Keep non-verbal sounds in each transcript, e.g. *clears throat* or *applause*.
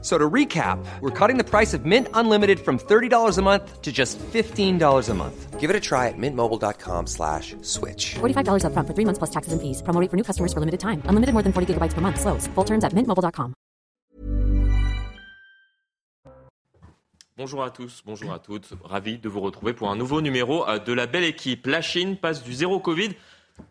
So to recap, we're cutting the price of Mint Unlimited from $30 a month to just $15 a month. Give it a try at mintmobile.com slash switch. $45 upfront for three months plus taxes and fees. Promo rate for new customers for limited time. Unlimited more than 40 gigabytes per month. Slows. Full terms at mintmobile.com. Bonjour à tous, bonjour à toutes. Ravi de vous retrouver pour un nouveau numéro euh, de la belle équipe. La Chine passe du zéro Covid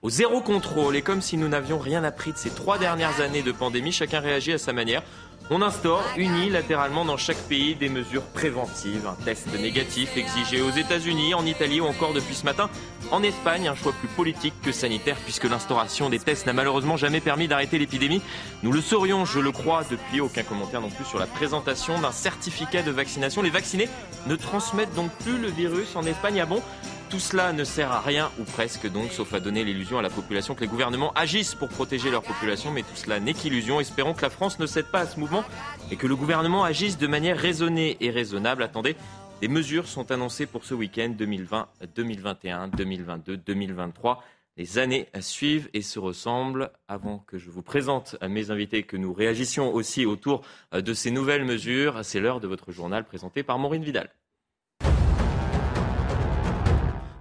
au zéro contrôle. Et comme si nous n'avions rien appris de ces trois dernières années de pandémie, chacun réagit à sa manière. On instaure unilatéralement dans chaque pays des mesures préventives. Un test négatif exigé aux États-Unis, en Italie ou encore depuis ce matin en Espagne. Un choix plus politique que sanitaire puisque l'instauration des tests n'a malheureusement jamais permis d'arrêter l'épidémie. Nous le saurions, je le crois, depuis aucun commentaire non plus sur la présentation d'un certificat de vaccination. Les vaccinés ne transmettent donc plus le virus en Espagne. Ah bon? Tout cela ne sert à rien, ou presque donc, sauf à donner l'illusion à la population que les gouvernements agissent pour protéger leur population, mais tout cela n'est qu'illusion. Espérons que la France ne cède pas à ce mouvement et que le gouvernement agisse de manière raisonnée et raisonnable. Attendez, des mesures sont annoncées pour ce week-end 2020, 2021, 2022, 2023. Les années suivent et se ressemblent. Avant que je vous présente mes invités, que nous réagissions aussi autour de ces nouvelles mesures, c'est l'heure de votre journal présenté par Maureen Vidal.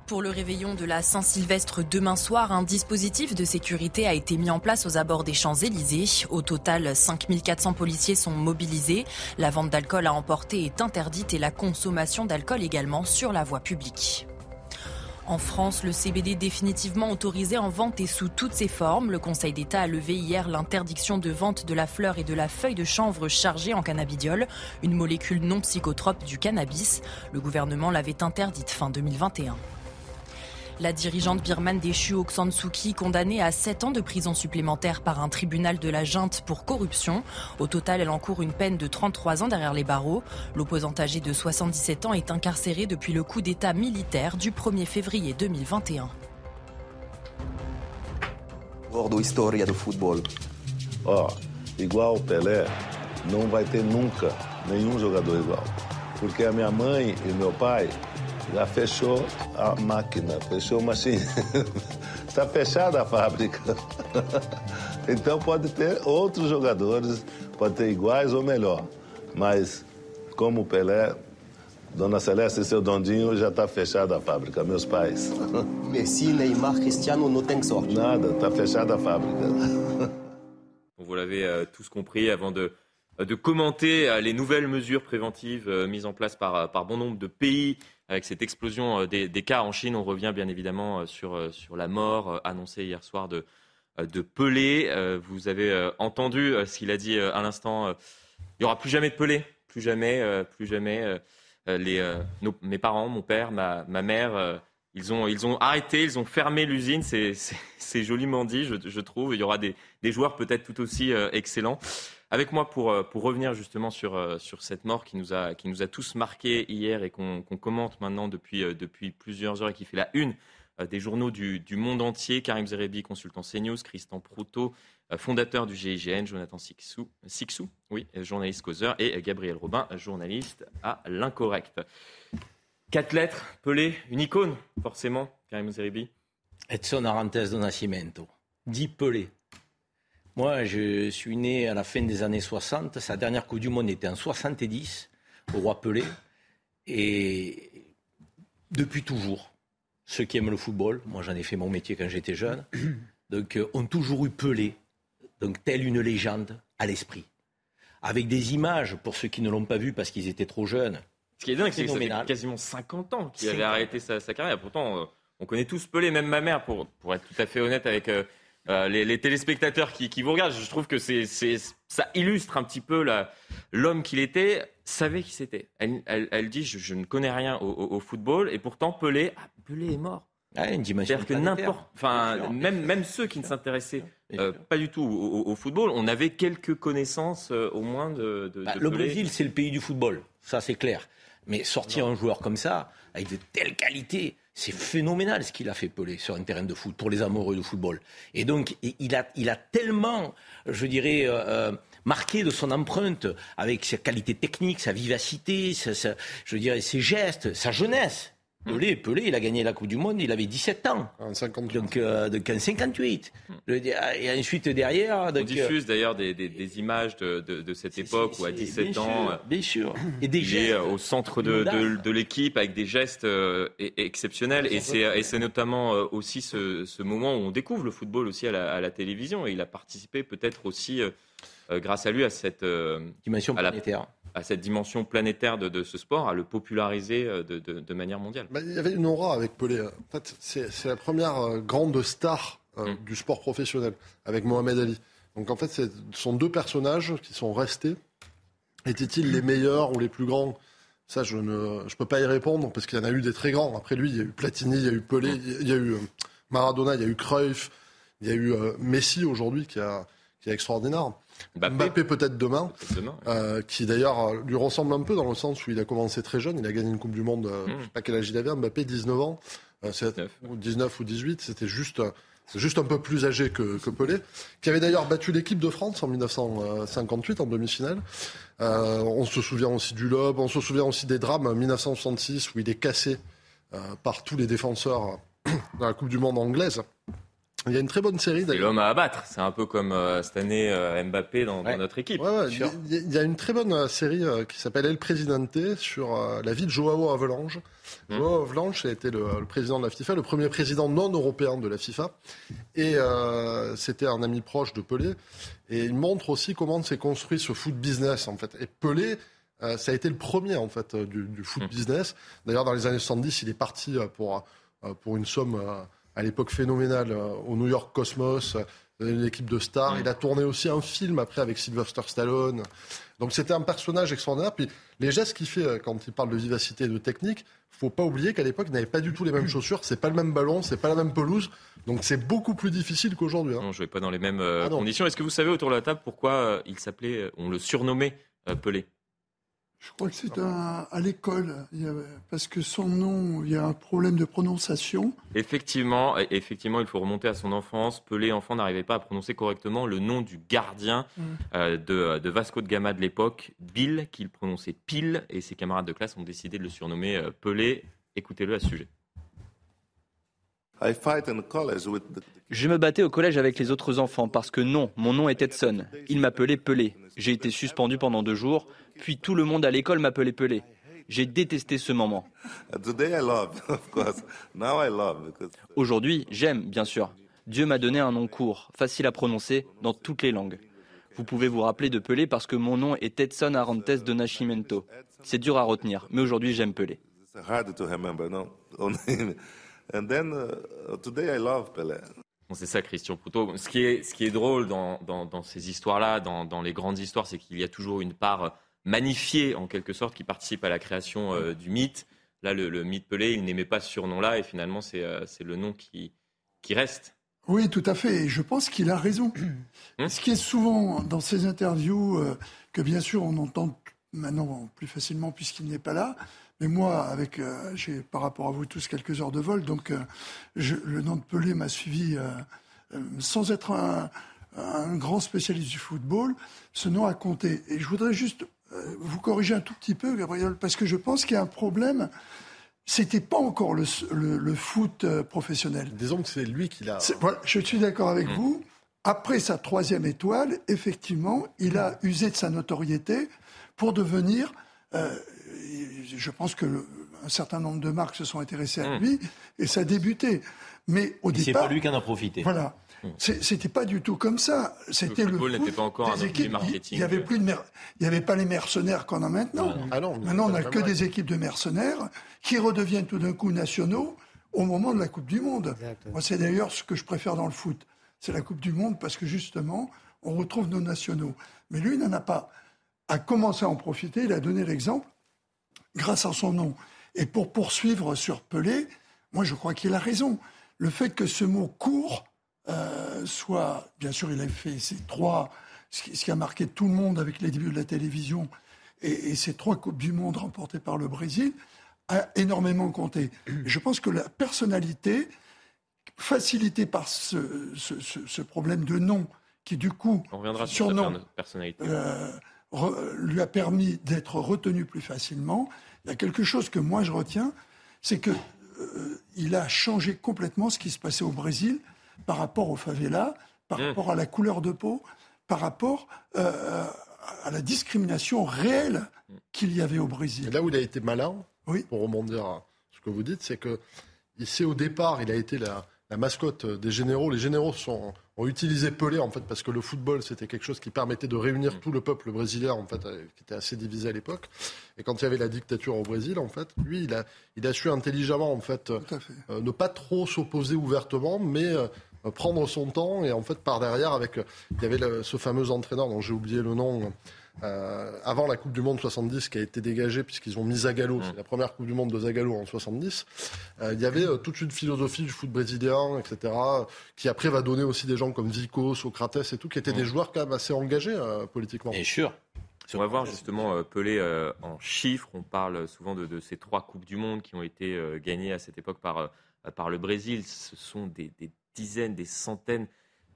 Pour le réveillon de la Saint-Sylvestre demain soir, un dispositif de sécurité a été mis en place aux abords des Champs-Élysées. Au total, 5400 policiers sont mobilisés. La vente d'alcool à emporter est interdite et la consommation d'alcool également sur la voie publique. En France, le CBD définitivement autorisé en vente et sous toutes ses formes. Le Conseil d'État a levé hier l'interdiction de vente de la fleur et de la feuille de chanvre chargée en cannabidiol, une molécule non psychotrope du cannabis. Le gouvernement l'avait interdite fin 2021. La dirigeante birmane déchue Aung San Suu Kyi, condamnée à 7 ans de prison supplémentaire par un tribunal de la junte pour corruption. Au total, elle encourt une peine de 33 ans derrière les barreaux. L'opposante âgée de 77 ans est incarcérée depuis le coup d'État militaire du 1er février 2021. Gordo, história do futebol. Ó, igual Pelé, não vai ter nunca nenhum jogador igual. Porque a minha mãe e meu pai já fechou a máquina, fechou a machine. Está fechada a fábrica. Então pode ter outros jogadores, pode ter iguais ou melhor. Mas como o Pelé, Dona Celeste e seu Dondinho já está fechada a fábrica, meus pais. *laughs* Messi, Neymar, Cristiano não tem sorte. Nada, está fechada a fábrica. *laughs* Vous l'avez euh, tous compris avant de, de commenter euh, les nouvelles mesures préventives euh, mises en place par, par bon nombre de pays avec cette explosion des, des, cas en Chine. On revient bien évidemment sur, sur la mort annoncée hier soir de, de Pelé. Vous avez entendu ce qu'il a dit à l'instant. Il n'y aura plus jamais de Pelé, plus jamais, plus jamais. Mes parents, mon père, ma, ma mère, ils ont, ils ont arrêté, ils ont fermé l'usine. *laughs* C'est joliment dit, je, je, trouve. Il y aura des, des joueurs peut-être tout aussi excellents. Avec moi pour, pour revenir justement sur, sur cette mort qui nous a, qui nous a tous marqués hier et qu'on qu commente maintenant depuis, depuis plusieurs heures et qui fait la une des journaux du, du monde entier. Karim Zerebi, consultant CNews, Christian Proutot, fondateur du GIGN, Jonathan Sixou oui, journaliste causeur, et Gabriel Robin, journaliste à l'Incorrect. Quatre lettres, Pelé, une icône, forcément, Karim Zerebi. Edson Arantes do Nascimento, dit Pelé. Moi, je suis né à la fin des années 60. Sa dernière Coupe du Monde était en 70, au Roi Pelé. Et depuis toujours, ceux qui aiment le football, moi j'en ai fait mon métier quand j'étais jeune, *clears throat* donc euh, ont toujours eu Pelé, donc telle une légende, à l'esprit. Avec des images, pour ceux qui ne l'ont pas vu parce qu'ils étaient trop jeunes. Ce qui est dingue, c'est que ça fait quasiment 50 ans qu'il avait arrêté sa, sa, carrière. Pourtant, euh, on connaît tous Pelé, même ma mère, pour, pour être tout à fait honnête avec... Euh, euh, les, les, téléspectateurs qui, qui, vous regardent, je trouve que c'est, ça illustre un petit peu l'homme qu'il était, savait qui c'était. Elle, elle, elle, dit je, je, ne connais rien au, au, au, football et pourtant Pelé, ah, Pelé est mort. Ah, une dimension C'est-à-dire que n'importe, enfin même même ceux qui ne s'intéressaient euh, pas du tout au, au, football, on avait quelques connaissances euh, au moins de. de, bah, de le Brésil, c'est le pays du football, ça c'est clair. Mais sortir non. un joueur comme ça, avec de telles qualités, c'est phénoménal ce qu'il a fait Pelé sur un terrain de foot pour les amoureux du football. Et donc, il a, il a tellement, je dirais, euh, marqué de son empreinte, avec sa qualité technique, sa vivacité, je dirais ses gestes, sa jeunesse. Pelé, Pelé, il a gagné la Coupe du Monde, il avait 17 ans. En 58. Donc, euh, donc en 58. Et ensuite, derrière. On diffuse d'ailleurs des, des, des, images de, de, de cette époque où, à 17 bien ans, sûr, bien sûr. Et des il gestes. est au centre de, de, de l'équipe avec des gestes euh, e- exceptionnels. Et c'est, notamment euh, aussi ce, ce moment où on découvre le football aussi à la, à la télévision. Et il a participé peut-être aussi, euh, euh, grâce à lui, à cette, euh, Dimension à la- planétaire. À cette dimension planétaire de, de ce sport, à le populariser euh, de, de, de manière mondiale. Bah, il y avait une aura avec Pelé. En fait, c'est la première euh, grande star euh, Mm. du sport professionnel, avec Mohamed Ali. Donc en fait, ce sont deux personnages qui sont restés. Étaient-ils les meilleurs ou les plus grands? Ça, je ne je peux pas y répondre, parce qu'il y en a eu des très grands. Après lui, il y a eu Platini, il y a eu Pelé, il y a eu Maradona, il y a eu Cruyff, il y a eu Messi aujourd'hui, qui, a, qui est extraordinaire. Mbappé, Mbappé peut-être demain. demain. Euh, qui d'ailleurs euh, lui ressemble un peu dans le sens où il a commencé très jeune, il a gagné une Coupe du Monde, euh, Mm. je sais pas quel âge il avait, Mbappé 19 ans, euh, c'est- 19. ou 19 ou 18, c'était juste, euh, un peu plus âgé que, que Pelé, qui avait d'ailleurs battu l'équipe de France en 1958 en demi-finale. Euh, on se souvient aussi du Lob, on se souvient aussi des drames en 1966 où il est cassé euh, par tous les défenseurs euh, *coughs* dans la Coupe du Monde anglaise. Il y a une très bonne série C'est l'homme à abattre. C'est un peu comme euh, cette année euh, Mbappé dans, notre équipe. Ouais, ouais, il y a- il y, a une très bonne euh, série euh, qui s'appelle El Presidente sur euh, la vie de Joao Avalanche. Mm. Joao Avalanche a été le, le président de la FIFA, le premier président non européen de la FIFA. Et euh, c'était un ami proche de Pelé. Et il montre aussi comment s'est construit ce foot business, en fait. Et Pelé, euh, ça a été le premier, en fait, du, du foot Mm. business. D'ailleurs, dans les années 70, il est parti pour, pour une somme, euh, à l'époque, phénoménale euh, au New York Cosmos. euh, une équipe de stars. Mm. Il a tourné aussi un film après avec Sylvester Stallone. Donc c'était un personnage extraordinaire. Puis les gestes qu'il fait euh, quand il parle de vivacité et de technique, faut pas oublier qu'à l'époque, il n'avait pas du tout les mêmes chaussures, c'est pas le même ballon, c'est pas la même pelouse. Donc c'est beaucoup plus difficile qu'aujourd'hui. hein. Non, je vais pas dans les mêmes euh, Ah conditions. Est-ce que vous savez autour de la table pourquoi euh, il s'appelait, euh, on le surnommait euh, Pelé? Je crois que c'est un- à l'école, parce que son nom, il y a un problème de prononciation. Effectivement, effectivement, il faut remonter à son enfance. Pelé, enfant, n'arrivait pas à prononcer correctement le nom du gardien Mm. euh, de, de Vasco de Gama de l'époque, Bill, qu'il prononçait pile, et ses camarades de classe ont décidé de le surnommer euh, Pelé. Écoutez-le à ce sujet. I fight in college with the Je me battais au collège avec les autres enfants parce que non, mon nom est Edson. Il m'appelait Pelé. J'ai été suspendu pendant deux jours, puis tout le monde à l'école m'appelait Pelé. J'ai détesté ce moment. *laughs* Today I love, of course. Now I love because Aujourd'hui, j'aime, bien sûr. Dieu m'a donné un nom court, facile à prononcer, dans toutes les langues. Vous pouvez vous rappeler de Pelé parce que mon nom est Edson Arantes de Nascimento. C'est dur à retenir, mais aujourd'hui j'aime Pelé. Bon, c'est ça, Christian Proutot. Ce qui est, ce qui est drôle dans, dans, dans ces histoires-là, dans, dans les grandes histoires, c'est qu'il y a toujours une part magnifiée, en quelque sorte, qui participe à la création euh, du mythe. Là, le, le mythe Pelé, il n'aimait pas ce surnom-là, et finalement, c'est euh, le nom qui, qui reste. Oui, tout à fait. Et je pense qu'il a raison. Hum. Ce qui est souvent dans ces interviews, euh, que bien sûr on entend maintenant plus facilement puisqu'il n'est pas là, mais moi, avec, euh, j'ai par rapport à vous tous quelques heures de vol, donc euh, je- le nom de Pelé m'a suivi sans être un, un grand spécialiste du football. Ce nom a compté. Et je voudrais juste vous corriger un tout petit peu, Gabriel, parce que je pense qu'il y a un problème. C'était pas encore le, le- le foot euh, professionnel. Disons que c'est lui qui l'a. C'est- voilà, je suis d'accord avec Mm. vous. Après sa troisième étoile, effectivement, il a usé de sa notoriété pour devenir. euh, je pense que le- un certain nombre de marques se sont intéressées à Mm. lui et ça a débuté. Mais au Et c'est départ, pas lui qui en a profité. voilà, C'est- c'était pas du tout comme ça. C'était le, football n'était pas encore un des outil équipes. marketing. Il y avait plus de mer- il y avait pas les mercenaires qu'on a maintenant. Ah non, Maintenant, on n'a que des équipes de mercenaires qui redeviennent tout d'un coup nationaux au moment de la Coupe du Monde. Moi, c'est d'ailleurs ce que je préfère dans le foot. C'est la Coupe du Monde parce que justement, on retrouve nos nationaux. Mais lui, il n'en a pas. A commencé à en profiter, il a donné l'exemple grâce à son nom. Et pour poursuivre sur Pelé, moi, je crois qu'il a raison. Le fait que ce mot court euh, soit, bien sûr, il a fait ces trois, ce qui, ce qui a marqué tout le monde avec les débuts de la télévision et, et ces trois Coupes du Monde remportées par le Brésil, a énormément compté. Et je pense que la personnalité, facilitée par ce, ce- ce- ce problème de nom qui du coup, On reviendra sur surnom, personnalité. euh, re- lui a permis d'être retenu plus facilement. Il y a quelque chose que moi je retiens, c'est que euh, il a changé complètement ce qui se passait au Brésil par rapport aux favelas, par Mmh. rapport à la couleur de peau, par rapport euh, à la discrimination réelle qu'il y avait au Brésil. Et là où il a été malin, Oui. pour rebondir à ce que vous dites, c'est que ici au départ, il a été la, la mascotte des généraux. Les généraux sont, ont utilisé Pelé en fait parce que le football c'était quelque chose qui permettait de réunir tout le peuple brésilien en fait, euh, qui était assez divisé à l'époque. Et quand il y avait la dictature au Brésil, en fait, lui, il a, il a su intelligemment en fait, euh, ne pas trop s'opposer ouvertement, mais euh, prendre son temps et en fait par derrière avec euh, il y avait le- ce fameux entraîneur dont j'ai oublié le nom euh, avant la Coupe du Monde 70 qui a été dégagé puisqu'ils ont mis Zagallo, c'est la première Coupe du Monde de Zagallo en 70. Euh, il y avait euh, toute une philosophie du foot brésilien, etc. qui après va donner aussi des gens comme Zico, Socrates et tout, qui étaient des joueurs quand même assez engagés euh, politiquement. Bien sûr. On va voir justement euh, Pelé euh, en chiffres. On parle souvent de, de ces trois Coupes du Monde qui ont été euh, gagnées à cette époque par, euh, par le Brésil. Ce sont des, des dizaines, des centaines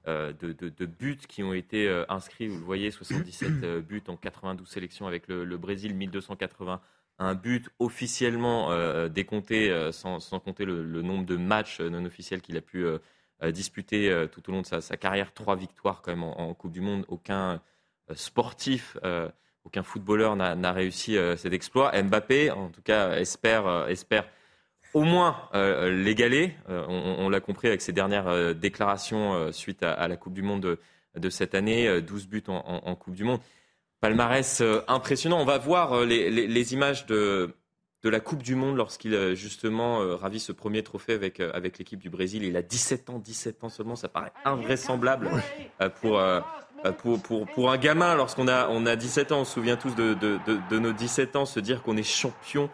euh, de, de- de buts qui ont été euh, inscrits. Vous le voyez, *clears throat* 77 euh, buts en 92 sélections avec le, le Brésil, 1281 buts officiellement euh, décomptés, euh, sans, sans compter le, le nombre de matchs non officiels qu'il a pu euh, disputer tout au long de sa, sa carrière. Trois victoires quand même en, en Coupe du Monde. Aucun sportif, aucun footballeur n'a réussi cet exploit. Mbappé, en tout cas, espère, espère au moins euh, l'égaler. Euh, on l'a compris avec ses dernières euh, déclarations euh, suite à, la Coupe du Monde de, cette année, euh, 12 buts en, Coupe du Monde. Palmarès impressionnant. On va voir les, images de, la Coupe du Monde lorsqu'il justement ravit ce premier trophée avec, l'équipe du Brésil. Il a 17 ans, 17 ans seulement, ça paraît invraisemblable pour, un gamin. Lorsqu'on a, on a 17 ans, on se souvient tous de nos 17 ans, se dire qu'on est champion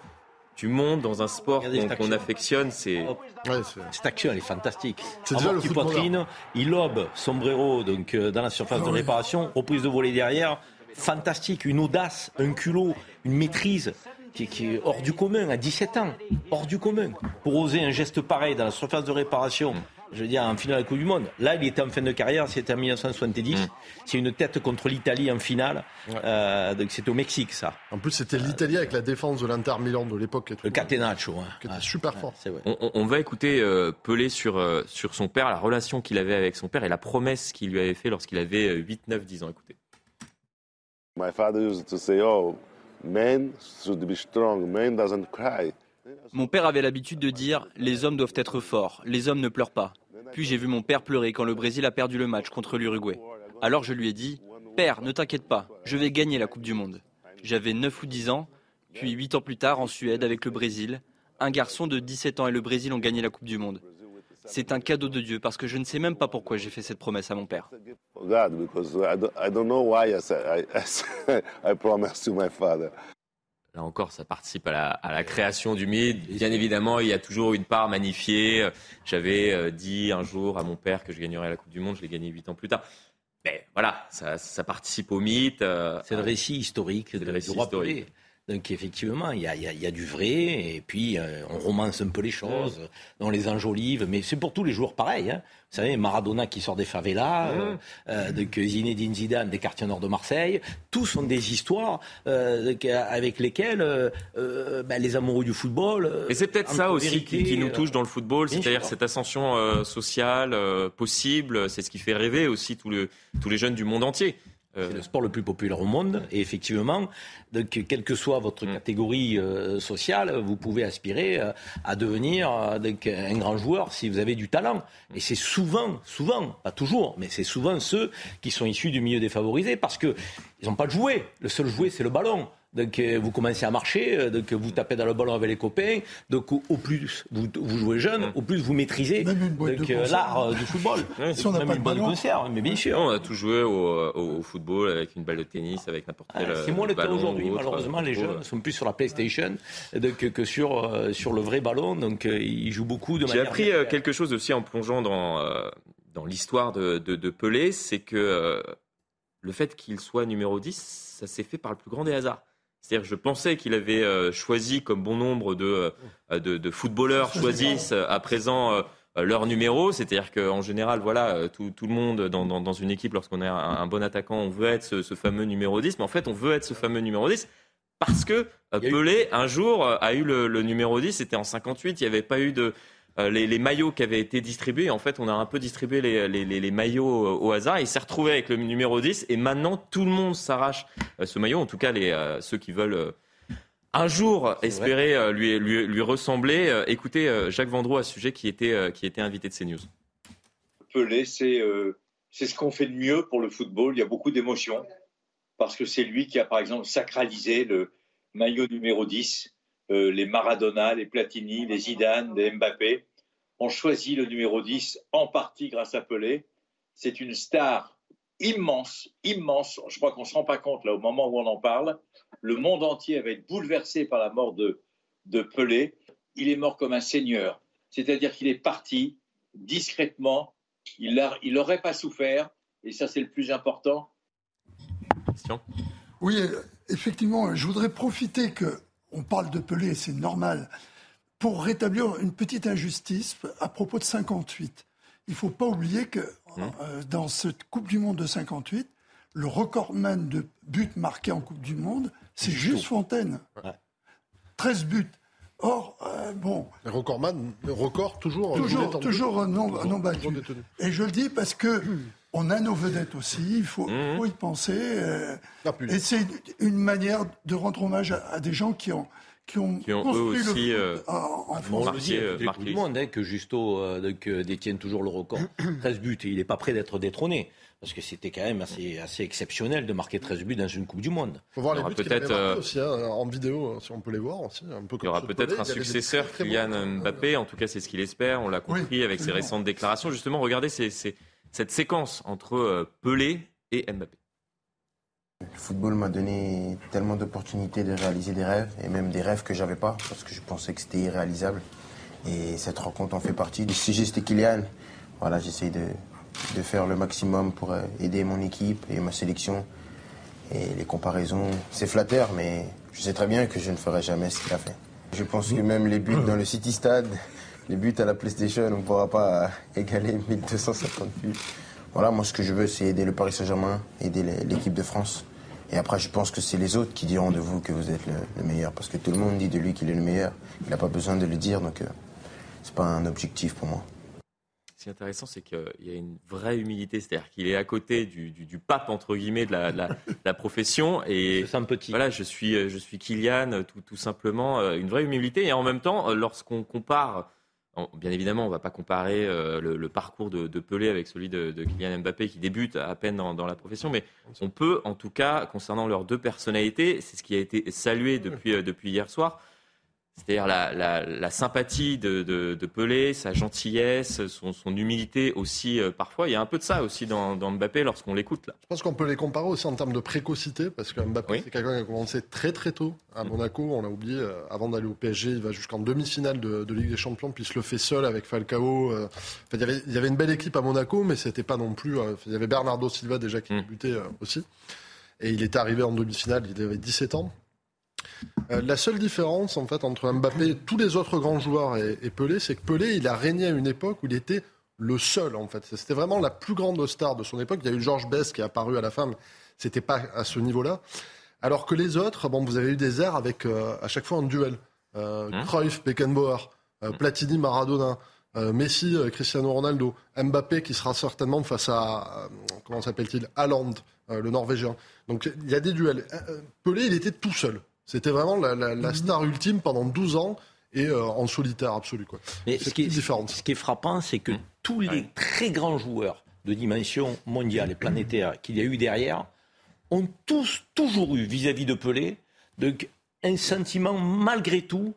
du monde dans un sport qu'on affectionne, c'est... Ouais, c'est- Cette action, elle est fantastique. C'est déjà le poitrine, il lobe sombrero donc, euh, dans la surface Ah de oui. réparation, reprise de volée derrière. Fantastique, une audace, un culot, une maîtrise qui, qui est hors du commun à 17 ans. Hors du commun. Pour oser un geste pareil dans la surface de réparation, je veux dire, en finale de la Coupe du Monde. Là, il était en fin de carrière, c'était en 1970. C'est une tête contre l'Italie en finale. Euh, donc c'est au Mexique, ça. En plus, c'était l'Italie avec la défense de l'Inter Milan de l'époque. Le Catenaccio. Hein. Qui était Ah, super ouais, fort. c'est vrai. On, va écouter euh, Pelé sur, euh, sur son père, la relation qu'il avait avec son père et la promesse qu'il lui avait fait lorsqu'il avait euh, 8, 9, 10 ans. Écoutez. My father used to say, "Oh, men should be strong. Man doesn't cry." Mon père avait l'habitude de dire Les hommes doivent être forts, les hommes ne pleurent pas. Puis j'ai vu mon père pleurer quand le Brésil a perdu le match contre l'Uruguay. Alors je lui ai dit Père, ne t'inquiète pas, je vais gagner la Coupe du Monde. J'avais 9 ou 10 ans, puis 8 ans plus tard en Suède avec le Brésil. Un garçon de 17 ans et le Brésil ont gagné la Coupe du Monde. C'est un cadeau de Dieu parce que je ne sais même pas pourquoi j'ai fait cette promesse à mon père. *laughs* Là encore, ça participe à la, à la création du mythe. Bien évidemment, il y a toujours une part magnifiée. J'avais euh, dit un jour à mon père que je gagnerais la Coupe du Monde, je l'ai gagné 8 ans plus tard. Mais voilà, ça, ça participe au mythe. euh, C'est le récit historique le de, récit du roi historique. Pelé. Donc effectivement, il y a, y a- y a du vrai, et puis euh, on romance un peu les choses, on les enjolive, mais c'est pour tous les joueurs pareil. Hein. Vous savez, Maradona qui sort des favelas, euh, euh, donc Zinedine Zidane des quartiers nord de Marseille, tous sont des histoires euh, avec lesquelles euh, euh, ben, les amoureux du football... Et c'est peut-être ça aussi qui, qui nous touche dans le football, c'est-à-dire cette ascension euh, sociale euh, possible. C'est ce qui fait rêver aussi tous, le- tous les jeunes du monde entier. Euh, C'est le sport le plus populaire au monde. Et effectivement, donc, quelle que soit votre Mm. catégorie euh, sociale, vous pouvez aspirer euh, à devenir euh, donc, un grand joueur si vous avez du talent. Et c'est souvent, souvent, pas toujours, mais c'est souvent ceux qui sont issus du milieu défavorisé parce que ils n'ont pas de jouet. Le seul jouet, c'est le ballon. Donc euh, vous commencez à marcher, euh, donc vous tapez dans le ballon avec les copains. Donc au, au plus vous, vous jouez jeune, au plus vous maîtrisez euh, l'art du football. *laughs* Si on Même pas une bonne conserve, mais bien sûr. on a tous joué au, au- au football avec une balle de tennis, avec n'importe Ah, quel. C'est moins le cas aujourd'hui. Malheureusement, les jeunes sont plus sur la PlayStation donc, que sur, sur le vrai ballon. Donc, ils jouent beaucoup de J'ai manière. appris euh, virtuelle. quelque chose aussi en plongeant dans, dans l'histoire de, de, de Pelé, c'est que le fait qu'il soit numéro 10, ça s'est fait par le plus grand des hasards. C'est-à-dire que je pensais qu'il avait euh, choisi, comme bon nombre de, euh, de, de footballeurs choisissent euh, à présent, leur numéro. C'est-à-dire qu'en général, voilà, tout, tout le monde dans, dans, dans une équipe, lorsqu'on est un, un bon attaquant, on veut être ce, ce fameux numéro 10. Mais en fait, on veut être ce fameux numéro 10 parce que Pelé, un jour, a eu le, le numéro 10. C'était en 58. Il n'y avait pas eu de. Euh, Les, les maillots qui avaient été distribués, en fait, on a un peu distribué les, les, les, les maillots euh, au hasard. Il s'est retrouvé avec le numéro 10 et maintenant tout le monde s'arrache euh, ce maillot. En tout cas, les, euh, ceux qui veulent euh, un jour espérer euh, lui, lui, lui ressembler. Euh, Écoutez euh, Jacques Vendroux à ce sujet qui était, euh, qui était invité de CNews. Pelé, c'est euh, c'est ce qu'on fait de mieux pour le football. Il y a beaucoup d'émotions parce que c'est lui qui a, par exemple, sacralisé le maillot numéro 10. Euh, les Maradona, les Platini, les Zidane, les Mbappé ont choisi le numéro 10 en partie grâce à Pelé. C'est une star immense, immense. Je crois qu'on ne se rend pas compte là au moment où on en parle. Le monde entier va être bouleversé par la mort de, de Pelé. Il est mort comme un seigneur, c'est-à-dire qu'il est parti discrètement. Il n'aurait pas souffert, et ça c'est le plus important. Oui, effectivement, je voudrais profiter que on parle de Pelé, c'est normal, pour rétablir une petite injustice à propos de 58. Il ne faut pas oublier que euh, dans cette Coupe du Monde de 58, le recordman de buts marqués en Coupe du Monde, c'est Juste Fontaine. 13 buts. Or, euh, bon, Le recordman, le record toujours. toujours, détendu. toujours non, Toujours- non battu. toujours. Et je le dis parce que on a nos vedettes aussi, il faut, faut y penser. euh, et c'est une manière de rendre hommage à, à des gens qui ont, qui ont, Qui ont eux aussi euh, en, On le dit, les Coupes du monde, hein, que Justo euh, donc, euh, détienne toujours le record. *coughs* 13 buts, et il n'est pas prêt d'être détrôné. Parce que c'était quand même assez, assez exceptionnel de marquer 13 buts dans une Coupe du Monde. faut voir Il les buts avait peut-être, euh, aussi hein, en vidéo, hein, si on peut les voir aussi. Un peu Il y aura peut-être un successeur, très, Kylian. Mbappé. En tout cas, c'est ce qu'il espère. On l'a compris avec ses récentes déclarations. Justement, regardez ces- ces- cette séquence entre euh, Pelé et Mbappé. Le football m'a donné tellement d'opportunités de réaliser des rêves, et même des rêves que j'avais pas, parce que je pensais que c'était irréalisable. Et cette rencontre en fait partie. Si j'étais Kylian, voilà, j'essaye de, faire le maximum pour euh, aider mon équipe et ma sélection. Et les comparaisons, c'est flatteur, mais je sais très bien que je ne ferai jamais ce qu'il a fait. Je pense que même les buts dans le City Stade, les buts à la PlayStation, on ne pourra pas égaler 1250 buts. Voilà, moi ce que je veux, c'est aider le Paris Saint-Germain, aider l'équipe de France. Et après, je pense que c'est les autres qui diront de vous que vous êtes le, le meilleur, parce que tout le monde dit de lui qu'il est le meilleur. Il n'a pas besoin de le dire, donc euh, c'est pas un objectif pour moi. Ce qui est intéressant, c'est qu'il y a une vraie humilité, c'est-à-dire qu'il est à côté du, du- du pape entre guillemets de la, de la- de la profession et *laughs* petit. voilà, je suis je suis Kylian, tout, tout simplement, euh, une vraie humilité et en même temps, euh, lorsqu'on compare, bien évidemment, on va pas comparer euh, le, parcours de, Pelé avec celui de, Kylian Mbappé qui débute à peine dans, la profession, mais on peut en tout cas concernant leurs deux personnalités, c'est ce qui a été salué depuis euh, depuis hier soir. C'est-à-dire la, la- la sympathie de, de- de Pelé, sa gentillesse, son, son humilité aussi euh, parfois. Il y a un peu de ça aussi dans, dans Mbappé lorsqu'on l'écoute là. Je pense qu'on peut les comparer aussi en termes de précocité, parce que Mbappé, c'est quelqu'un qui a commencé très très tôt à Monaco. On l'a oublié, euh, avant d'aller au PSG, il va jusqu'en demi-finale de, de Ligue des Champions, puis il se le fait seul avec Falcao. euh. Il, y avait, il y avait une belle équipe à Monaco, mais c'était pas non plus. il y avait Bernardo Silva déjà qui débutait euh, aussi. Et il était arrivé en demi-finale, il avait 17 ans. Euh, la seule différence en fait entre Mbappé et tous les autres grands joueurs et, et Pelé, c'est que Pelé, il a régné à une époque où il était le seul en fait. C'était vraiment la plus grande star de son époque. Il y a eu Georges Best qui est apparu à la fin, mais c'était pas à ce niveau-là. Alors que les autres, bon, vous avez eu des airs avec euh, à chaque fois un duel. Euh, Cruyff, Beckenbauer, euh, Platini, Maradona, euh, Messi, Cristiano Ronaldo, Mbappé qui sera certainement face à comment s'appelle-t-il, Haaland, le Norvégien. Donc il y a des duels. Pelé, il était tout seul. C'était vraiment la, la- la star ultime pendant 12 ans et euh, en solitaire absolu. Quoi. Mais ce qui, est, ce qui est frappant, c'est que tous les très grands joueurs de dimension mondiale et planétaire qu'il y a eu derrière ont tous toujours eu vis-à-vis de Pelé donc, un sentiment malgré tout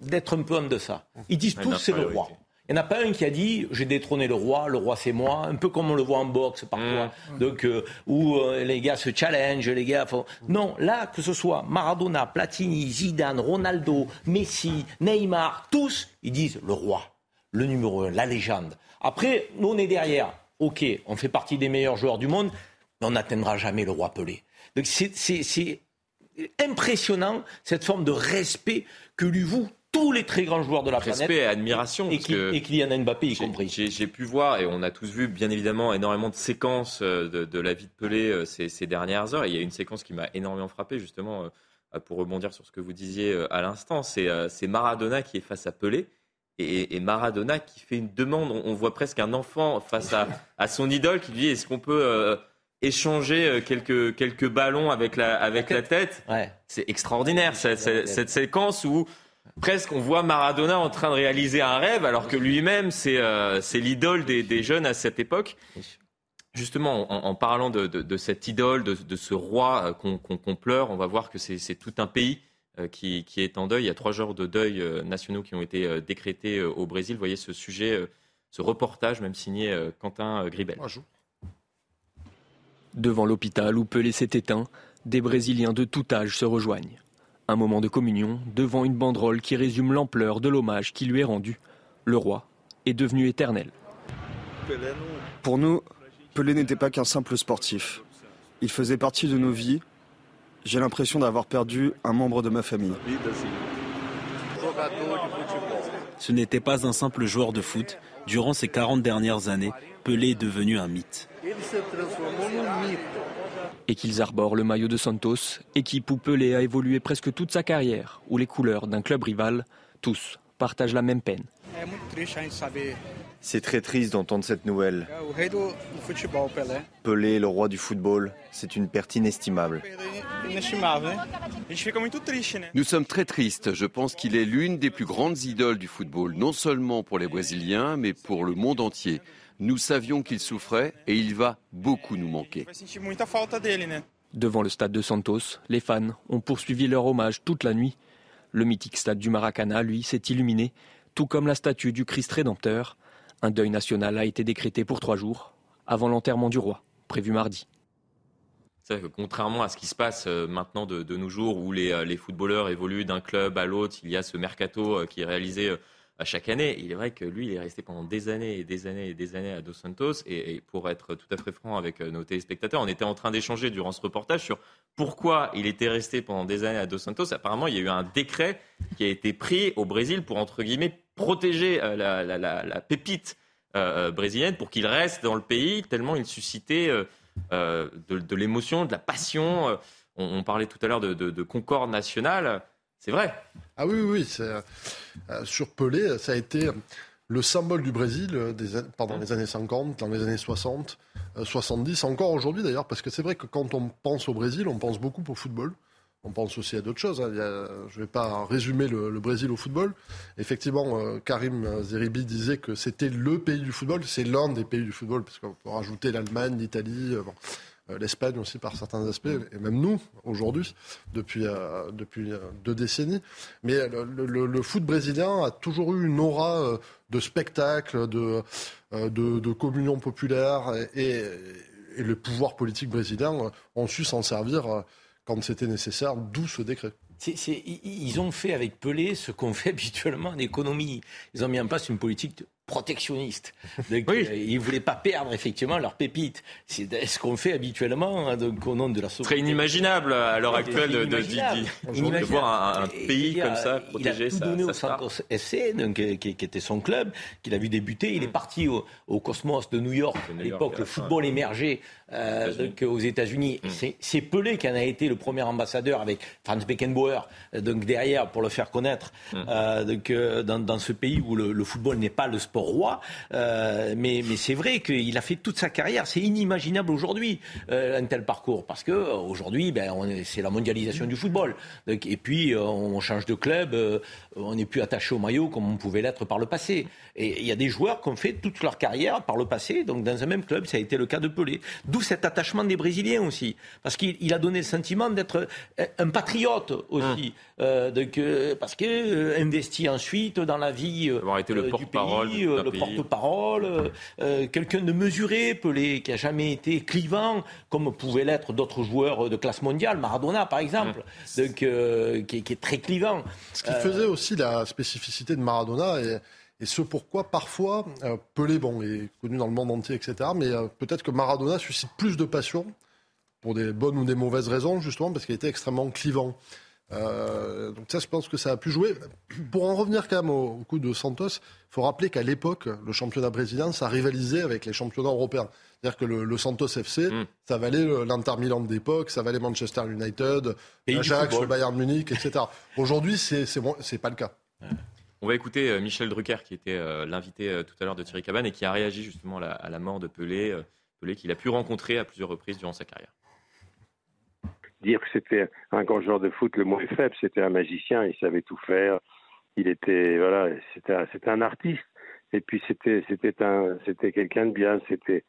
d'être un peu en deçà. Ils disent tous c'est le roi. Il n'y en a pas un qui a dit j'ai détrôné le roi, le roi c'est moi, un peu comme on le voit en boxe parfois, donc euh, où euh, les gars se challenge, les gars font... Non, là, que ce soit Maradona, Platini, Zidane, Ronaldo, Messi, Neymar, tous, ils disent le roi, le numéro un, la légende. Après, nous on est derrière. Ok, on fait partie des meilleurs joueurs du monde, mais on n'atteindra jamais le roi Pelé. Donc c'est impressionnant cette forme de respect que lui vous tous les très grands joueurs de la Respect planète. et admiration. Et, que et Kylian Mbappé y compris. J'ai pu voir, et on a tous vu, bien évidemment, énormément de séquences euh, de, de la vie de Pelé euh, ces, ces dernières heures. Et il y a une séquence qui m'a énormément frappé, justement, euh, pour rebondir sur ce que vous disiez à l'instant. C'est Maradona qui est face à Pelé. Et, et Maradona qui fait une demande. On, on voit presque un enfant face à, à son idole qui lui dit est-ce qu'on peut euh, échanger quelques, quelques ballons avec la, avec la tête Ouais. C'est extraordinaire, cette, cette- cette séquence où presque on voit Maradona en train de réaliser un rêve, alors que lui-même, c'est euh, l'idole des, des jeunes à cette époque. Justement, en, en parlant de, de- de cette idole, de, de ce roi euh, qu'on pleure, on va voir que c'est tout un pays euh, qui, qui est en deuil. Il y a trois jours de deuil nationaux qui ont été décrétés au Brésil. Vous voyez ce sujet, ce reportage, même signé Quentin Gribel. Devant l'hôpital où Pelé s'est éteint, des Brésiliens de tout âge se rejoignent. Un moment de communion devant une banderole qui résume l'ampleur de l'hommage qui lui est rendu. Le roi est devenu éternel. Pour nous, Pelé n'était pas qu'un simple sportif. Il faisait partie de nos vies. J'ai l'impression d'avoir perdu un membre de ma famille. Ce n'était pas un simple joueur de foot. Durant ces 40 dernières années, Pelé est devenu un mythe. Et qu'ils arborent le maillot de Santos, équipe où Pelé a évolué presque toute sa carrière, où les couleurs d'un club rival, tous, partagent la même peine. C'est très triste d'entendre cette nouvelle. Pelé. Le roi du football, c'est une perte inestimable. Nous sommes très tristes. Je pense qu'il est l'une des plus grandes idoles du football, non seulement pour les Brésiliens, mais pour le monde entier. Nous savions qu'il souffrait et il va beaucoup nous manquer. Devant le stade de Santos, les fans ont poursuivi leur hommage toute la nuit. Le mythique stade du Maracana, lui, s'est illuminé, tout comme la statue du Christ rédempteur. Un deuil national a été décrété pour trois jours, avant l'enterrement du roi, prévu mardi. C'est vrai que contrairement à ce qui se passe euh, maintenant de, de nos jours, où les, euh, les footballeurs évoluent d'un club à l'autre, il y a ce mercato euh, qui est réalisé à chaque année. Il est vrai que lui, il est resté pendant des années et des années et des années à Dos Santos. Et, pour être tout à fait franc avec euh, nos téléspectateurs, on était en train d'échanger durant ce reportage sur pourquoi il était resté pendant des années à Dos Santos. Apparemment, il y a eu un décret qui a été pris au Brésil pour, entre guillemets, protéger euh, la, pépite euh, brésilienne pour qu'il reste dans le pays, tellement il suscitait de, l'émotion, de la passion. On, on parlait tout à l'heure de, de- de concorde nationale. C'est vrai. Ah oui, oui, oui. c'est, euh, sur Pelé, ça a été le symbole du Brésil euh, des pendant les années 50, dans les années 60, euh, 70, encore aujourd'hui d'ailleurs, parce que c'est vrai que quand on pense au Brésil, on pense beaucoup au football. On pense aussi à d'autres choses. hein. Il y a- je ne vais pas résumer le, le Brésil au football. Effectivement, euh, Karim Zeribi disait que c'était le pays du football. C'est l'un des pays du football, parce qu'on peut rajouter l'Allemagne, l'Italie, euh, bon, euh, l'Espagne aussi par certains aspects, et même nous, aujourd'hui, depuis, euh, depuis euh, deux décennies. Mais le, le- le foot brésilien a toujours eu une aura euh, de spectacle, de, euh, de, de communion populaire, et, et le pouvoir politique brésilien euh, ont su s'en servir euh, quand c'était nécessaire, d'où ce décret. Ils ont fait avec Pelé ce qu'on fait *laughs* habituellement en économie. Ils ont mis en place une politique de- protectionniste. *laughs* Donc, euh, ils ne voulaient pas perdre effectivement leurs pépites. C'est ce qu'on fait habituellement hein, donc, au nom de la Ce serait inimaginable à l'heure actuelle de, de- de- de voir un, un pays comme ça protéger il a tout donné sa au. Santos FC, donc, euh, qui, qui était son club, qu'il a vu débuter. Il est parti au, au Cosmos de New York. À l'époque, le fin. football émergeait euh, États-Unis. donc, aux États-Unis. Et C'est Pelé qui en a été le premier ambassadeur avec Franz Beckenbauer, euh, donc derrière pour le faire connaître euh, donc, euh, dans, dans ce pays où le, le football n'est pas le sport roi. Euh, mais mais c'est vrai qu'il a fait toute sa carrière. C'est inimaginable aujourd'hui euh, un tel parcours parce que aujourd'hui, ben, c'est la mondialisation du football. Et puis euh, on change de club, on n'est plus attaché au maillot comme on pouvait l'être par le passé. Et il y a des joueurs qui ont fait toute leur carrière par le passé, donc dans un même club, ça a été le cas de Pelé. D'où cet attachement des Brésiliens aussi, parce qu'il il a donné le sentiment d'être un patriote aussi, Euh, donc, euh, parce que euh, investi ensuite dans la vie euh, été le du porte-parole pays, euh, le porte-parole, euh, euh, quelqu'un de mesuré, Pelé, qui a jamais été clivant, comme pouvaient l'être d'autres joueurs de classe mondiale, Maradona par exemple, donc euh, qui, est- qui est très clivant. Ce qui Euh, faisait aussi la spécificité de Maradona et, et ce pourquoi parfois euh, Pelé bon, est connu dans le monde entier, etc. Mais euh, peut-être que Maradona suscite plus de passion pour des bonnes ou des mauvaises raisons, justement parce qu'il était extrêmement clivant. Euh, donc ça, je pense que ça a pu jouer. Pour en revenir quand même au, au coup de Santos, il faut rappeler qu'à l'époque, le championnat brésilien, ça rivalisait avec les championnats européens. C'est-à-dire que le, le Santos FC, Mm. ça valait l'Inter Milan de l'époque, ça valait Manchester United, football. le Bayern Munich, etc. Aujourd'hui, c'est c'est pas le cas. On va écouter euh, Michel Drucker, qui était euh, l'invité tout à l'heure de Thierry Cabane et qui a réagi justement à la, à la mort de Pelé, Pelé qu'il a pu rencontrer à plusieurs reprises durant sa carrière. Dire que c'était un grand joueur de foot le moins faible, c'était un magicien, il savait tout faire, il était voilà, c'était un, artiste et puis c'était c'était un c'était quelqu'un de bien, c'était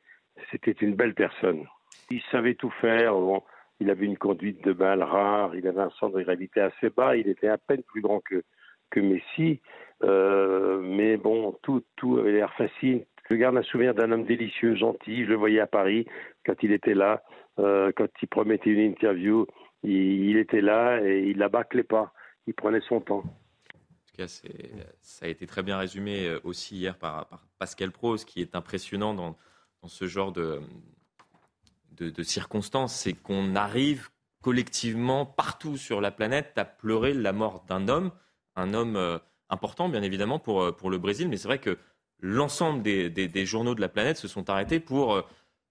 c'était une belle personne. Il savait tout faire, bon, il avait une conduite de balle rare, il avait un centre de gravité assez bas, il était à peine plus grand que que Messi, euh, mais bon, tout tout avait l'air facile. Je garde un souvenir d'un homme délicieux, gentil. Je le voyais à Paris quand il était là, euh, quand il promettait une interview, il, était là et il la bâclait pas. Il prenait son temps. En tout cas, ça a été très bien résumé euh, aussi hier par, Pascal Pro. Ce qui est impressionnant dans, ce genre de, circonstances, c'est qu'on arrive collectivement partout sur la planète à pleurer la mort d'un homme, un homme euh, important bien évidemment pour, pour le Brésil, mais c'est vrai que l'ensemble des, journaux de la planète se sont arrêtés pour euh,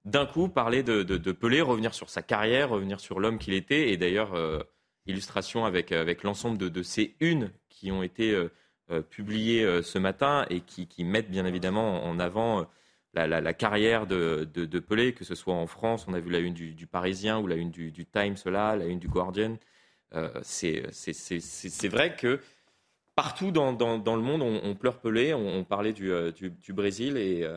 d'un coup parler de, Pelé, revenir sur sa carrière, revenir sur l'homme qu'il était, et d'ailleurs euh, illustration avec, l'ensemble de, ces unes qui ont été euh, publiées ce matin et qui, mettent bien évidemment en avant la, carrière de, Pelé, que ce soit en France, on a vu la une du, Parisien ou la une du, du Times la une du Guardian. C'est vrai que partout dans, dans, dans le monde, on, on pleure Pelé. On, on parlait du, euh, du, du Brésil et euh,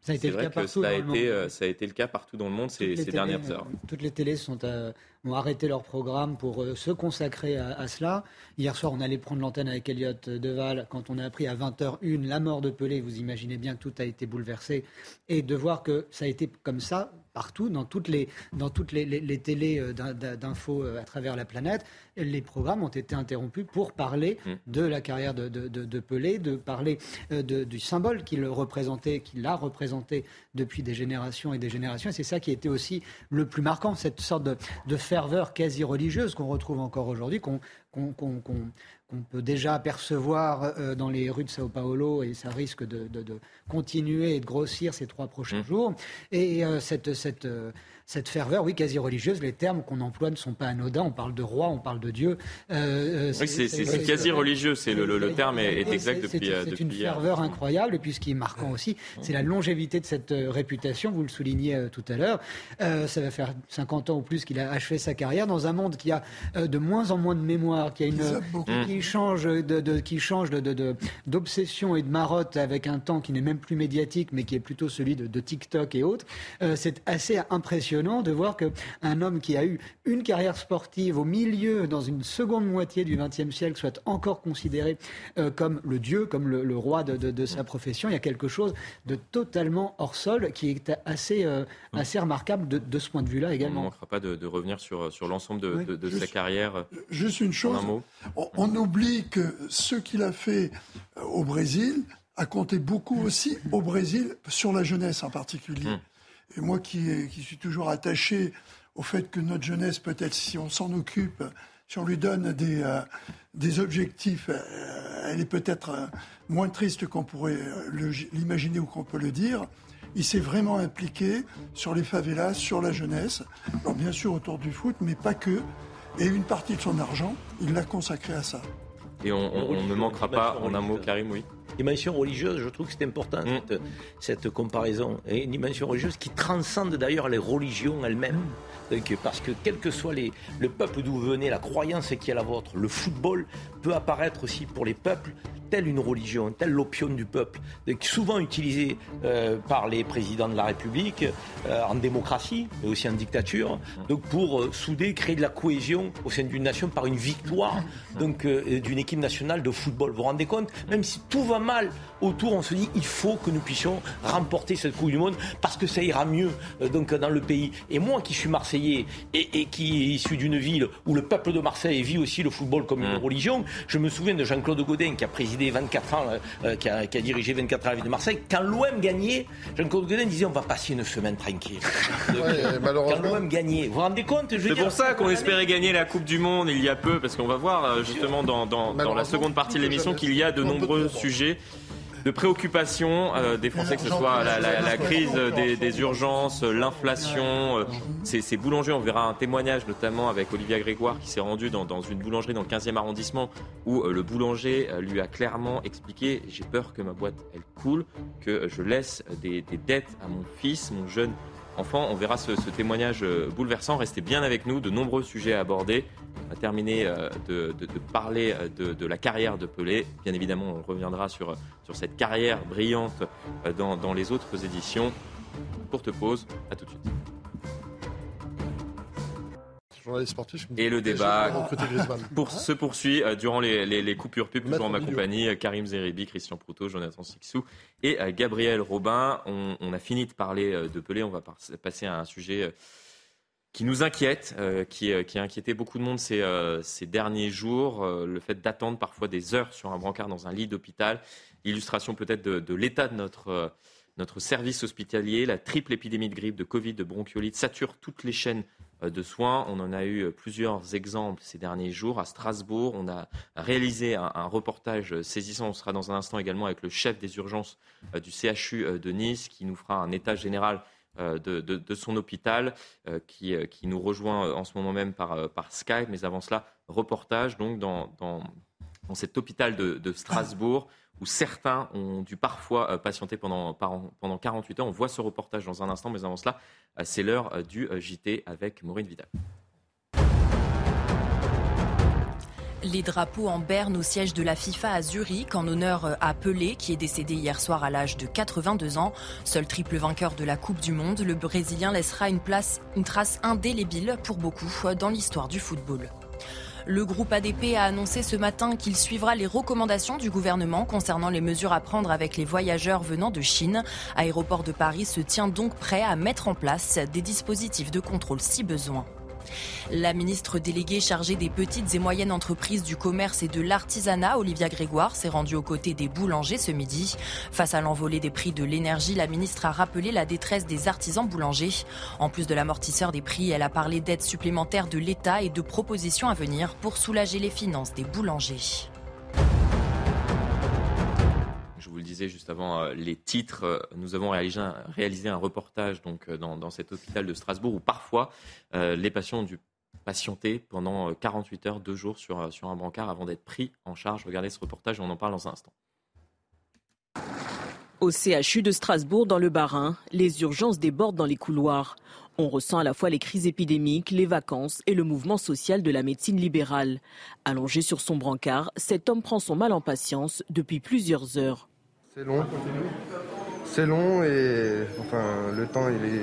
Ça a été c'est le vrai cas partout ça a, dans le été, monde. euh, ça a été le cas partout dans le monde ces, Toutes ces télés, dernières euh, heures. Toutes les télés sont, euh, ont arrêté leur programme pour euh, se consacrer à, à cela. Hier soir, on allait prendre l'antenne avec Elliot Deval. Quand on a appris à 20h01 la mort de Pelé, vous imaginez bien que tout a été bouleversé. Et de voir que ça a été comme ça partout, dans toutes les, dans toutes les, les- les télés euh, d'in- d'infos euh, à travers la planète, les programmes ont été interrompus pour parler Mm. de la carrière de, de- de- de Pelé, de parler euh, de- du symbole qu'il représentait, qu'il a représenté depuis des générations et des générations. Et c'est ça qui était aussi le plus marquant, cette sorte de, de ferveur quasi religieuse qu'on retrouve encore aujourd'hui, qu'on qu'on- qu'on- qu'on- peut déjà apercevoir euh, dans les rues de Sao Paulo et ça risque de, de- de continuer et de grossir ces trois prochains jours. Et euh, cette, cette, euh, cette ferveur, oui, quasi religieuse, les termes qu'on emploie ne sont pas anodins. On parle de roi, on parle de Dieu. Euh, euh, Oui, c'est quasi religieux, c'est le, le- le terme est, est exact c'est- depuis, c'est- euh, C'est une hier. ferveur incroyable. Et puis ce qui est marquant aussi, c'est la longévité de cette réputation. Vous le soulignez euh, tout à l'heure. Euh, ça va faire 50 ans ou plus qu'il a achevé sa carrière dans un monde qui a euh, de moins en moins de mémoire, qui a une qui, qui change de, de- qui change de- de- de- d'obsession et de marotte avec un temps qui n'est même plus médiatique, mais qui est plutôt celui de, de TikTok et autres. Euh, c'est assez impressionnant de voir que un homme qui a eu une carrière sportive au milieu, dans une seconde moitié du XXe siècle, soit encore considéré euh, comme le dieu, comme le, le roi de, de- de sa profession. Il y a quelque chose de totalement hors sol qui est assez, euh, assez remarquable de, de ce point de vue-là On ne également. manquera pas de, de revenir sur, sur l'ensemble de, Oui, de- de juste- sa carrière. Juste une chose, un mot. on, on oublie que ce qu'il a fait euh, au Brésil a compté beaucoup aussi au Brésil sur la jeunesse en particulier. Et moi qui, suis toujours attaché au fait que notre jeunesse, peut-être si on s'en occupe, si on lui donne des, euh, objectifs, euh, elle est peut-être euh, moins triste qu'on pourrait l'imaginer ou qu'on peut le dire. Il s'est vraiment impliqué sur les favelas, sur la jeunesse. Alors bien sûr autour du foot, mais pas que. Et une partie de son argent, il l'a consacré à ça. Et on, on- on ne manquera pas, en un mot, Karim, oui. Dimension religieuse, je trouve que c'est important cette, cette comparaison. Et une dimension religieuse qui transcende d'ailleurs les religions elles-mêmes. Donc, parce que quel que soit les, le peuple d'où vous venez, la croyance qui est la vôtre, le football peut apparaître aussi pour les peuples telle une religion, tel l'opium du peuple, donc souvent utilisé euh, par les présidents de la République euh, en démocratie, mais aussi en dictature, donc pour euh, souder, créer de la cohésion au sein d'une nation par une victoire donc euh, d'une équipe nationale de football. Vous vous rendez compte? Même si tout va mal autour, on se dit il faut que nous puissions remporter cette Coupe du Monde parce que ça ira mieux euh, donc dans le pays. Et moi qui suis marseillais et, et qui est issu d'une ville où le peuple de Marseille vit aussi le football comme une religion, je me souviens de Jean-Claude Godin qui a présidé des 24 ans, euh, qui, a, dirigé 24 ans la ville de Marseille. Quand l'OM gagnait, Jean-Claude Godin disait on va passer une semaine tranquille. *laughs* Quand l'OM gagnait, vous vous rendez compte C'est pour ça qu'on espérait gagner la Coupe du Monde il y a peu, parce qu'on va voir justement dans, dans la seconde partie de l'émission qu'il y a de nombreux sujets de préoccupation euh, des Français, que ce soit la, crise des, urgences, l'inflation. Euh, ces, boulangers, on verra un témoignage notamment avec Olivia Grégoire qui s'est rendu dans, une boulangerie dans le 15e arrondissement où euh, le boulanger lui a clairement expliqué j'ai peur que ma boîte elle coule, que je laisse des, des dettes à mon fils, mon jeune enfant. On verra ce, témoignage bouleversant. Restez bien avec nous, de nombreux sujets à aborder. On va terminer de, parler de, de, la carrière de Pelé. Bien évidemment, on reviendra sur cette carrière brillante euh, dans, dans les autres éditions. Courte pause, à tout de suite. Et le débat *laughs* pour, se poursuit euh, durant les, les, coupures pub, toujours en ma compagnie, euh, Karim Zeribi, Christian Proutot, Jonathan Sixou et Gabriel Robin. On, on, a fini de parler de Pelé, on va passer à un sujet qui nous inquiète, qui, qui, a inquiété beaucoup de monde ces, ces derniers jours, le fait d'attendre parfois des heures sur un brancard dans un lit d'hôpital illustration peut-être de, l'état de notre, euh, notre service hospitalier. La triple épidémie de grippe, de Covid, de bronchiolite sature toutes les chaînes euh, de soins. On en a eu euh, plusieurs exemples ces derniers jours. À Strasbourg, on a réalisé un, reportage saisissant. On sera dans un instant également avec le chef des urgences du CHU de Nice qui nous fera un état général de, son hôpital qui, nous rejoint en ce moment même par, Skype. Mais avant cela, reportage donc dans cet hôpital de Strasbourg où certains ont dû parfois euh, patienter pendant, pendant 48 heures. On voit ce reportage dans un instant, mais avant cela, euh, c'est l'heure euh, du JT avec Maureen Vidal. Les drapeaux en berne au siège de la FIFA à Zurich en honneur à Pelé qui est décédé hier soir à l'âge de 82 ans. Seul triple vainqueur de la Coupe du Monde, le Brésilien laissera une, place, une trace indélébile pour beaucoup dans l'histoire du football. Le groupe ADP a annoncé ce matin qu'il suivra les recommandations du gouvernement concernant les mesures à prendre avec les voyageurs venant de Chine. Aéroport de Paris se tient donc prêt à mettre en place des dispositifs de contrôle si besoin. La ministre déléguée chargée des petites et moyennes entreprises du commerce et de l'artisanat, Olivia Grégoire, s'est rendue aux côtés des boulangers ce midi. Face à l'envolée des prix de l'énergie, la ministre a rappelé la détresse des artisans boulangers. En plus de l'amortisseur des prix, elle a parlé d'aides supplémentaires de l'État et de propositions à venir pour soulager les finances des boulangers le disais juste avant euh, les titres, euh, nous avons réalisé un, reportage donc, euh, dans, cet hôpital de Strasbourg où parfois les patients ont dû patienter pendant 48 heures, deux jours sur, sur un brancard avant d'être pris en charge. Regardez ce reportage, on en parle dans un instant. Au CHU de Strasbourg, dans le Bas-Rhin, les urgences débordent dans les couloirs. On ressent à la fois les crises épidémiques, les vacances et le mouvement social de la médecine libérale. Allongé sur son brancard, cet homme prend son mal en patience depuis plusieurs heures. C'est long. C'est long et enfin le temps il est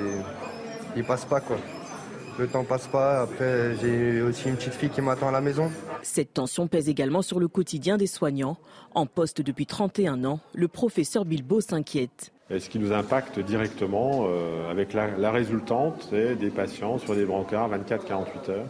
il passe pas quoi. Le temps passe pas. Après j'ai aussi une petite fille qui m'attend à la maison. Cette tension pèse également sur le quotidien des soignants. En poste depuis 31 ans, le professeur Bilbo s'inquiète. Ce qui nous impacte directement euh, avec la, la résultante, c'est des patients sur des brancards 24-48 heures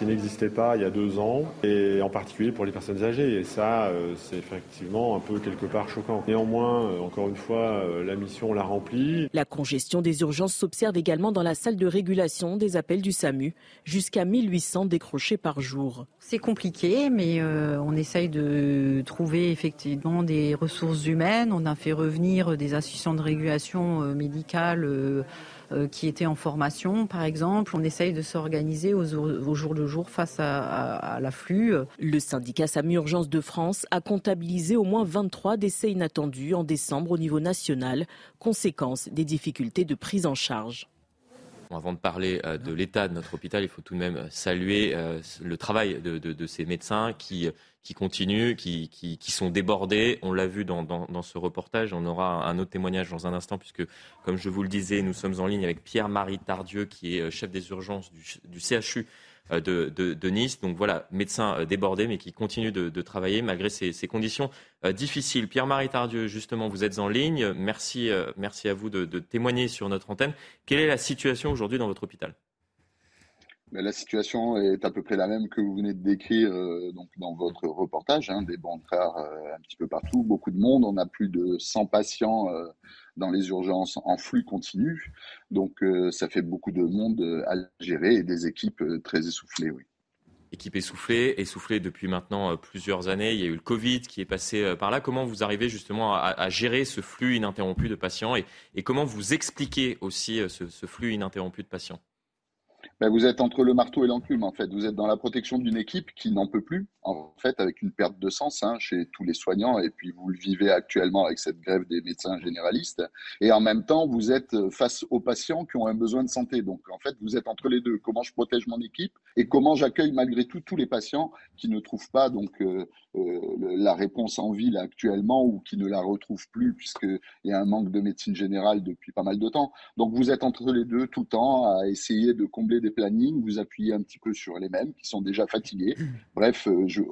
qui n'existait pas il y a deux ans, et en particulier pour les personnes âgées. Et ça, euh, c'est effectivement un peu quelque part choquant. Néanmoins, euh, encore une fois, euh, la mission l'a remplie. La congestion des urgences s'observe également dans la salle de régulation des appels du SAMU, jusqu'à 1800 décrochés par jour. C'est compliqué, mais on essaye de trouver effectivement des ressources humaines. On a fait revenir des assistants de régulation médicale euh, qui étaient en formation, par exemple. On essaye de s'organiser au, jour le jour face à, l'afflux. Le syndicat SAMU Urgence de France a comptabilisé au moins 23 décès inattendus en décembre au niveau national, conséquence des difficultés de prise en charge. Avant de parler euh, de l'état de notre hôpital, il faut tout de même saluer euh, le travail de, ces médecins qui, qui continuent, qui, sont débordés. On l'a vu dans, ce reportage. On aura un autre témoignage dans un instant, puisque, comme je vous le disais, nous sommes en ligne avec Pierre-Marie Tardieu, qui est euh, chef des urgences du, CHU euh, de, Nice. Donc voilà, médecin euh, débordé, mais qui continue de, travailler malgré ces, conditions difficiles. Pierre-Marie Tardieu, justement, vous êtes en ligne. Merci, merci à vous de, témoigner sur notre antenne. Quelle est la situation aujourd'hui dans votre hôpital? La situation est à peu près la même que vous venez de décrire euh, donc dans votre reportage, hein, des brancards euh, un petit peu partout, beaucoup de monde. On a plus de 100 patients euh, dans les urgences en flux continu, donc ça fait beaucoup de monde à gérer et des équipes très essoufflées, oui. Équipe essoufflée, essoufflée depuis maintenant plusieurs années. Il y a eu le Covid qui est passé par là. Comment vous arrivez justement à, gérer ce flux ininterrompu de patients et, comment vous expliquez aussi ce flux ininterrompu de patients? Ben, vous êtes entre le marteau et l'enclume, en fait. Vous êtes dans la protection d'une équipe qui n'en peut plus, en fait, avec une perte de sens hein, chez tous les soignants, et puis vous le vivez actuellement avec cette grève des médecins généralistes. Et en même temps, vous êtes face aux patients qui ont un besoin de santé. Donc, en fait, vous êtes entre les deux. Comment je protège mon équipe et comment j'accueille malgré tout tous les patients qui ne trouvent pas donc euh, euh, la réponse en ville actuellement ou qui ne la retrouvent plus puisqu'il y a un manque de médecine générale depuis pas mal de temps. Donc, vous êtes entre les deux tout le temps à essayer de combler des planning, vous appuyez un petit peu sur les mêmes qui sont déjà fatigués. Bref, euh, je,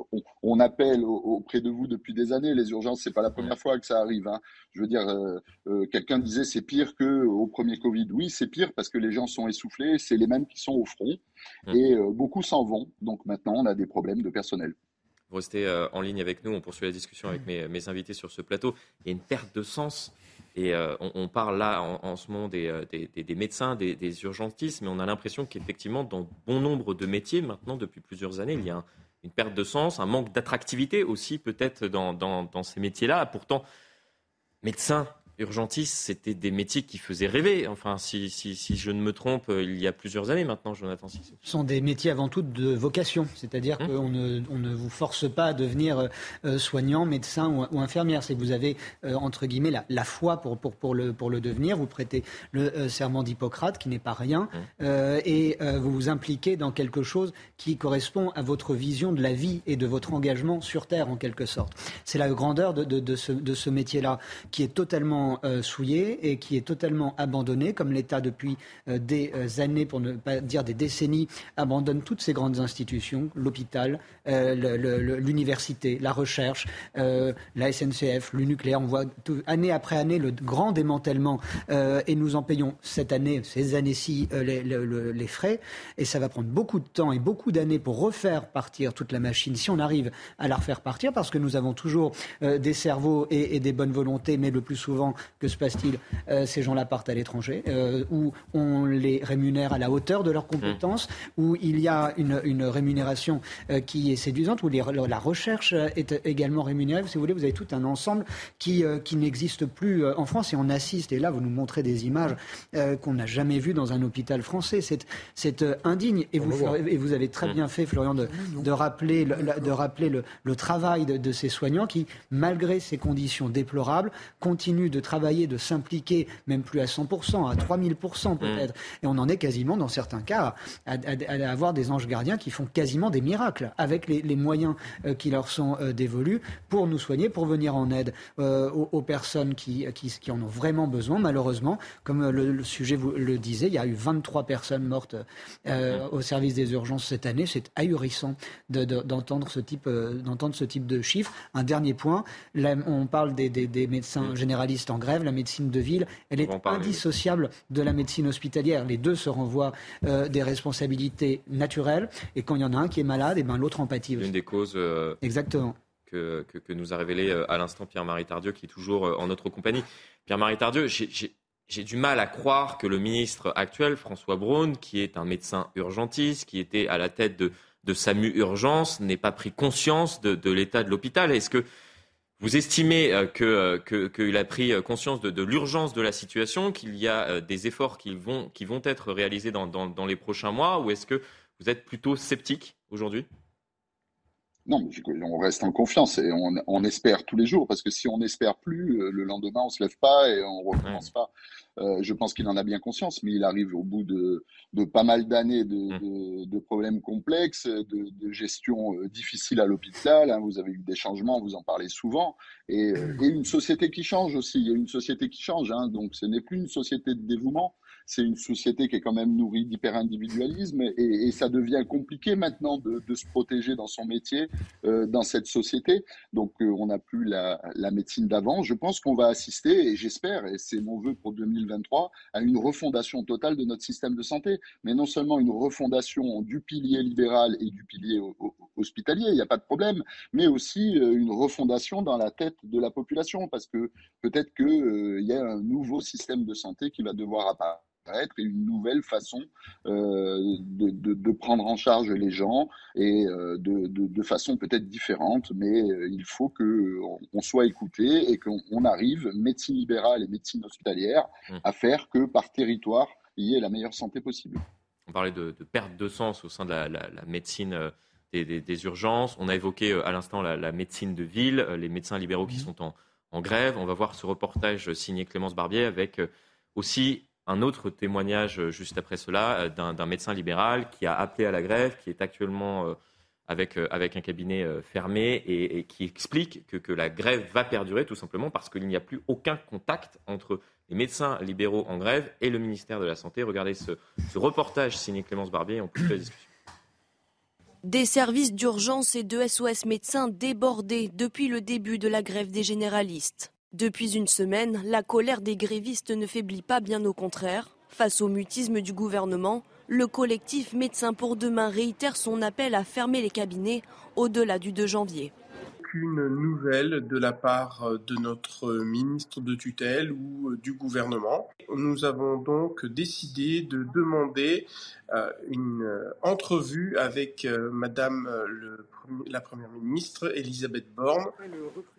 on, appelle auprès de vous depuis des années. Les urgences, c'est pas la première fois que ça arrive. Hein. Je veux dire, euh, euh, quelqu'un disait c'est pire que au premier Covid. Oui, c'est pire parce que les gens sont essoufflés. C'est les mêmes qui sont au front et beaucoup s'en vont. Donc maintenant, on a des problèmes de personnel. Vous restez en ligne avec nous. On poursuit la discussion avec mes, mes invités sur ce plateau. Il y a une perte de sens et euh, on, parle là en, ce moment euh, des, médecins, des, urgentistes, mais on a l'impression qu'effectivement, dans bon nombre de métiers, maintenant, depuis plusieurs années, il y a une perte de sens, un manque d'attractivité aussi peut-être dans, dans ces métiers-là. Pourtant, médecin, urgentistes, c'était des métiers qui faisaient rêver. Enfin, si, je ne me trompe, euh, il y a plusieurs années maintenant, Jonathan Sissou. Ce sont des métiers avant tout de vocation, c'est-à-dire hum. qu'on ne, on ne vous force pas à devenir euh, euh, soignant, médecin ou, infirmière. C'est que vous avez, entre guillemets, la, foi pour, pour, pour, le, pour le devenir. Vous prêtez le serment d'Hippocrate, qui n'est pas rien, hum. et vous vous impliquez dans quelque chose qui correspond à votre vision de la vie et de votre engagement sur Terre, en quelque sorte. C'est la grandeur de, de, de ce, de ce métier-là, qui est totalement euh, souillé et qui est totalement abandonné, comme l'État depuis euh, des euh, années, pour ne pas dire des décennies, abandonne toutes ces grandes institutions, l'hôpital, l'université, la recherche, la SNCF, le nucléaire. On voit année après année le grand démantèlement et nous en payons cette année, ces années-ci, les, frais. Et ça va prendre beaucoup de temps et beaucoup d'années pour refaire partir toute la machine, si on arrive à la refaire partir, parce que nous avons toujours des cerveaux et des bonnes volontés, mais le plus souvent que se passe-t-il euh, Ces gens-là partent à l'étranger, euh, où on les rémunère à la hauteur de leurs compétences, mmh. où il y a une, rémunération euh, qui est séduisante, où la recherche est également rémunérée. Si vous voulez, vous avez tout un ensemble qui, qui n'existe plus en France et on assiste. Et là, vous nous montrez des images qu'on n'a jamais vues dans un hôpital français. C'est indigne. Et vous, et vous avez très mmh. bien fait, Florian, de, de rappeler, le, de rappeler le, le travail de, de, ces soignants qui, malgré ces conditions déplorables, continuent de travailler, de s'impliquer, même plus à 100%, à 3000% peut-être. Mm. Et on en est quasiment, dans certains cas, à, avoir des anges gardiens qui font quasiment des miracles avec les, moyens euh, qui leur sont euh, dévolus pour nous soigner, pour venir en aide euh, aux, personnes qui, qui, en ont vraiment besoin. Malheureusement, comme le, sujet vous le disait, il y a eu 23 personnes mortes mm. au service des urgences cette année. C'est ahurissant d'entendre ce, type, d'entendre ce type de chiffres. Un dernier point, on parle des, des médecins généralistes en grève, la médecine de ville, elle est indissociable de la médecine hospitalière. Les deux se renvoient euh, des responsabilités naturelles. Et quand il y en a un qui est malade, et eh ben l'autre empathie. Une des causes. Euh, Exactement. Que, que, nous a révélé euh, à l'instant Pierre-Marie Tardieu, qui est toujours en notre compagnie. Pierre-Marie Tardieu, j'ai du mal à croire que le ministre actuel, François Braun, qui est un médecin urgentiste, qui était à la tête de, de SAMU Urgence, n'ait pas pris conscience de, de l'état de l'hôpital. Est-ce que vous estimez euh, euh, qu'il que, a pris euh, conscience de, l'urgence de la situation, qu'il y a des efforts qui vont, qui vont être réalisés dans, dans, les prochains mois, ou est-ce que vous êtes plutôt sceptique aujourd'hui? Non, mais on reste en confiance et on, on, espère tous les jours parce que si on n'espère plus, le lendemain on se lève pas et on recommence pas. Euh, je pense qu'il en a bien conscience, mais il arrive au bout de, pas mal d'années de, mmh. problèmes complexes, de, gestion euh, difficile à l'hôpital. Hein. Vous avez eu des changements, vous en parlez souvent, et, euh, une société qui change aussi. Il y a une société qui change, hein. donc ce n'est plus une société de dévouement, c'est une société qui est quand même nourrie d'hyper-individualisme et, ça devient compliqué maintenant de, se protéger dans son métier, euh, dans cette société. Donc euh, on n'a plus la, médecine d'avant. Je pense qu'on va assister, et j'espère, et c'est mon vœu pour 2023, à une refondation totale de notre système de santé. Mais non seulement une refondation du pilier libéral et du pilier hospitalier, il n'y a pas de problème, mais aussi euh, une refondation dans la tête de la population, parce que peut-être qu'il y a un nouveau système de santé qui va devoir apparaître et une nouvelle façon euh, de, prendre en charge les gens et euh, de, façon peut-être différente, mais euh, il faut qu'on soit écouté et qu'on arrive, médecine libérale et médecine hospitalière, mmh. à faire que par territoire, il y ait la meilleure santé possible. On parlait de, perte de sens au sein de la, médecine. Des, urgences. On a évoqué à l'instant la, médecine de ville, les médecins libéraux qui mmh. sont en, en, grève. On va voir ce reportage signé Clémence Barbier avec aussi un autre témoignage euh, juste après cela euh, d'un médecin libéral qui a appelé à la grève, qui est actuellement euh, avec, un cabinet fermé et, qui explique que, la grève va perdurer tout simplement parce qu'il n'y a plus aucun contact entre les médecins libéraux en grève et le ministère de la Santé. Regardez ce, reportage signé Clémence Barbier on peut la discussion. Des services d'urgence et de SOS médecins débordés depuis le début de la grève des généralistes. Depuis une semaine, la colère des grévistes ne faiblit pas, bien au contraire. Face au mutisme du gouvernement, le collectif Médecins pour demain réitère son appel à fermer les cabinets au-delà du 2 janvier aucune nouvelle de la part de notre ministre de tutelle ou du gouvernement. Nous avons donc décidé de demander euh, une entrevue avec euh, Madame euh, la Première ministre, Elisabeth Borne.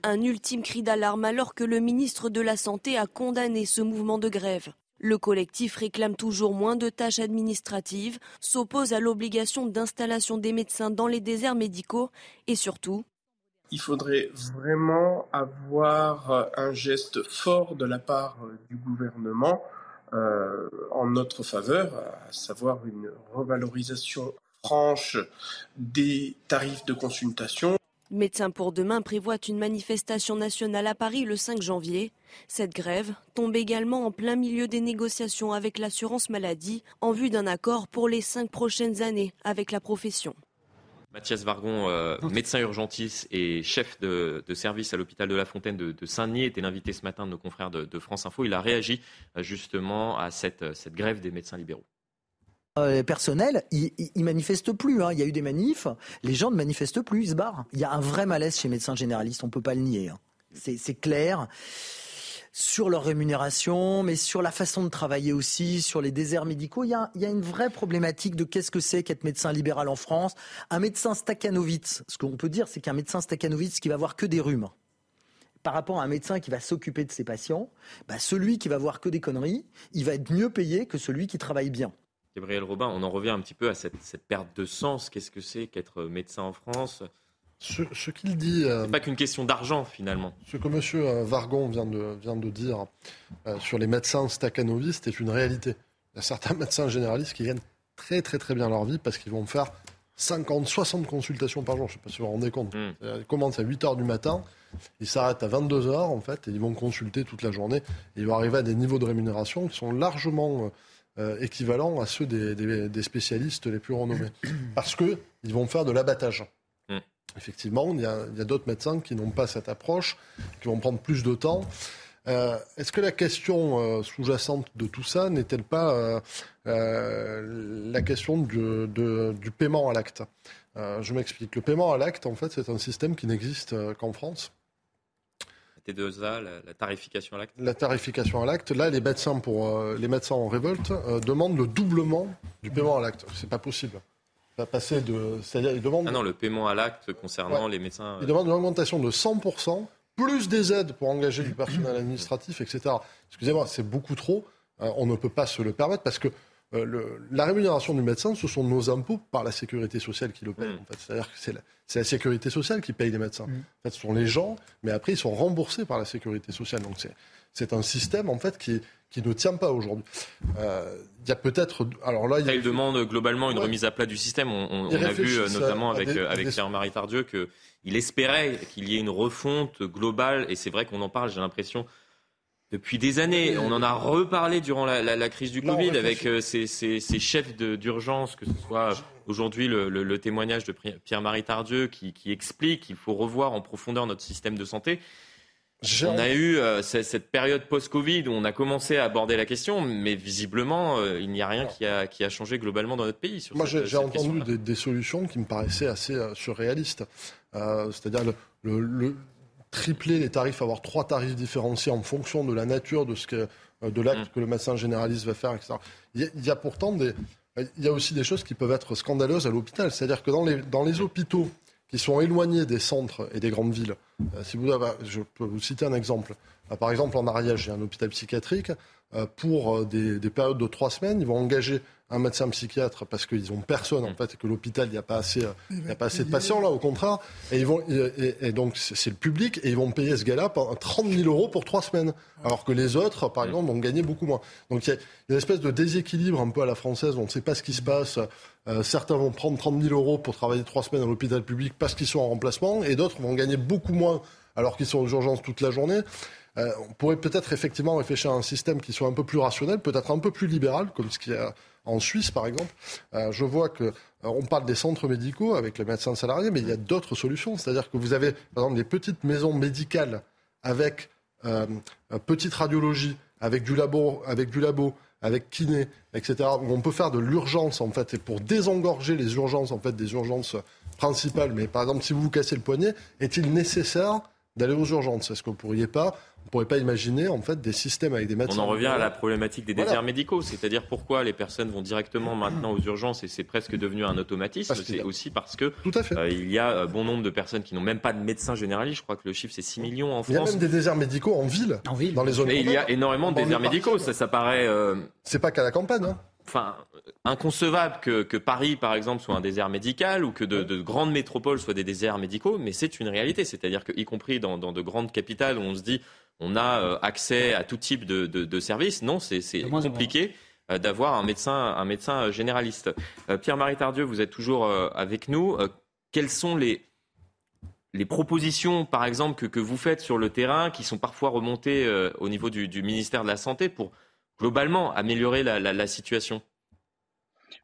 Un ultime cri d'alarme alors que le ministre de la Santé a condamné ce mouvement de grève. Le collectif réclame toujours moins de tâches administratives, s'oppose à l'obligation d'installation des médecins dans les déserts médicaux et surtout il faudrait vraiment avoir euh, un geste fort de la part euh, du gouvernement euh, en notre faveur, à savoir une revalorisation franche des tarifs de consultation. Médecins pour demain prévoit une manifestation nationale à Paris le 5 janvier. Cette grève tombe également en plein milieu des négociations avec l'assurance maladie en vue d'un accord pour les cinq prochaines années avec la profession. Mathias Vargon, euh, *laughs* médecin urgentiste et chef de, service à l'hôpital de la Fontaine de, Saint-Denis, était l'invité ce matin de nos confrères de, France Info. Il a réagi euh, justement à cette, grève des médecins libéraux. Euh, les personnels, ils, ne manifestent plus. Hein. Il y a eu des manifs, les gens ne manifestent plus, ils se barrent. Il y a un vrai malaise chez les médecins généralistes, on ne peut pas le nier. Hein. C'est clair sur leur rémunération, mais sur la façon de travailler aussi, sur les déserts médicaux. Il y a, une vraie problématique de qu'est-ce que c'est qu'être médecin libéral en France. Un médecin stakhanovitz, ce qu'on peut dire, c'est qu'un médecin stakhanovitz qui va voir que des rhumes, par rapport à un médecin qui va s'occuper de ses patients, bah, celui qui va voir que des conneries, il va être mieux payé que celui qui travaille bien. Gabriel Robin, on en revient un petit peu à cette, cette perte de sens. Qu'est-ce que c'est qu'être médecin en France? Ce, qu'il dit. Euh, pas qu'une question d'argent finalement. Ce que M. Euh, Vargon vient de, vient de dire euh, sur les médecins staccanovistes est une réalité. Il y a certains *laughs* médecins généralistes qui gagnent très très très bien leur vie parce qu'ils vont faire 50, 60 consultations par jour. Je ne sais pas si vous vous rendez compte. Hmm. Ils commencent à 8 h du matin, ils s'arrêtent à 22 h en fait et ils vont consulter toute la journée. Et ils vont arriver à des niveaux de rémunération qui sont largement équivalents à ceux des, des, spécialistes les plus renommés. *coughs* Parce qu'ils vont faire de l'abattage. Effectivement, il y a, d'autres médecins qui n'ont pas cette approche, qui vont prendre plus de temps. Euh, est-ce que la question euh, sous-jacente de tout ça n'est-elle pas euh, la question du, paiement à l'acte? Je m'explique. Le paiement à l'acte, en fait, c'est un système qui n'existe qu'en France. La T2A, la, tarification à l'acte? La tarification à l'acte. Là, les médecins, pour, les médecins en révolte demandent le doublement du paiement à l'acte. C'est pas possible passer de. C'est-à-dire, il demande. Ah non, le paiement à l'acte concernant les médecins. Il demande une augmentation de 100%, plus des aides pour engager du personnel *coughs* administratif, etc. Excusez-moi, c'est beaucoup trop. Euh, on ne peut pas se le permettre parce que euh, le, la rémunération du médecin, ce sont nos impôts par la sécurité sociale qui le paye. Mm. En fait. C'est-à-dire que c'est la, la, sécurité sociale qui paye les médecins. Mm. En fait, ce sont les gens, mais après, ils sont remboursés par la sécurité sociale. Donc c'est, c'est un système, en fait, qui, qui ne tient pas aujourd'hui. Euh, il y a peut-être. Alors là, il, demande globalement une remise à plat du système. On, a vu euh, notamment avec, euh, avec Pierre-Marie Tardieu qu'il espérait qu'il y ait une refonte globale. Et c'est vrai qu'on en parle, j'ai l'impression, depuis des années. On en a reparlé durant la, crise du Covid avec euh, ces, chefs d'urgence, que ce soit aujourd'hui le, témoignage de Pierre-Marie Tardieu qui, explique qu'il faut revoir en profondeur notre système de santé. On a eu euh, cette période post-Covid où on a commencé à aborder la question, mais visiblement, euh, il n'y a rien qui a, qui a, changé globalement dans notre pays. Moi, j'ai entendu des, solutions qui me paraissaient assez surréalistes. C'est-à-dire le, tripler les tarifs, avoir trois tarifs différenciés en fonction de la nature de, ce que, euh, de l'acte mm. que le médecin généraliste va faire, etc. Il y a, pourtant des, il y a aussi des choses qui peuvent être scandaleuses à l'hôpital. C'est-à-dire que dans les, dans les hôpitaux qui sont éloignés des centres et des grandes villes, euh, si vous avez, je peux vous citer un exemple. Euh, par exemple, en Ariège, a un hôpital psychiatrique. Pour des, des périodes de trois semaines, ils vont engager un médecin psychiatre parce qu'ils ont personne en fait et que l'hôpital il n'y a pas assez euh, il y a pas assez de patients là au contraire. Et ils vont et, donc c'est le public et ils vont payer ce gars-là 30 000 euros pour trois semaines. Alors que les autres par exemple vont gagner beaucoup moins. Donc il y a, une espèce de déséquilibre un peu à la française. On ne sait pas ce qui se passe. Euh, certains vont prendre 30 000 euros pour travailler trois semaines à l'hôpital public parce qu'ils sont en remplacement et d'autres vont gagner beaucoup moins alors qu'ils sont aux urgences toute la journée. Euh, on pourrait peut-être effectivement réfléchir à un système qui soit un peu plus rationnel, peut-être un peu plus libéral, comme ce qui a en Suisse, par exemple, euh, je vois que euh, on parle des centres médicaux avec les médecins salariés, mais il y a d'autres solutions. C'est-à-dire que vous avez, par exemple, des petites maisons médicales avec euh, petite radiologie, avec du labo, avec du labo, avec kiné, etc. Où on peut faire de l'urgence en fait, et pour désengorger les urgences en fait des urgences principales. Mais par exemple, si vous vous cassez le poignet, est-il nécessaire d'aller aux urgences? Est-ce que vous ne pourriez pas on pourrait pas imaginer en fait des systèmes avec des médecins. On en revient à la problématique des déserts médicaux, c'est-à-dire pourquoi les personnes vont directement maintenant aux urgences et c'est presque devenu un automatisme. C'est aussi parce que Tout à fait. Euh, il y a euh, bon nombre de personnes qui n'ont même pas de médecin généraliste. Je crois que le chiffre c'est 6 millions en France. Il y a même des déserts médicaux en ville, en ville. dans les zones. Et il y a énormément de déserts médicaux. Ça, ça paraît. Euh, c'est pas qu'à la campagne. Hein enfin, inconcevable que, que, Paris, par exemple, soit un désert médical ou que de, de grandes métropoles soient des déserts médicaux, mais c'est une réalité. C'est-à-dire qu'y compris dans, dans, de grandes capitales où on se dit on a euh, accès à tout type de, de, services. Non, c'est compliqué euh, d'avoir un médecin, un médecin euh, généraliste. Pierre-Marie Tardieu, vous êtes toujours avec nous. Quelles sont les, les propositions, par exemple, que, que, vous faites sur le terrain, qui sont parfois remontées au niveau du, du, ministère de la Santé pour globalement améliorer la, la, la situation?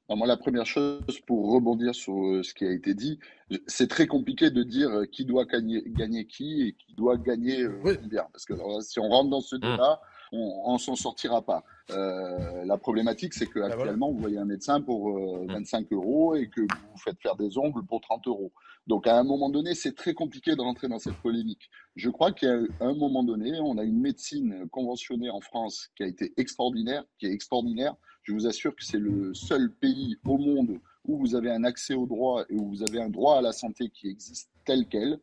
Moi, la première chose, pour rebondir sur euh, ce qui a été dit, c'est très compliqué de dire euh, qui doit gagner, gagner qui et qui doit gagner euh, combien. Parce que si on rentre dans ce mmh. débat, on ne s'en sortira pas. Euh, la problématique, c'est qu'actuellement, vous voyez un médecin pour 25 mmh. euros et que vous faites faire des ongles pour 30 euros. Donc, à un moment donné, c'est très compliqué de rentrer dans cette polémique. Je crois qu'à un moment donné, on a une médecine conventionnée en France qui a été extraordinaire, qui est extraordinaire. Je vous assure que c'est le seul pays au monde où vous avez un accès au droit et où vous avez un droit à la santé qui existe tel quel.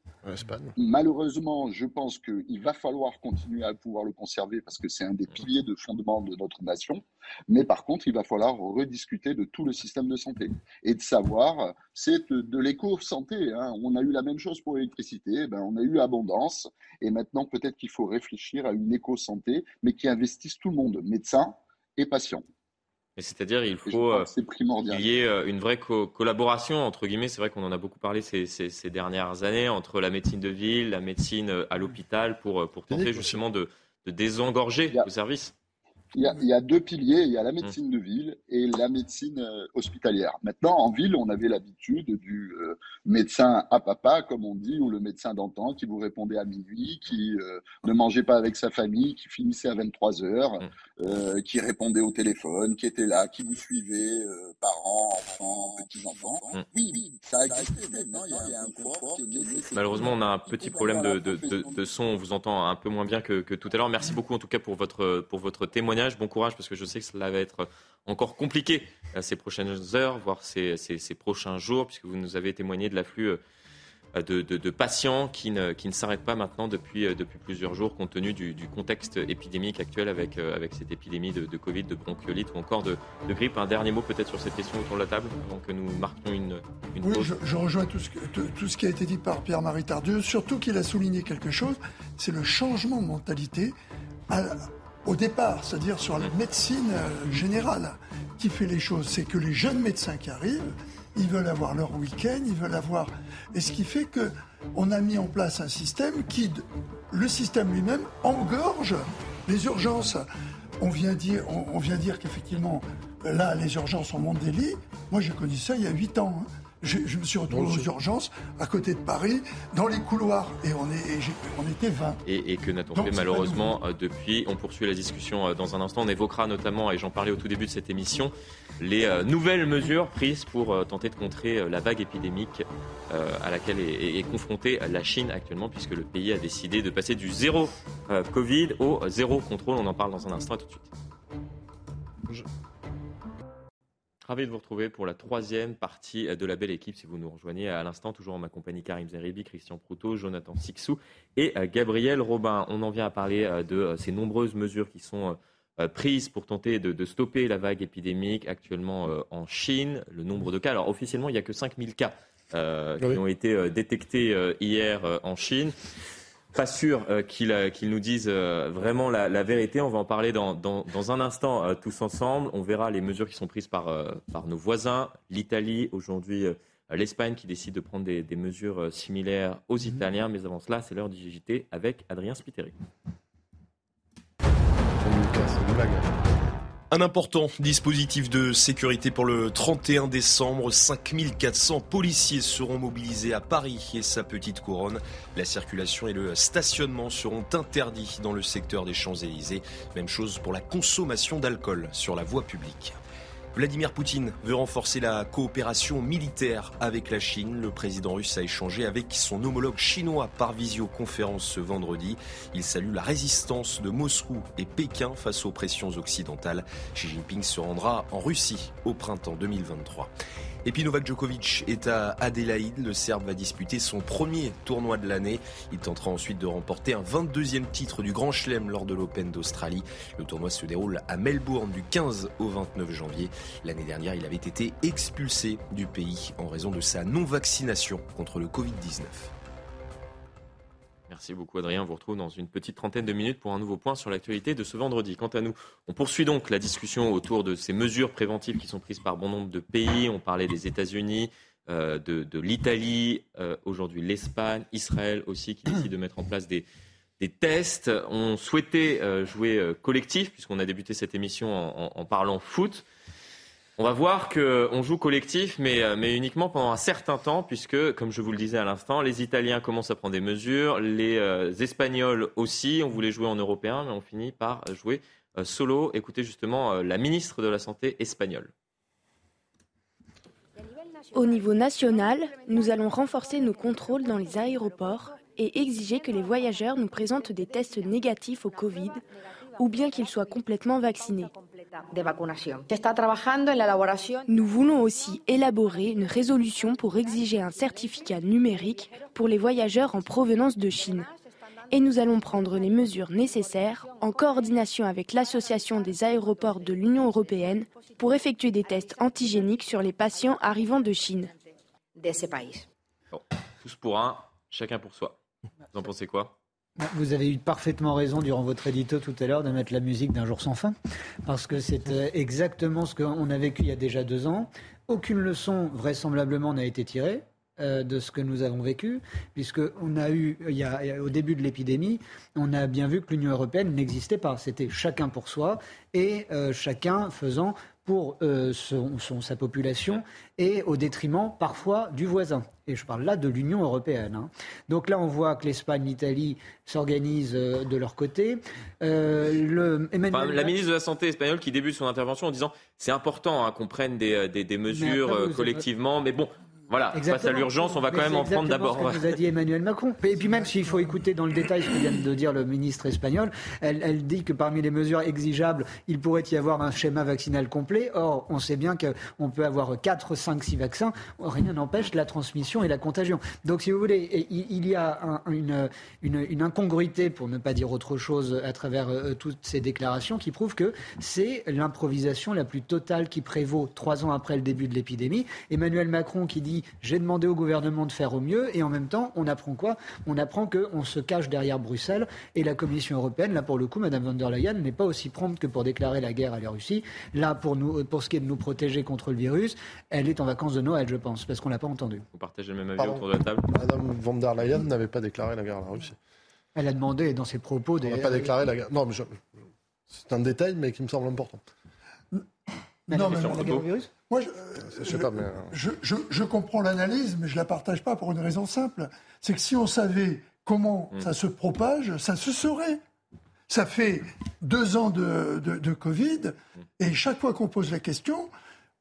Malheureusement, je pense qu'il va falloir continuer à pouvoir le conserver parce que c'est un des piliers de fondement de notre nation. Mais par contre, il va falloir rediscuter de tout le système de santé et de savoir, c'est de, l'éco-santé. Hein. On a eu la même chose pour l'électricité, ben, on a eu abondance et maintenant peut-être qu'il faut réfléchir à une éco-santé, mais qui investisse tout le monde, médecins et patients c'est-à-dire, il faut euh, qu'il y ait euh, une vraie collaboration, entre guillemets. C'est vrai qu'on en a beaucoup parlé ces, ces, dernières années, entre la médecine de ville, la médecine euh, à l'hôpital, pour, pour tenter justement de, de désengorger le service. Il y, a, deux piliers, il y a la médecine de ville et la médecine euh, hospitalière. Maintenant, en ville, on avait l'habitude du euh, médecin à papa, comme on dit, ou le médecin d'antan qui vous répondait à minuit, qui euh, ne mangeait pas avec sa famille, qui finissait à 23 heures, mm. qui répondait au téléphone, qui était là, qui vous suivait, parents, enfants, petits-enfants. Mm. Oui, oui, ça a existé. Maintenant, il y a un confort Malheureusement, on a un petit problème de, de, de, de, son. On vous entend un peu moins bien que, que tout à l'heure. Merci beaucoup, en tout cas, pour votre, pour votre témoignage. Bon courage parce que je sais que cela va être encore compliqué ces prochaines heures, voire ces, prochains jours, puisque vous nous avez témoigné de l'afflux euh, de, patients qui ne, qui ne s'arrêtent pas maintenant depuis, euh, depuis plusieurs jours, compte tenu du, contexte épidémique actuel avec, euh, avec cette épidémie de, Covid, de bronchiolite ou encore de, grippe. Un dernier mot peut-être sur cette question autour de la table, avant que nous marquions une, une oui, Je, rejoins tout ce, tout ce qui a été dit par Pierre-Marie Tardieu, surtout qu'il a souligné quelque chose, c'est le changement de mentalité. À, au départ, c'est-à-dire sur la médecine euh, générale, qui fait les choses. C'est que les jeunes médecins qui arrivent, ils veulent avoir leur week-end, ils veulent avoir. Et ce qui fait que on a mis en place un système qui, le système lui-même, engorge Les urgences, on vient dire, on, vient dire qu'effectivement, là, les urgences, on monte des lits. Moi, j'ai connu ça il y a 8 ans. Hein. Je, me suis retrouvé aux urgences, à côté de Paris, dans les couloirs, et on, est, on était 20. Et, que n'a-t-on fait malheureusement euh, depuis? On poursuit la discussion euh, dans un instant. On évoquera notamment, et j'en parlais au tout début de cette émission, les euh, nouvelles mesures prises pour tenter de contrer la vague épidémique à laquelle est, confrontée la Chine actuellement, puisque le pays a décidé de passer du zéro Covid au zéro contrôle. On en parle dans un instant. À tout de suite. Ravi de vous retrouver pour la troisième partie de la belle équipe. Si vous nous rejoignez à l'instant, toujours en ma compagnie Karim Zeribi, Christian Proutot, Jonathan Sixou et euh, Gabriel Robin. On en vient à parler euh, de euh, ces nombreuses mesures qui sont prises pour tenter de, stopper la vague épidémique actuellement en Chine. Le nombre de cas, alors officiellement, il n'y a que 5000 cas qui ont été détectés hier en Chine pas sûr euh, euh, qu'ils nous disent euh, vraiment la, vérité. On va en parler dans, un instant tous ensemble. On verra les mesures qui sont prises par, par nos voisins. L'Italie, aujourd'hui l'Espagne qui décide de prendre des, mesures similaires aux mhm. Italiens. Mais avant cela, c'est l'heure du JT avec Adrien Spiteri. Un important dispositif de sécurité pour le 31 décembre. 5400 policiers seront mobilisés à Paris et sa petite couronne. La circulation et le stationnement seront interdits dans le secteur des Champs-Élysées. Même chose pour la consommation d'alcool sur la voie publique. Vladimir Poutine veut renforcer la coopération militaire avec la Chine. Le président russe a échangé avec son homologue chinois par visioconférence ce vendredi. Il salue la résistance de Moscou et Pékin face aux pressions occidentales. Xi Jinping se rendra en Russie au printemps 2023. Et puis Novak Djokovic est à Adélaïde. Le Serbe va disputer son premier tournoi de l'année. Il tentera ensuite de remporter un 22e titre du Grand Chelem lors de l'Open d'Australie. Le tournoi se déroule à Melbourne du 15 au 29 janvier. L'année dernière, il avait été expulsé du pays en raison de sa non-vaccination contre le Covid-19. Merci beaucoup Adrien. On vous retrouve dans une petite trentaine de minutes pour un nouveau point sur l'actualité de ce vendredi. Quant à nous, on poursuit donc la discussion autour de ces mesures préventives qui sont prises par bon nombre de pays. On parlait des États-Unis, euh, de, l'Italie, euh, aujourd'hui l'Espagne, Israël aussi qui décide de mettre en place des, tests. On souhaitait euh, jouer collectif puisqu'on a débuté cette émission en parlant foot. On va voir qu'on joue collectif, euh, mais, uniquement pendant un certain temps, puisque, comme je vous le disais à l'instant, les Italiens commencent à prendre des mesures, les euh, Espagnols aussi. On voulait jouer en européen, mais on finit par jouer euh, solo. Écoutez justement la ministre de la Santé espagnole. Au niveau national, nous allons renforcer nos contrôles dans les aéroports et exiger que les voyageurs nous présentent des tests négatifs au Covid ou bien qu'ils soient complètement vaccinés. Nous voulons aussi élaborer une résolution pour exiger un certificat numérique pour les voyageurs en provenance de Chine. Et nous allons prendre les mesures nécessaires en coordination avec l'Association des aéroports de l'Union européenne pour effectuer des tests antigéniques sur les patients arrivant de Chine. tous pour un, chacun pour soi. Vous en pensez quoi? Vous avez eu parfaitement raison durant votre édito tout à l'heure de mettre la musique d'un jour sans fin, parce que c'est euh, exactement ce qu'on a vécu il y a déjà deux ans. Aucune leçon vraisemblablement n'a été tirée euh, de ce que nous avons vécu, puisque on a eu, il y a, au début de l'épidémie, on a bien vu que l'Union européenne n'existait pas. C'était chacun pour soi et euh, chacun faisant pour euh, sa population et au détriment parfois du voisin. Et je parle là de l'Union européenne. Hein. Donc là, on voit que l'Espagne, l'Italie s'organisent euh, de leur côté. Euh, la ministre de la Santé espagnole qui débute son intervention en disant c'est important hein, qu'on prenne des, des mesures collectivement, mais bon, voilà, face à l'urgence, on va quand même en prendre d'abord. Ce que vous a dit Emmanuel Macron. Et puis même s'il faut écouter dans le détail ce que vient de dire le ministre espagnol, elle, dit que parmi les mesures exigeables, il pourrait y avoir un schéma vaccinal complet. Or, on sait bien qu'on peut avoir 4, 5, 6 vaccins. Rien n'empêche la transmission et la contagion. Donc, si vous voulez, il, y a une, une, incongruité, pour ne pas dire autre chose, à travers euh, toutes ces déclarations qui prouvent que c'est l'improvisation la plus totale qui prévaut trois ans après le début de l'épidémie. Emmanuel Macron qui dit j'ai demandé au gouvernement de faire au mieux et en même temps, on apprend quoi? On apprend qu'on se cache derrière Bruxelles et la Commission européenne, là pour le coup, Mme von der Leyen n'est pas aussi prompte que pour déclarer la guerre à la Russie. Là, pour, nous, pour ce qui est de nous protéger contre le virus, elle est en vacances de Noël, je pense, parce qu'on ne l'a pas entendu. Vous partagez le même avis autour de la table? Mme von der Leyen n'avait pas déclaré la guerre à la Russie. Elle a demandé dans ses propos... Des... On n'a pas déclaré la guerre. Non, mais c'est un détail, mais qui me semble important. Non, mais la guerre au virus Moi, je, je, pas, mais... je, je comprends l'analyse, mais je ne la partage pas pour une raison simple. C'est que si on savait comment mm. ça se propage, ça se saurait. Ça fait deux ans de, de, de Covid, et chaque fois qu'on pose la question,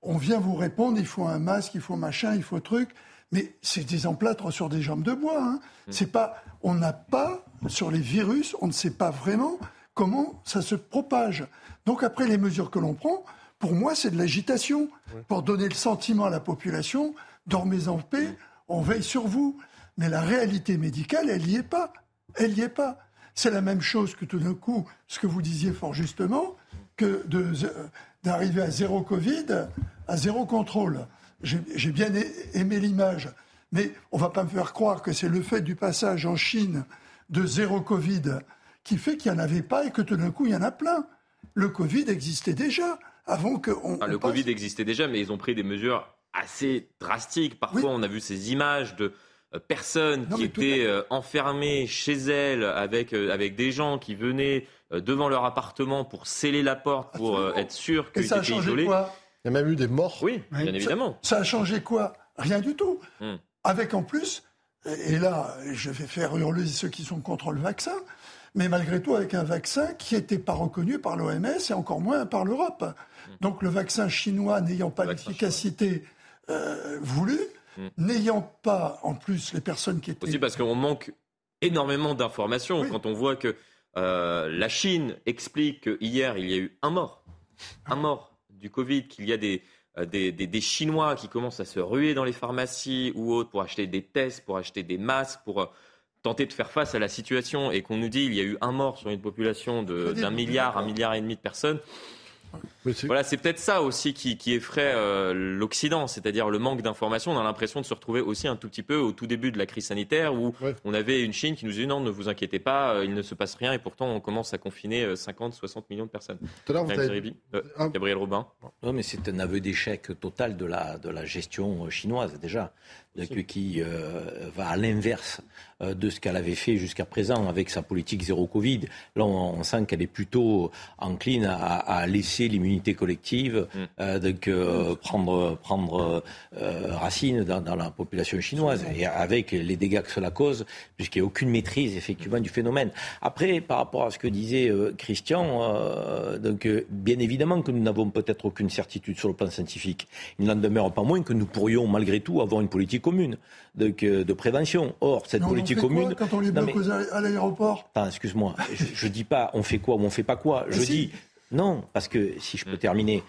on vient vous répondre, il faut un masque, il faut machin, il faut truc. Mais c'est des emplâtres sur des jambes de bois. Hein. Mm. C'est pas, on n'a pas sur les virus, on ne sait pas vraiment comment ça se propage. Donc après les mesures que l'on prend, pour moi c'est de l'agitation pour donner le sentiment à la population dormez en paix, on veille sur vous. Mais la réalité médicale, elle n'y est pas. Elle n'y est pas. C'est la même chose que tout d'un coup, ce que vous disiez fort justement, que d'arriver à zéro Covid, à zéro contrôle. J'ai bien aimé l'image, mais on ne va pas me faire croire que c'est le fait du passage en Chine de zéro Covid qui fait qu'il n'y en avait pas et que tout d'un coup il y en a plein. Le Covid existait déjà avant que le Covid existait déjà, mais ils ont pris des mesures assez drastiques. Parfois, on a vu ces images de euh, personnes qui étaient euh, enfermées chez elles avec, euh, avec des gens qui venaient devant leur appartement pour sceller la porte, pour être sûr qu'ils étaient isolés. Quoi? Il y a même eu des morts. Oui, bien évidemment. Ça, a changé quoi? Rien du tout. Hmm. Avec en plus, et là, je vais faire hurler ceux qui sont contre le vaccin, mais malgré tout avec un vaccin qui n'était pas reconnu par l'OMS et encore moins par l'Europe. Hmm. Donc le vaccin chinois n'ayant pas l'efficacité voulue, Mm. n'ayant pas en plus les personnes qui étaient... Aussi parce qu'on manque énormément d'informations. Quand on voit que euh, la Chine explique qu'hier, il y a eu un mort, un mort du Covid, qu'il y a euh, des, des, des, Chinois qui commencent à se ruer dans les pharmacies ou autres pour acheter des tests, pour acheter des masques, pour euh, tenter de faire face à la situation et qu'on nous dit qu'il y a eu un mort sur une population d'un milliard, un milliard et demi de personnes. Voilà, c'est peut-être ça aussi qui, effraie euh, l'Occident, c'est-à-dire le manque d'informations. On a l'impression de se retrouver aussi un tout petit peu au tout début de la crise sanitaire où on avait une Chine qui nous disait non, ne vous inquiétez pas, euh, il ne se passe rien et pourtant on commence à confiner 50, euh, 60 millions de personnes. Tout à ah. Gabriel Robin. Non, mais c'est un aveu d'échec total de la, de la gestion chinoise déjà qui euh, va à l'inverse euh, de ce qu'elle avait fait jusqu'à présent avec sa politique zéro Covid. Là, on, sent qu'elle est plutôt encline à, laisser l'immunité collective mm. euh, donc, prendre, prendre racine dans, la population chinoise et avec les dégâts que cela cause, puisqu'il n'y a aucune maîtrise effectivement du phénomène. Après, par rapport à ce que disait Christian, donc bien évidemment que nous n'avons peut-être aucune certitude sur le plan scientifique. Il n'en demeure pas moins que nous pourrions malgré tout avoir une politique commune de, de prévention. Or, cette politique commune. quand on les bloque à l'aéroport excuse-moi, je, ne dis pas on fait quoi ou on fait pas quoi. Je dis non, parce que si je peux terminer,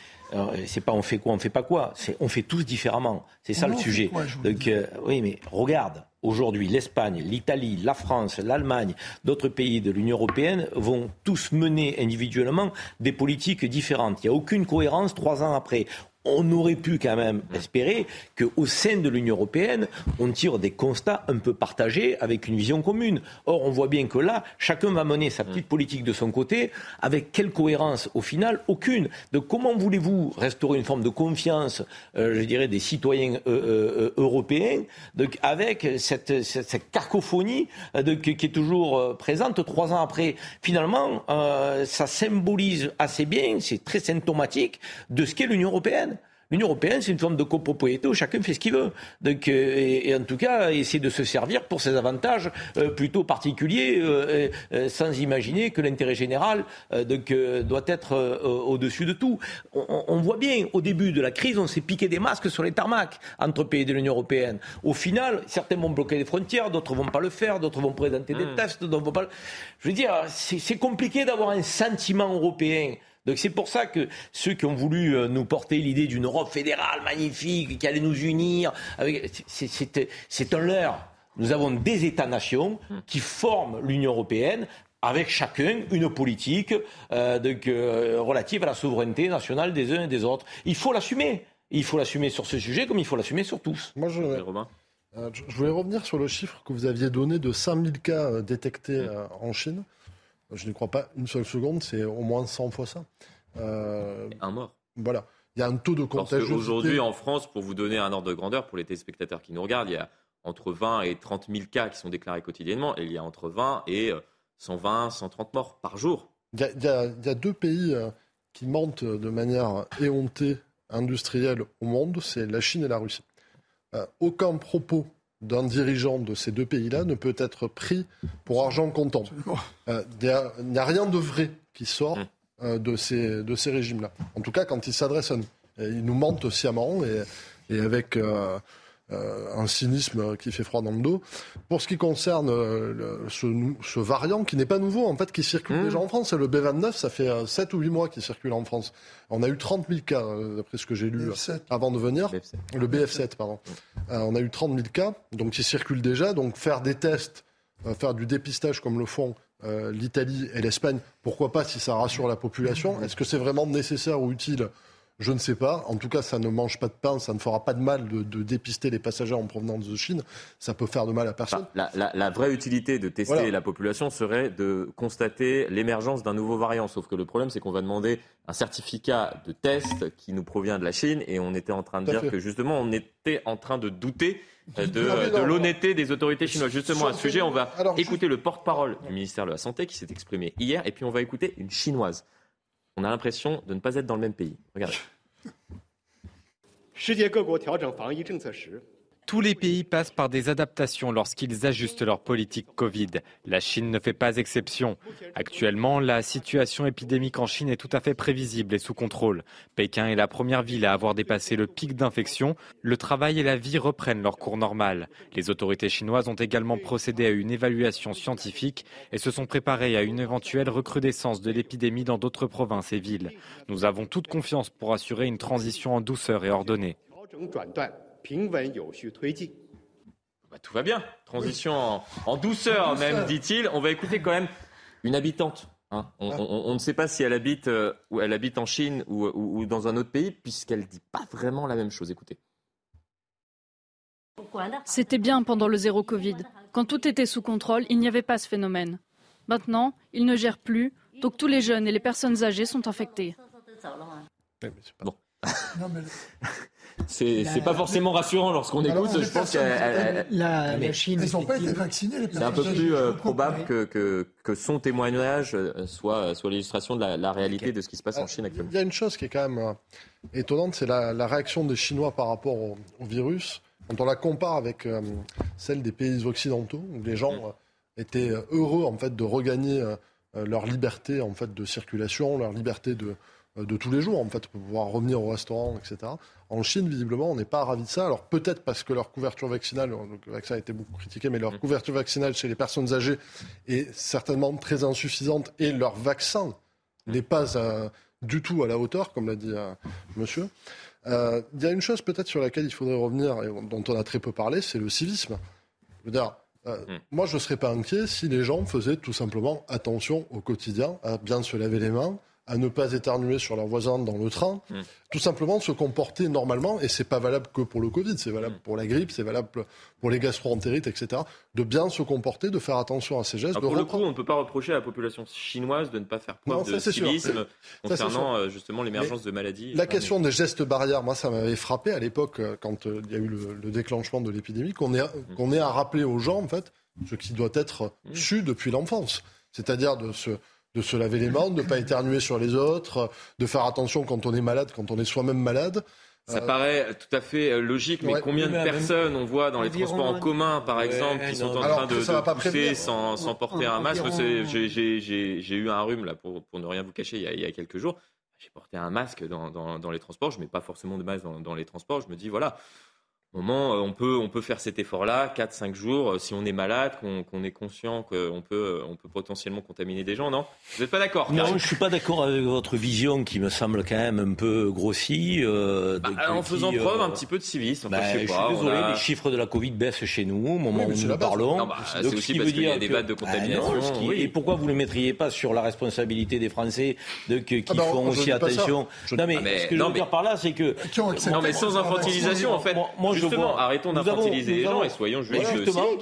c'est pas on fait quoi, on fait pas quoi, c'est on fait tous différemment. C'est ça le sujet. Donc euh, oui, mais regarde, aujourd'hui, l'Espagne, l'Italie, la France, l'Allemagne, d'autres pays de l'Union européenne vont tous mener individuellement des politiques différentes. Il n'y a aucune cohérence trois ans après on aurait pu quand même espérer qu'au sein de l'Union européenne, on tire des constats un peu partagés avec une vision commune. Or, on voit bien que là, chacun va mener sa petite politique de son côté, avec quelle cohérence Au final, aucune. Donc, comment voulez-vous restaurer une forme de confiance, euh, je dirais, des citoyens euh, euh, européens, donc, avec cette, cette, cacophonie qui est toujours présente trois ans après? Finalement, ça symbolise assez bien, c'est très symptomatique de ce qu'est l'Union européenne. L'Union européenne, c'est une forme de copropriété où chacun fait ce qu'il veut. Donc, euh, et, en tout cas, essayer de se servir pour ses avantages euh, plutôt particuliers, euh, sans imaginer que l'intérêt général donc, doit être au-dessus de tout. On, voit bien, au début de la crise, on s'est piqué des masques sur les tarmacs entre pays de l'Union européenne. Au final, certains vont bloquer les frontières, d'autres vont pas le faire, d'autres vont présenter des hmm. tests, d'autres vont pas. Je veux dire, c'est compliqué d'avoir un sentiment européen. Donc c'est pour ça que ceux qui ont voulu euh, nous porter l'idée d'une Europe fédérale magnifique, qui allait nous unir, c'est un leurre. Nous avons des États-nations qui forment l'Union européenne avec chacun une politique euh, euh, relative à la souveraineté nationale des uns et des autres. Il faut l'assumer. Il faut l'assumer sur ce sujet comme il faut l'assumer sur tous. Moi, je, je, voulais revenir sur le chiffre que vous aviez donné de 5000 cas détectés en Chine. Je ne crois pas une seule seconde, c'est au moins 100 fois ça. Euh, un mort. Voilà. Il y a un taux de contagiosité. Aujourd'hui, en France, pour vous donner un ordre de grandeur, pour les téléspectateurs qui nous regardent, il y a entre 20 et 30 000 cas qui sont déclarés quotidiennement, et il y a entre 20 et 120, 130 morts par jour. Il y, a deux pays euh, qui mentent de manière éhontée industrielle au monde, c'est la Chine et la Russie. Euh, aucun propos d'un dirigeant de ces deux pays-là ne peut être pris pour argent comptant. Euh, il n'y a, rien de vrai qui sort mmh. de ces, de ces régimes-là. En tout cas, quand ils s'adressent à nous. ils nous mentent sciemment et, et avec euh, un cynisme qui fait froid dans le dos. Pour ce qui concerne euh, ce, variant qui n'est pas nouveau, en fait, qui circule mmh. déjà en France, c'est le B29, ça fait 7 euh, ou 8 mois qu'il circule en France. On a eu 30 000 cas, d'après ce que j'ai lu avant de venir. Le BF7, pardon. on a eu 30 000 cas, donc qui circulent déjà. Donc faire des tests, faire du dépistage comme le font l'Italie et l'Espagne, pourquoi pas si ça rassure la population Est-ce que c'est vraiment nécessaire ou utile je ne sais pas. En tout cas, ça ne mange pas de pain, ça ne fera pas de mal de, dépister les passagers en provenance de Chine. Ça peut faire de mal à personne. la, vraie utilité de tester la population serait de constater l'émergence d'un nouveau variant. Sauf que le problème, c'est qu'on va demander un certificat de test qui nous provient de la Chine et on était en train de dire que justement, on était en train de douter de, l'honnêteté des autorités chinoises. Justement, à ce sujet, on va écouter le porte-parole du ministère de la Santé qui s'est exprimé hier et puis on va écouter une chinoise on a l'impression de ne pas être dans le même pays. Regardez. *laughs* Tous les pays passent par des adaptations lorsqu'ils ajustent leur politique Covid. La Chine ne fait pas exception. Actuellement, la situation épidémique en Chine est tout à fait prévisible et sous contrôle. Pékin est la première ville à avoir dépassé le pic d'infection. Le travail et la vie reprennent leur cours normal. Les autorités chinoises ont également procédé à une évaluation scientifique et se sont préparées à une éventuelle recrudescence de l'épidémie dans d'autres provinces et villes. Nous avons toute confiance pour assurer une transition en douceur et ordonnée. Bah, tout va bien. Transition en, douceur, même, dit-il. On va écouter quand même une habitante. Hein. On, ne sait pas si elle habite, euh, ou elle habite en Chine ou, dans un autre pays, puisqu'elle ne dit pas vraiment la même chose. Écoutez. C'était bien pendant le zéro Covid. Quand tout était sous contrôle, il n'y avait pas ce phénomène. Maintenant, il ne gère plus, donc tous les jeunes et les personnes âgées sont infectés. Bon. *laughs* c'est pas forcément rassurant lorsqu'on écoute. Je pense que la, la, Chine. Ils n'ont pas été vaccinés. C'est un peu plus euh, probable que, que, que, son témoignage euh, soit, soit l'illustration de la, réalité de ce qui se passe en Chine actuellement. Il y a une chose qui est quand même euh, étonnante, c'est la, réaction des Chinois par rapport au, virus. Quand on la compare avec celle des pays occidentaux, où les gens étaient heureux en fait de regagner leur liberté en fait de circulation, leur liberté de euh, de tous les jours, en fait, pour pouvoir revenir au restaurant, etc. En Chine, visiblement, on n'est pas ravis de ça. Alors peut-être parce que leur couverture vaccinale, le vaccin a été beaucoup critiqué, mais leur mmh. couverture vaccinale chez les personnes âgées est certainement très insuffisante et leur vaccin mmh. n'est pas euh, du tout à la hauteur, comme l'a dit euh, monsieur. Il y a une chose peut-être sur laquelle il faudrait revenir et dont on a très peu parlé, c'est le civisme. Je veux dire, mmh. moi, je ne serais pas inquiet si les gens faisaient tout simplement attention au quotidien, à bien se laver les mains, à ne pas éternuer sur leurs voisins dans le train, mm. tout simplement se comporter normalement, et c'est pas valable que pour le Covid, c'est valable mm. pour la grippe, c'est valable pour les gastro-entérites, etc., de bien se comporter, de faire attention à ces gestes. pour le coup, on ne peut pas reprocher à la population chinoise de ne pas faire preuve de civisme concernant euh, justement l'émergence de maladies. La question des gestes barrières, moi ça m'avait frappé à l'époque, euh, quand euh, il y a eu le, déclenchement de l'épidémie, qu'on ait, mm. qu'on ait à rappeler aux gens, en fait, ce qui doit être su depuis l'enfance. C'est-à-dire de se de se laver les mains, de ne pas éternuer sur les autres, de faire attention quand on est malade, quand on est soi-même malade. Ça paraît tout à fait euh, logique, mais combien de personnes on voit dans les transports en commun, par exemple, qui sont en train de, de pousser sans, sans, porter un masque J'ai eu un rhume, là, pour, pour, ne rien vous cacher, il y a, il y a quelques jours. J'ai porté un masque dans, dans, dans, les transports. Je ne mets pas forcément de masque dans, dans les transports. Je me dis, voilà, moment, euh, on peut, on peut faire cet effort-là, 4-5 jours, euh, si on est malade, qu'on est conscient qu'on peut, euh, on peut potentiellement contaminer des gens, non? Vous n'êtes pas d'accord Non, je ne suis pas d'accord avec votre vision qui me semble quand même un peu grossie. Bah, en faisant preuve un petit peu de civisme. Bah, je, suis désolé, les chiffres de la Covid baissent chez nous au moment où nous parlons. Bah, c'est aussi parce qu'il y a des vagues de ah, contamination. Et pourquoi vous ne le mettriez pas sur la responsabilité des Français de, qui ah, font aussi attention? Non, mais, ce que je veux dire par là, c'est que... Non, mais sans infantilisation, en fait. Moi, justement, arrêtons d'infantiliser les gens et soyons juste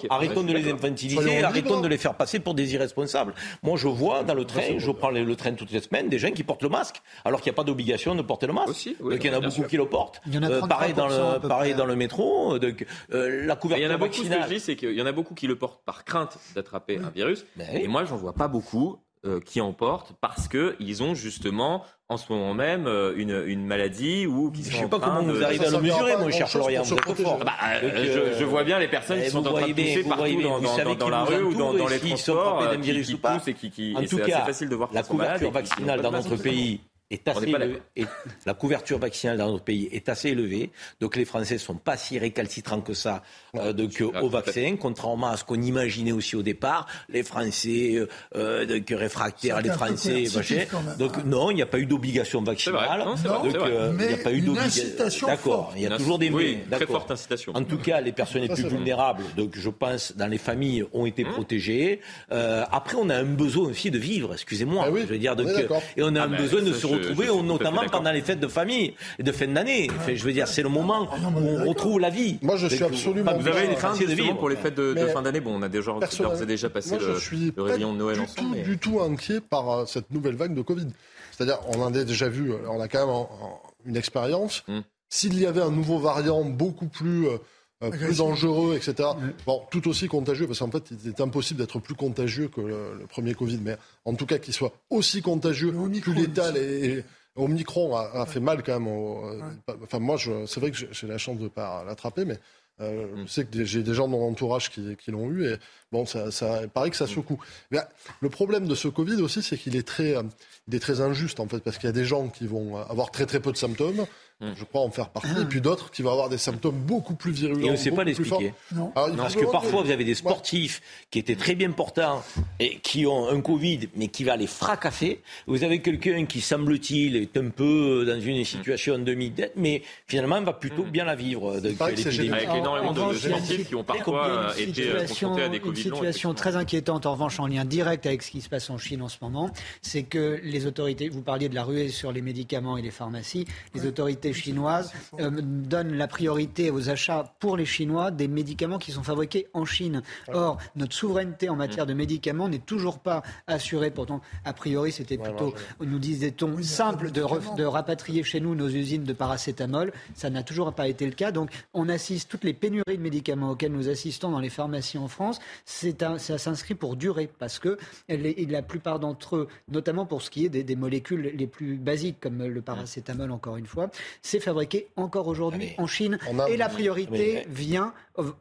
arrêtons de les infantiliser, arrêtons de les faire passer pour des irresponsables. Moi, je vois dans le train, je prends le, train toutes les semaines, des gens qui portent le masque, alors qu'il n'y a pas d'obligation de porter le masque. Aussi, oui, Donc, il y en a beaucoup sûr. qui le portent. Il y en a Euh, pareil dans 33% à le, peu pareil près. dans le métro. Donc, euh, la Il couverture y en a beaucoup, ce que vaccinale. je dis, c'est qu'il y en a beaucoup qui le portent par crainte d'attraper un virus. Ben Et moi, j'en vois pas beaucoup euh, qui en portent parce qu'ils ont justement, en ce moment même, euh, une, une maladie ou qui Je sont sais pas comment vous arrivez à le mesurer, mon cher Florian. Vous êtes fort. Bah, euh, je, euh, je vois bien les personnes eh, qui sont vous en train de pousser partout dans, dans- qui la rue ou dans, les sont transports, euh, qui, qui poussent et qui, qui En tout c'est cas, assez facile de voir la sont couverture qui- qui vaccinale dans notre pays est assez élevée. Et la couverture vaccinale dans notre pays est assez élevée. Donc les Français sont pas si récalcitrants que ça euh, donc, Ah, au vaccin, contrairement à ce qu'on imaginait aussi au départ. Les Français euh, euh, donc, réfractaires, les Français même, Donc hein. non, il n'y a pas eu d'obligation vaccinale. Non, Donc euh, il n'y a pas eu d'obligation. D'accord. Il y a toujours des oui, mais. très forte incitation. En tout cas, les personnes les plus vulnérables, donc je pense dans les familles, ont été Mmh. protégées. Euh, après, on a un besoin aussi de vivre. Excusez-moi. Ah oui, je veux dire, est donc, et on a Ah un ben, besoin de ça, se je- je retrouver, notamment pendant les fêtes de famille et de fin d'année. Enfin, je veux dire, c'est le moment Ah non, on où on retrouve la vie. Moi, je suis absolument Vous avez une Essayez de vivre. pour les fêtes de, fin d'année Bon, on a déjà, et déjà passé moi, le, je suis le pas réveillon de Noël du ensemble. tout, mais- du tout inquiet par euh, cette nouvelle vague de Covid. C'est-à-dire, on en a déjà vu, euh, on a quand même en- en- une expérience. Mm. S'il y avait un nouveau variant beaucoup plus, euh, plus dangereux, etc., bon, tout aussi contagieux, parce qu'en fait, il est impossible d'être plus contagieux que le, le premier Covid, mais en tout cas, qu'il soit aussi contagieux, plus létal et, et Omicron a, a fait mal quand même. au- euh, Enfin, moi, je- c'est vrai que j'ai- la chance de ne pas l'attraper, mais euh, Mm. je sais que j'ai des gens dans mon entourage qui, qui l'ont eu et bon, ça, ça il paraît que ça Mm. secoue. Mais, euh, le problème de ce Covid aussi, c'est qu'il est très, euh, il est très injuste en fait, parce qu'il y a des gens qui vont avoir très très peu de symptômes. Mm. Je crois en faire partie, et puis d'autres qui vont avoir des symptômes beaucoup plus virulents. Et on ne sait pas l'expliquer. Parce que parfois, vous avez des sportifs qui étaient très bien portants et qui ont un Covid, mais qui va les fracasser. Vous avez quelqu'un qui, semble-t-il, est un peu dans une situation demi-dette, mais finalement va plutôt bien la vivre. Donc, c'est l'épidémie. Avec énormément de, une sportifs qui ont parfois euh, une été euh, confrontés à des une Covid longs. situation très inquiétante, en revanche, en lien direct avec ce qui se passe en Chine en ce moment, c'est que les autorités, vous parliez de la ruée sur les médicaments et les pharmacies, les autorités chinoises euh, donnent la priorité aux achats pour les Chinois des médicaments qui sont fabriqués en Chine. Or, notre souveraineté en matière de médicaments n'est toujours pas assurée. Pourtant, a priori, c'était plutôt, nous disait-on, simple de, rapatrier chez nous nos usines de paracétamol. Ça n'a toujours pas été le cas. Donc, on assiste toutes les pénuries de médicaments auxquelles nous assistons dans les pharmacies en France. C'est un- ça s'inscrit pour durer parce que les- la plupart d'entre eux, notamment pour ce qui est des, des molécules les plus basiques comme le paracétamol, encore une fois, c'est fabriqué encore aujourd'hui en Chine. A- Et la priorité Mais- vient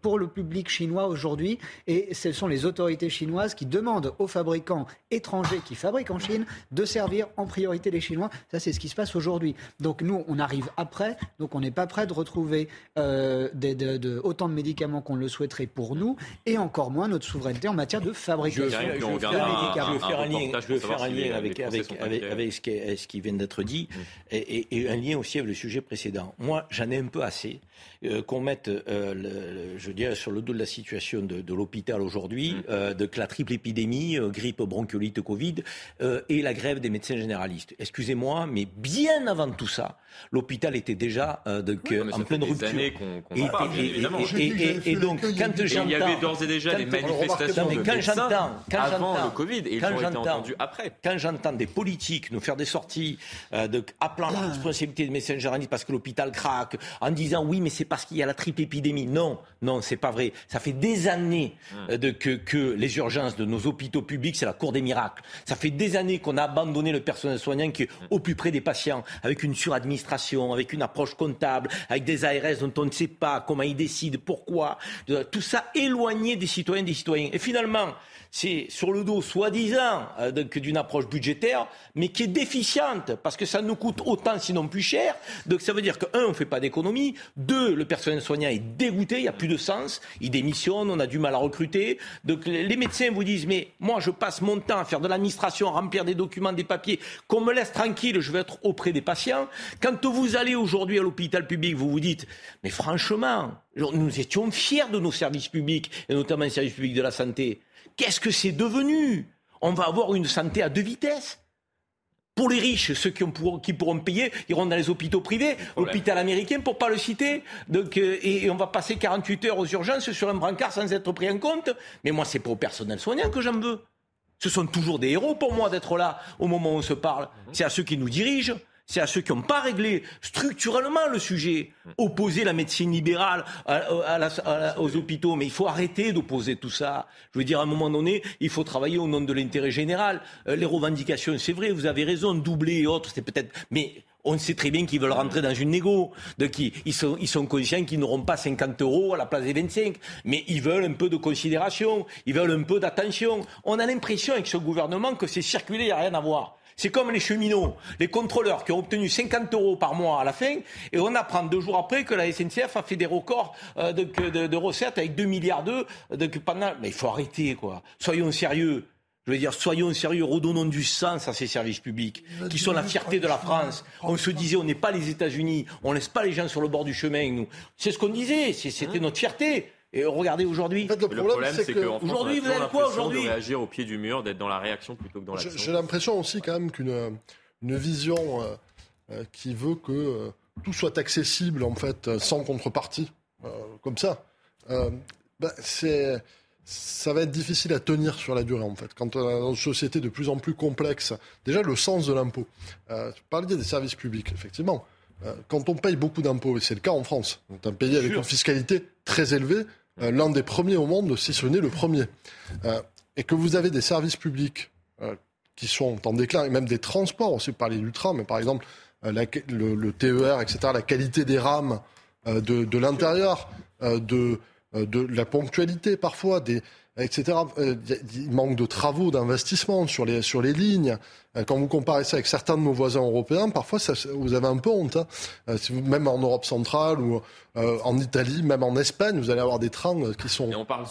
pour le public chinois aujourd'hui. Et ce sont les autorités chinoises qui demandent aux fabricants étrangers qui fabriquent en Chine de servir en priorité les Chinois. Ça, c'est ce qui se passe aujourd'hui. Donc nous, on arrive après. Donc on n'est pas prêt de retrouver euh, des- de- de- autant de médicaments qu'on le souhaiterait pour nous. Et encore moins notre souveraineté en matière de fabrication je- je faire un, un- je un faire un lien, je faire un avec, avec, avec, ce, qui, ce qui vient d'être dit et, et- et un lien aussi avec le sujet précédent. Moi, j'en ai un peu assez euh, qu'on mette, euh, le- le- je dirais, sur le dos de la situation de, de l'hôpital aujourd'hui, euh, de que la triple épidémie, euh, grippe, bronchiolite, Covid, euh, et la grève des médecins généralistes. Excusez-moi, mais bien avant tout ça, l'hôpital était déjà euh, de- que- Oui, en pleine rupture. années qu'on- qu'on en Et- parle, évidemment. donc, il y quand avait- Et il y j'entends... avait d'ores et déjà des manifestations non, mais de quand médecins j'entends- quand avant j'entends- le Covid et ils quand ont été entendus après. Quand j'entends des politiques nous faire des sorties euh, de, appelant la responsabilité des médecins parce que l'hôpital craque, en disant oui, mais c'est parce qu'il y a la triple épidémie. Non, non, c'est pas vrai. Ça fait des années euh, de, que, que les urgences de nos hôpitaux publics, c'est la cour des miracles. Ça fait des années qu'on a abandonné le personnel soignant qui est au plus près des patients, avec une suradministration, avec une approche comptable, avec des ARS dont on ne sait pas comment ils décident, pourquoi. Tout ça éloigné des citoyens, des citoyens. Et finalement, c'est sur le dos, soi-disant, euh, d'une approche budgétaire, mais qui est déficiente, parce que ça nous coûte autant, sinon plus cher. Donc ça veut dire que, un, on ne fait pas d'économie, deux, le personnel soignant est dégoûté, il n'y a plus de sens, il démissionne, on a du mal à recruter. Donc les médecins vous disent, mais moi je passe mon temps à faire de l'administration, à remplir des documents, des papiers, qu'on me laisse tranquille, je vais être auprès des patients. Quand vous allez aujourd'hui à l'hôpital public, vous vous dites, mais franchement, nous étions fiers de nos services publics, et notamment les services publics de la santé. Qu'est-ce que c'est devenu? On va avoir une santé à deux vitesses. Pour les riches, ceux qui, qui pourront payer iront dans les hôpitaux privés, l'hôpital américain pour pas le citer. Donc, euh, et, on va passer 48 heures aux urgences sur un brancard sans être pris en compte. Mais moi, c'est pour le personnel soignant que j'en veux. Ce sont toujours des héros pour moi d'être là au moment où on se parle. Mhm. C'est à ceux qui nous dirigent, c'est à ceux qui n'ont pas réglé structurellement le sujet. Opposer la médecine libérale aux hôpitaux, mais il faut arrêter d'opposer tout ça. Je veux dire, à un moment donné, il faut travailler au nom de l'intérêt général. Euh, les revendications, c'est vrai, vous avez raison, doubler et autres, c'est peut-être... Mais on sait très bien qu'ils veulent rentrer dans une négo. De qui ils sont, ils sont conscients qu'ils n'auront pas 50 euros à la place des 25. Mais ils veulent un peu de considération. Ils veulent un peu d'attention. On a l'impression avec ce gouvernement que c'est circulé, il n'y a rien à voir. C'est comme les cheminots, les contrôleurs qui ont obtenu 50 euros par mois à la fin, et on apprend deux jours après que la SNCF a fait des records euh, de, recettes avec 2 milliards d'euros. pendant... Mais il faut arrêter, quoi. Soyons sérieux. Je veux dire, soyons sérieux, redonnons du sens à ces services publics, qui sont la fierté de la France. On se disait, on n'est pas les États-Unis, on laisse pas les gens sur le bord du chemin, nous. C'est ce qu'on disait, c'était notre fierté. Et regardez aujourd'hui. le problème, c'est qu'aujourd'hui, vous avez quoi aujourd'hui de réagir au pied du mur, d'être dans la réaction plutôt que dans l'action. J'ai l'impression aussi quand même qu'une une vision euh, euh, qui veut que euh, tout soit accessible en fait sans contrepartie, comme ça, bah, c'est ça va être difficile à tenir sur la durée en fait. Quand on a une société de plus en plus complexe, déjà le sens de l'impôt. Euh, vous parliez des services publics, effectivement. Quand on paye beaucoup d'impôts, et c'est le cas en France, on est un pays avec une fiscalité très élevée, euh, l'un des premiers au monde, si ce n'est le premier, euh, et que vous avez des services publics euh, qui sont en déclin, et même des transports, on sait parler du tram, mais par exemple le, TER, etc., la qualité des rames de, l'intérieur, de, de la ponctualité parfois, des, etc. Il manque de travaux, d'investissement sur les, sur les lignes. Quand vous comparez ça avec certains de nos voisins européens, parfois ça, vous avez un peu honte. Hein. Même en Europe centrale ou euh, en Italie, même en Espagne, vous allez avoir des trains euh, qui sont,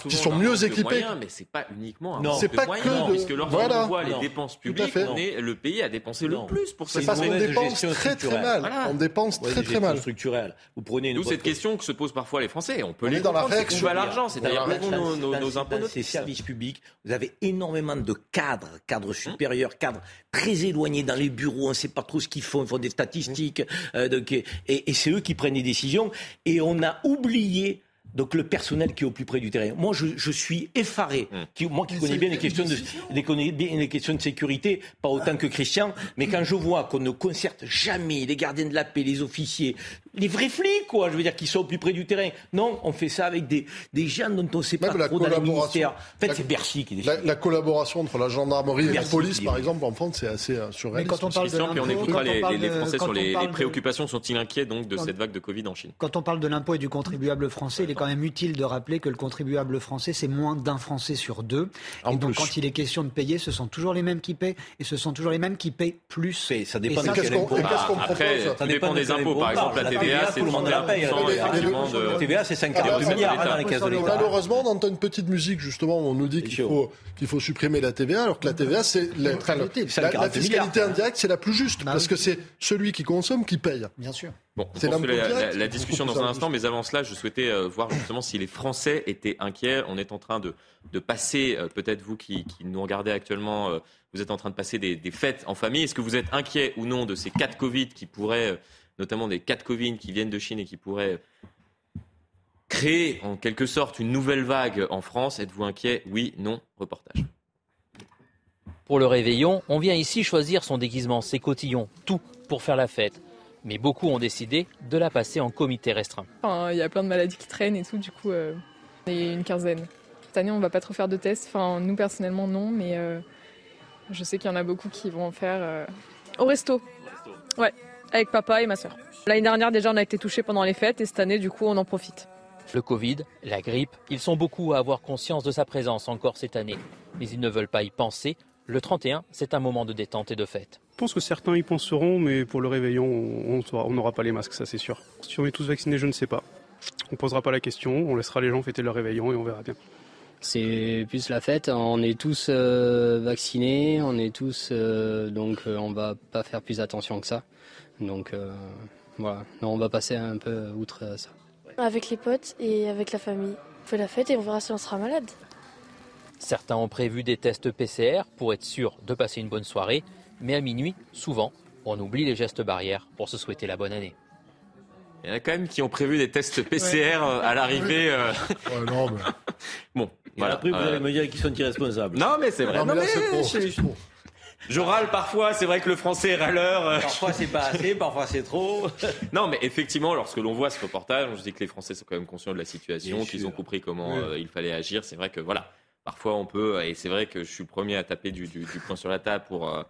qui sont mieux équipés. Moyens, mais c'est pas uniquement non, c'est pas moyens, que de... puisque lorsqu'on voilà. voit les dépenses publiques, on est, le pays a dépensé le plus pour ça. C'est parce qu'on dépense très très mal. On dépense très très mal. Structurelle. Vous prenez D'où cette question que se posent parfois les Français. On peut on les dans la réaction. Où va l'argent C'est-à-dire nos, nos, nos impôts. Dans ces services publics, vous avez énormément de cadres, cadres supérieurs, cadres très éloignés dans les bureaux. On ne sait pas trop ce qu'ils font. Ils font des statistiques. Euh, et c'est eux qui prennent les décisions. Et on a oublié donc le personnel qui est au plus près du terrain. Moi, je, suis effaré. Hum. Qui, moi qui connais bien les questions, de, les, bien les questions de sécurité, pas autant que Christian, mais quand je vois qu'on ne concerte jamais les gardiens de la paix, les officiers, les vrais flics, quoi, je veux dire, qui sont au plus près du terrain. Non, on fait ça avec des, des gens dont on ne sait pas trop dans les ministères. En fait, c'est Bercy qui décide. La, collaboration entre la gendarmerie et la police, par exemple, en France, c'est assez euh, surréaliste. quand on parle de puis on écoutera les, les, Français sur les, préoccupations. Sont-ils inquiets donc de cette vague de Covid en Chine? Quand on parle de l'impôt et du contribuable français, il est quand même utile de rappeler que le contribuable français, c'est moins d'un Français sur deux. et donc, quand il est question de payer, ce sont toujours les mêmes qui paient et ce sont toujours les mêmes qui paient plus. ça dépend de quest Après, ça dépend des impôts. Par exemple, la TVA, c'est la TVA, c'est 52 milliards dans les caisses de l'État. Malheureusement, on entend une petite musique, justement, on nous dit qu'il faut, qu'il faut supprimer la TVA, alors que la TVA, c'est la, la, fiscalité indirecte, c'est la plus juste, bah parce que c'est celui qui consomme qui paye. Bien sûr. Bon, c'est la, la, discussion dans un instant, mais avant cela, je souhaitais euh, voir justement si les Français étaient inquiets. On est en train de, de passer, euh, peut-être vous qui, qui, nous regardez actuellement, euh, vous êtes en train de passer des, des fêtes en famille. Est-ce que vous êtes inquiet ou non de ces cas de Covid qui pourraient notamment des cas de Covid qui viennent de Chine et qui pourraient créer en quelque sorte une nouvelle vague en France. Êtes-vous inquiet? Oui, non Reportage. Pour le réveillon, on vient ici choisir son déguisement, ses cotillons, tout pour faire la fête. Mais beaucoup ont décidé de la passer en comité restreint. Il y a plein de maladies qui traînent et tout, du coup, euh, on est une quinzaine. Cette année, on va pas trop faire de tests. Enfin, nous personnellement, non, mais euh, je sais qu'il y en a beaucoup qui vont en faire euh, au resto. Ouais avec papa et ma soeur. L'année dernière déjà on a été touchés pendant les fêtes et cette année du coup on en profite. Le Covid, la grippe, ils sont beaucoup à avoir conscience de sa présence encore cette année. Mais ils ne veulent pas y penser. Le 31, c'est un moment de détente et de fête. Je pense que certains y penseront, mais pour le réveillon, on n'aura pas les masques, ça c'est sûr. Si on est tous vaccinés, je ne sais pas. On ne posera pas la question, on laissera les gens fêter leur réveillon et on verra bien. C'est plus la fête, on est tous euh, vaccinés, on est tous, euh, donc euh, on va pas faire plus attention que ça. Donc euh, voilà, on va passer un peu outre ça. Avec les potes et avec la famille. On fait la fête et on verra si on sera malade. Certains ont prévu des tests PCR pour être sûr de passer une bonne soirée, Mais à minuit, souvent, on oublie les gestes barrières pour se souhaiter la bonne année. Il y en a quand même qui ont prévu des tests PCR euh, à l'arrivée. euh. *laughs* non, mais... Bon, Et voilà. après, vous Euh, allez me dire qu'ils sont irresponsables. Non, mais c'est vrai. Non, mais je- râle parfois, c'est vrai que le français est râleur. Parfois, c'est pas assez, parfois, c'est trop. *laughs* Non, mais effectivement, lorsque l'on voit ce reportage, on se dit que les Français sont quand même conscients de la situation, qu'ils ont compris comment Oui. euh, il fallait agir. C'est vrai que voilà, parfois on peut, et c'est vrai que je suis le premier à taper du, du, du poing sur la table pour euh,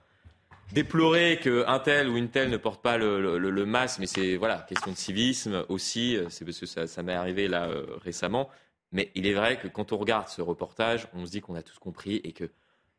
déplorer qu'un tel ou une telle ne porte pas le, le- le- le masque, mais c'est voilà, question de civisme aussi. C'est parce que ça, ça m'est arrivé là euh, récemment. Mais il est vrai que quand on regarde ce reportage, on se dit qu'on a tous compris et que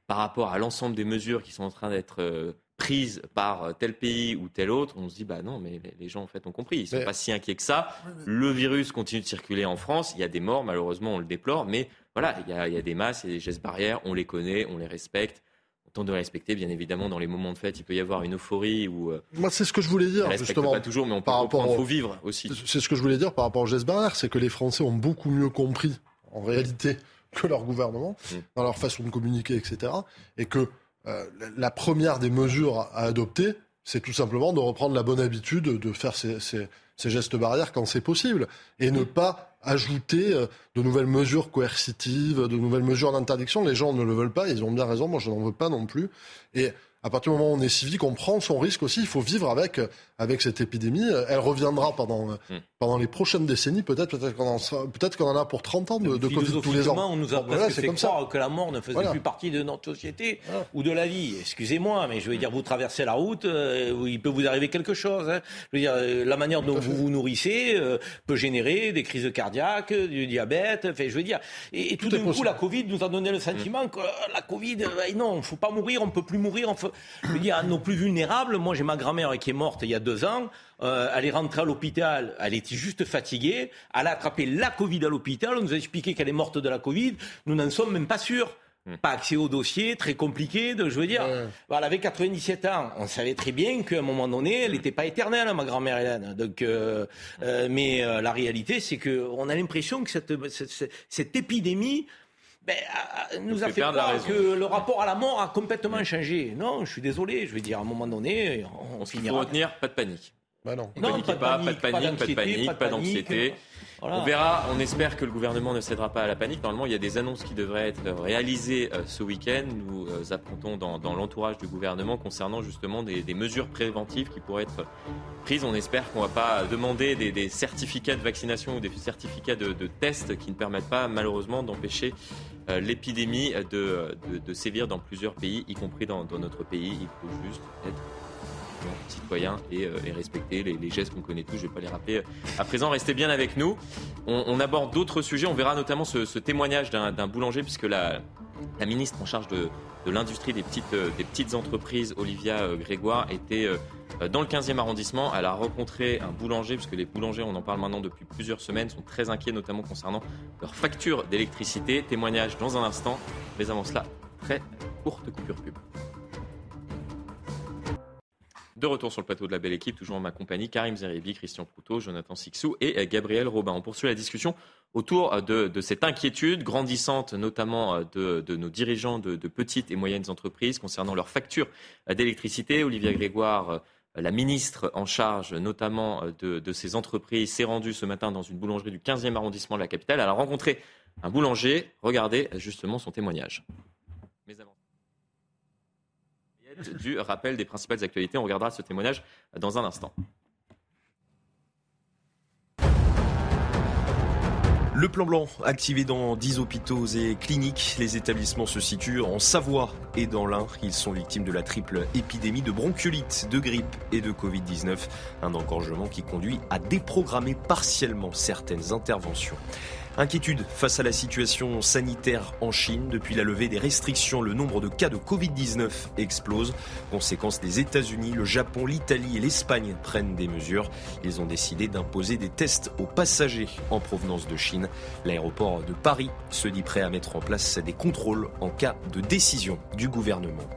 par rapport à l'ensemble des mesures qui sont en train d'être euh, prises par euh, tel pays ou tel autre, on se dit bah non, mais les- gens en fait ont compris, ils sont Mais- pas si inquiets que ça. Le virus continue de circuler en France, il y a des morts, malheureusement on le déplore, mais voilà, il y a, il y a des masses, il y a des gestes barrières, on les connaît, on les respecte. On tente de respecter, bien évidemment, dans les moments de fête, il peut y avoir une euphorie ou euh, Moi, c'est ce que je voulais dire, justement. pas toujours, mais on peut par rapport faut vivre aussi. C'est ce que je voulais dire par rapport au geste barrière, c'est que les Français ont beaucoup mieux compris, en réalité, que leur gouvernement, Mm. dans leur façon de communiquer, etc. Et que euh, la- première des mesures à adopter, c'est tout simplement de reprendre la bonne habitude de faire ces, ces- ces gestes barrières quand c'est possible, et ne pas ajouter euh, de nouvelles mesures coercitives, de nouvelles mesures d'interdiction. Les gens ne le veulent pas, ils ont bien raison, moi je n'en veux pas non plus. Et à partir du moment où on est civique, on prend son risque aussi. Il faut vivre avec, avec cette épidémie. Elle reviendra pendant, Mm. pendant les prochaines décennies, peut-être. Peut-être qu'on en, peut-être qu'on en a pour 30 ans de, de Covid tous les ans. on nous a Bon, voilà, presque fait comme ça. que la mort ne faisait Voilà. plus partie de notre société ou de la vie. Excusez-moi, mais je veux dire, vous traversez la route, euh, il peut vous arriver quelque chose. hein. Je veux dire, euh, la manière dont vous vous nourrissez euh, peut générer des crises cardiaques, du diabète. Enfin, je veux dire, et, et tout, Tout d'un coup, la Covid nous a donné le sentiment que la Covid, euh, non, il faut pas mourir, on peut plus mourir. On faut... Je veux dire, à nos plus vulnérables. Moi, j'ai ma grand-mère qui est morte il y a deux ans. Euh, elle est rentrée à l'hôpital, elle était juste fatiguée. Elle a attrapé la Covid à l'hôpital. On nous a expliqué qu'elle est morte de la Covid. Nous n'en sommes même pas sûrs. Pas accès au dossier, très compliqué. De, je veux dire, elle avait 97 ans. On savait très bien qu'à un moment donné, elle n'était pas éternelle, ma grand-mère Hélène. Donc, euh, euh, mais euh, la réalité, c'est que on a l'impression que cette, cette, cette épidémie ben, a- a- nous a fait croire que le rapport à la mort a complètement changé. Non, je suis désolé. Je veux dire, à un moment donné, on, Il faut finira. retenir, pas de panique. Bah non. Ne Non, pas pas, de panique, pas pas de panique, pas d'anxiété. On verra, on espère que le gouvernement ne cédera pas à la panique. Normalement, il y a des annonces qui devraient être réalisées euh, ce week-end. Nous euh, approntons dans, l'entourage du gouvernement concernant justement des, mesures préventives qui pourraient être prises. On espère qu'on ne va pas demander des, certificats de vaccination ou des certificats de, tests qui ne permettent pas malheureusement d'empêcher euh, l'épidémie de, sévir dans plusieurs pays, y compris dans, dans notre pays. Il faut juste être citoyen et, euh, respecter les, gestes qu'on connaît tous. Je ne vais pas les rappeler à présent. Restez bien avec nous. On, aborde d'autres sujets. On verra notamment ce, témoignage d'un boulanger, puisque la, la ministre en charge de, l'industrie des petites, euh, des petites entreprises, Olivia euh, Grégoire, était euh, dans le 15e arrondissement. Elle a rencontré un boulanger, puisque les boulangers, on en parle maintenant depuis plusieurs semaines, sont très inquiets, notamment concernant leur facture d'électricité. Témoignage dans un instant. Mais avant cela, très courte coupure pub. De retour sur le plateau de la belle équipe, toujours en ma compagnie, Karim Zeribi, Christian Proutot, Jonathan Sixou et euh, Gabriel Robin. On poursuit la discussion autour euh, de, cette inquiétude grandissante, notamment euh, de, nos dirigeants de, petites et moyennes entreprises concernant leurs factures d'électricité. Olivia Grégoire, la ministre en charge notamment de, ces entreprises, s'est rendue ce matin dans une boulangerie du 15e arrondissement de la capitale. Elle a rencontré un boulanger. Regardez justement son témoignage. Du rappel des principales actualités. On regardera ce témoignage dans un instant. Le plan blanc activé dans 10 hôpitaux et cliniques. Les établissements se situent en Savoie et dans l'Ain. Ils sont victimes de la triple épidémie de bronchiolite, de grippe et de Covid-19. Un engorgement qui conduit à déprogrammer partiellement certaines interventions. Inquiétude face à la situation sanitaire en Chine. Depuis la levée des restrictions, le nombre de cas de Covid-19 explose. Conséquence, les États-Unis, le Japon, l'Italie et l'Espagne prennent des mesures. Ils ont décidé d'imposer des tests aux passagers en provenance de Chine. L'aéroport de Paris se dit prêt à mettre en place des contrôles en cas de décision du gouvernement.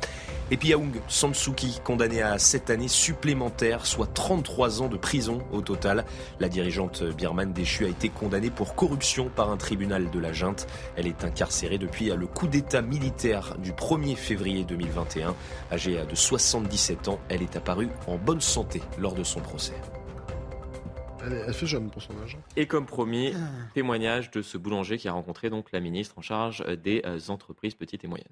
Et puis Aung San Suu Kyi, condamnée à 7 années supplémentaires, soit 33 ans de prison au total. La dirigeante birmane déchue a été condamnée pour corruption par un tribunal de la junte. Elle est incarcérée depuis le coup d'État militaire du 1er février 2021. Âgée de 77 ans, elle est apparue en bonne santé lors de son procès. Elle, fait jeune pour son âge. Et comme promis, témoignage de ce boulanger qui a rencontré donc la ministre en charge des euh, entreprises petites et moyennes.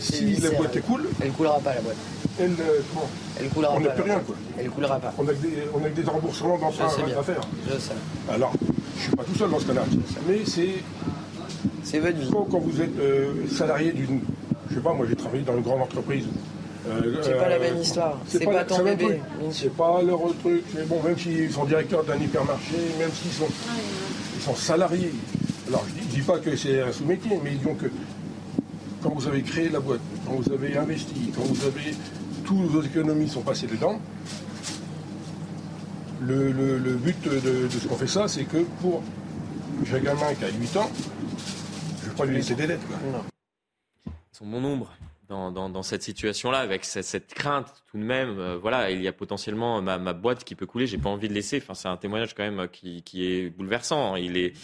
Si la boîte est cool, elle coulera pas la boîte. Elle, euh, comment elle coulera on pas. n'a plus rien quoi. Elle coulera pas. On a que des, on a que des remboursements d'emprunt à faire. Je sais. Alors, je suis pas tout seul dans ce cas-là. Mais c'est. C'est votre vie. Quand, quand vous êtes euh, salarié d'une. Je sais pas, moi j'ai travaillé dans une grande entreprise. Euh, c'est pas la même histoire. C'est pas, ton bébé. C'est pas leur truc. Mais bon, même s'ils sont directeurs d'un hypermarché, même s'ils sont, ils sont salariés. Alors je dis, dis pas que c'est un sous-métier, mais disons que quand vous avez créé la boîte, quand vous avez investi, quand vous avez. Toutes vos économies sont passées dedans. Le, but de, ce qu'on fait ça, c'est que pour. J'ai un gamin qui a 8 ans, je ne vais pas lui laisser des dettes. Quoi. Ils sont mon nombre. Dans, cette situation-là, avec cette, crainte tout de même. Euh, voilà, il y a potentiellement ma, boîte qui peut couler. J'ai pas envie de laisser. Enfin, c'est un témoignage quand même qui, est bouleversant. Il est,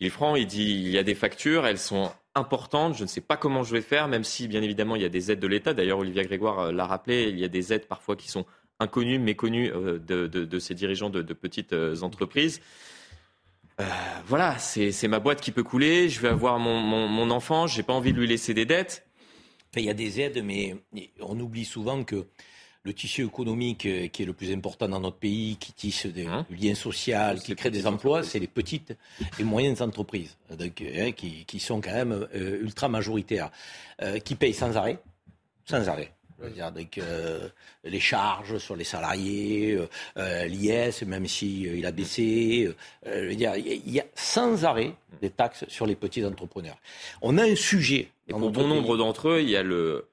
il est franc. Il dit il y a des factures, elles sont importantes. Je ne sais pas comment je vais faire, même si bien évidemment il y a des aides de l'État. D'ailleurs, Olivier Grégoire euh, l'a rappelé. Il y a des aides parfois qui sont inconnues, méconnues euh, de, de, ces dirigeants de, petites entreprises. Euh, voilà, c'est ma boîte qui peut couler. Je vais avoir mon, enfant. J'ai pas envie de lui laisser des dettes. Il y a des aides, mais on oublie souvent que le tissu économique euh, qui est le plus important dans notre pays, qui tisse des, hein du lien social, qui crée des emplois, c'est les petites et moyennes entreprises, donc, hein, qui, qui, sont quand même euh, ultra majoritaires, euh, qui payent sans arrêt, sans arrêt. Dire, donc, euh, les charges sur les salariés, euh, l'IS, même s'il si, il a baissé. Euh, il y a sans arrêt des taxes sur les petits entrepreneurs. On a un sujet. Et pour bon nombre d'entre eux, il y a le.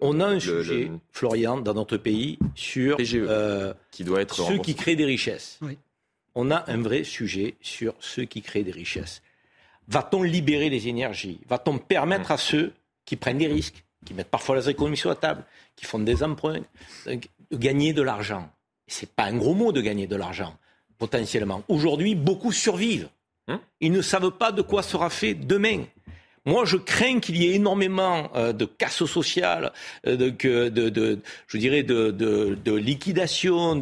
On a un sujet, Florian, dans notre pays sur PGE, qui doit être ceux qui créent des richesses. Oui. On a un vrai sujet sur ceux qui créent des richesses. Va-t-on libérer les énergies? Va-t-on permettre à ceux qui prennent des risques qui mettent parfois les économies sur la table, qui font des emprunts, de gagner de l'argent? C'est pas un gros mot de gagner de l'argent, potentiellement. Aujourd'hui, beaucoup survivent. Ils ne savent pas de quoi sera fait demain. Moi, je crains qu'il y ait énormément euh, de casse sociale, euh, de, de, de, je dirais, de, de liquidation,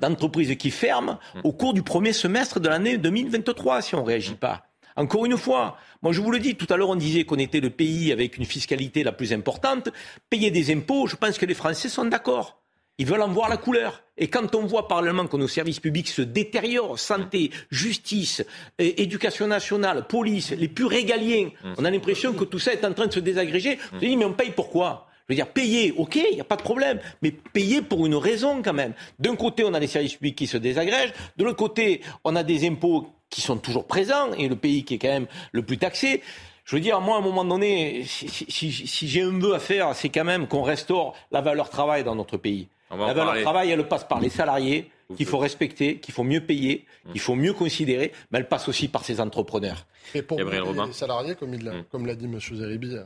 d'entreprises qui ferment au cours du premier semestre de l'année 2023 si on ne réagit pas. Encore une fois, moi je vous le dis, tout à l'heure on disait qu'on était le pays avec une fiscalité la plus importante. Payer des impôts, je pense que les Français sont d'accord. Ils veulent en voir la couleur. Et quand on voit parallèlement que nos services publics se détériorent, santé, justice, éducation nationale, police, les plus régaliens, mmh. on a l'impression que tout ça est en train de se désagréger. On se dit, mais on paye pourquoi je veux dire, payer, ok, il n'y a pas de problème, mais payer pour une raison quand même. D'un côté, on a les services publics qui se désagrègent, de l'autre côté, on a des impôts qui sont toujours présents et le pays qui est quand même le plus taxé. Je veux dire, moi, à un moment donné, si, si, j'ai un vœu à faire, c'est quand même qu'on restaure la valeur travail dans notre pays. La valeur travail, elle passe par les salariés, qu'il faut respecter, qu'il faut mieux payer, qu'il faut mieux considérer, mais elle passe aussi par ces entrepreneurs. Et pour les salariés, comme, il mm. comme l'a dit M. Zeribi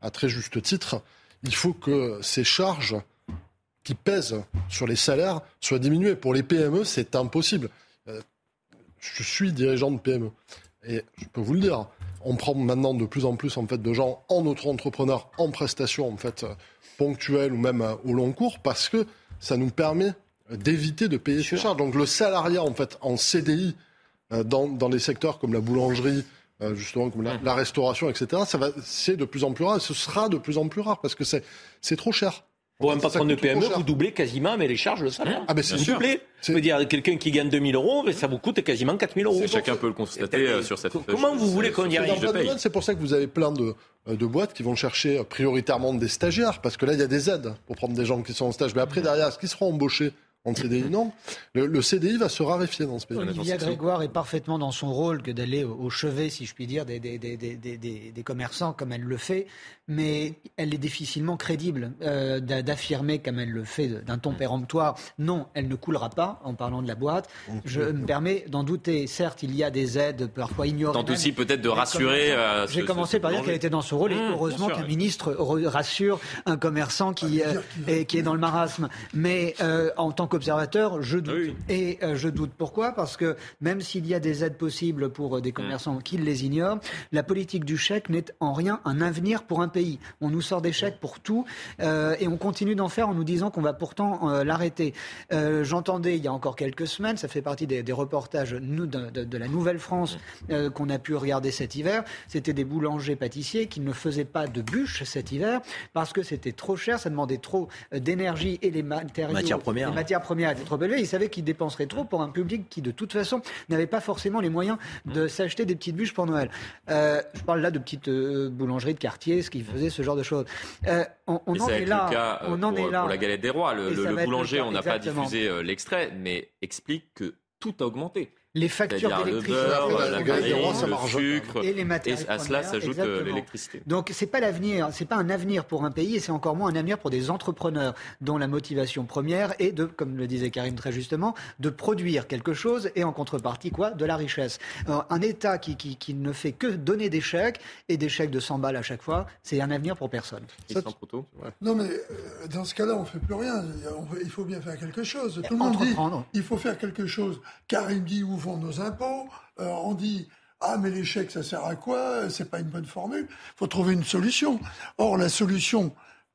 à très juste titre, il faut que ces charges qui pèsent sur les salaires soient diminuées. Pour les PME, c'est impossible. Euh, je suis dirigeant de PME. Et je peux vous le dire, on prend maintenant de plus en plus en fait de gens en auto-entrepreneur, en prestation en fait ponctuelles ou même euh, au long cours, parce que ça nous permet d'éviter de payer ces charges. Donc le salariat en fait en CDI euh, dans, dans les secteurs comme la boulangerie, euh, justement comme la, la, restauration, etc. Ça va, c'est de plus en plus rare. Et ce sera de plus en plus rare parce que c'est, c'est trop cher. Pour un patron de PME, vous doublez quasiment mais les charges, le salaire. Ah, ben c'est. Je veux dire, quelqu'un qui gagne 2000 euros, ça vous coûte quasiment 4000 euros. Chacun peut le constater euh, sur cette Comment vous voulez qu'on y arrive? C'est pour ça que vous avez plein de, euh, de boîtes qui vont chercher prioritairement des stagiaires, parce que là, il y a des aides pour prendre des gens qui sont en stage. Mais après, derrière, est-ce qu'ils seront embauchés? En CDI, non. Le, CDI va se raréfier dans ce pays. Olivia Grégoire est parfaitement dans son rôle que d'aller au chevet, si je puis dire, des, des, des, des, commerçants comme elle le fait, mais elle est difficilement crédible euh, d'affirmer, comme elle le fait d'un ton péremptoire, non, elle ne coulera pas en parlant de la boîte. Je me permets d'en douter. Certes, il y a des aides parfois ignorées. Tente aussi peut-être de rassurer. Euh, J'ai commencé par dire qu'elle était dans son rôle et mmh, heureusement qu'un ministre rassure un commerçant qui, euh, est, qui est dans le marasme. Mais en tant qu'observateur, je doute. Et euh, je doute. Pourquoi? Parce que même s'il y a des aides possibles pour euh, des commerçants qui les ignorent, la politique du chèque n'est en rien un avenir pour un pays. On nous sort des chèques pour tout euh, et on continue d'en faire en nous disant qu'on va pourtant l'arrêter. J'entendais il y a encore quelques semaines, ça fait partie des, reportages de, de, la Nouvelle-France qu'on a pu regarder cet hiver, c'était des boulangers-pâtissiers qui ne faisaient pas de bûches cet hiver parce que c'était trop cher, ça demandait trop d'énergie et les matériaux, matières premières, les matières premières étaient trop élevées. Ils savaient qu'ils dépenseraient trop pour un public qui, de toute façon, n'avait pas forcément les moyens de s'acheter des petites bûches pour Noël. Euh, je parle là de petites euh, boulangeries de quartier, ce qui faisait ce genre de choses. Euh, on, en est là. on en est là. Pour la galette des rois, le, boulanger, on n'a pas diffusé l'extrait, mais explique que tout a augmenté les factures d'électricité, le, sucre, et les matériaux. à cela s'ajoute euh, l'électricité. Donc c'est pas l'avenir, c'est pas un avenir pour un pays, et c'est encore moins un avenir pour des entrepreneurs dont la motivation première est de, comme le disait Karim très justement, de produire quelque chose et en contrepartie quoi, de la richesse. un État qui, qui, qui, ne fait que donner des chèques et des chèques de 100 balles à chaque fois, c'est un avenir pour personne. Non mais euh, dans ce cas-là, on fait plus rien. Il faut bien faire quelque chose. Tout le monde dit il faut faire quelque chose. Karim dit nos impôts. Euh, on dit ah mais l'échec ça sert à quoi? C'est pas une bonne formule. Il faut trouver une solution. Or la solution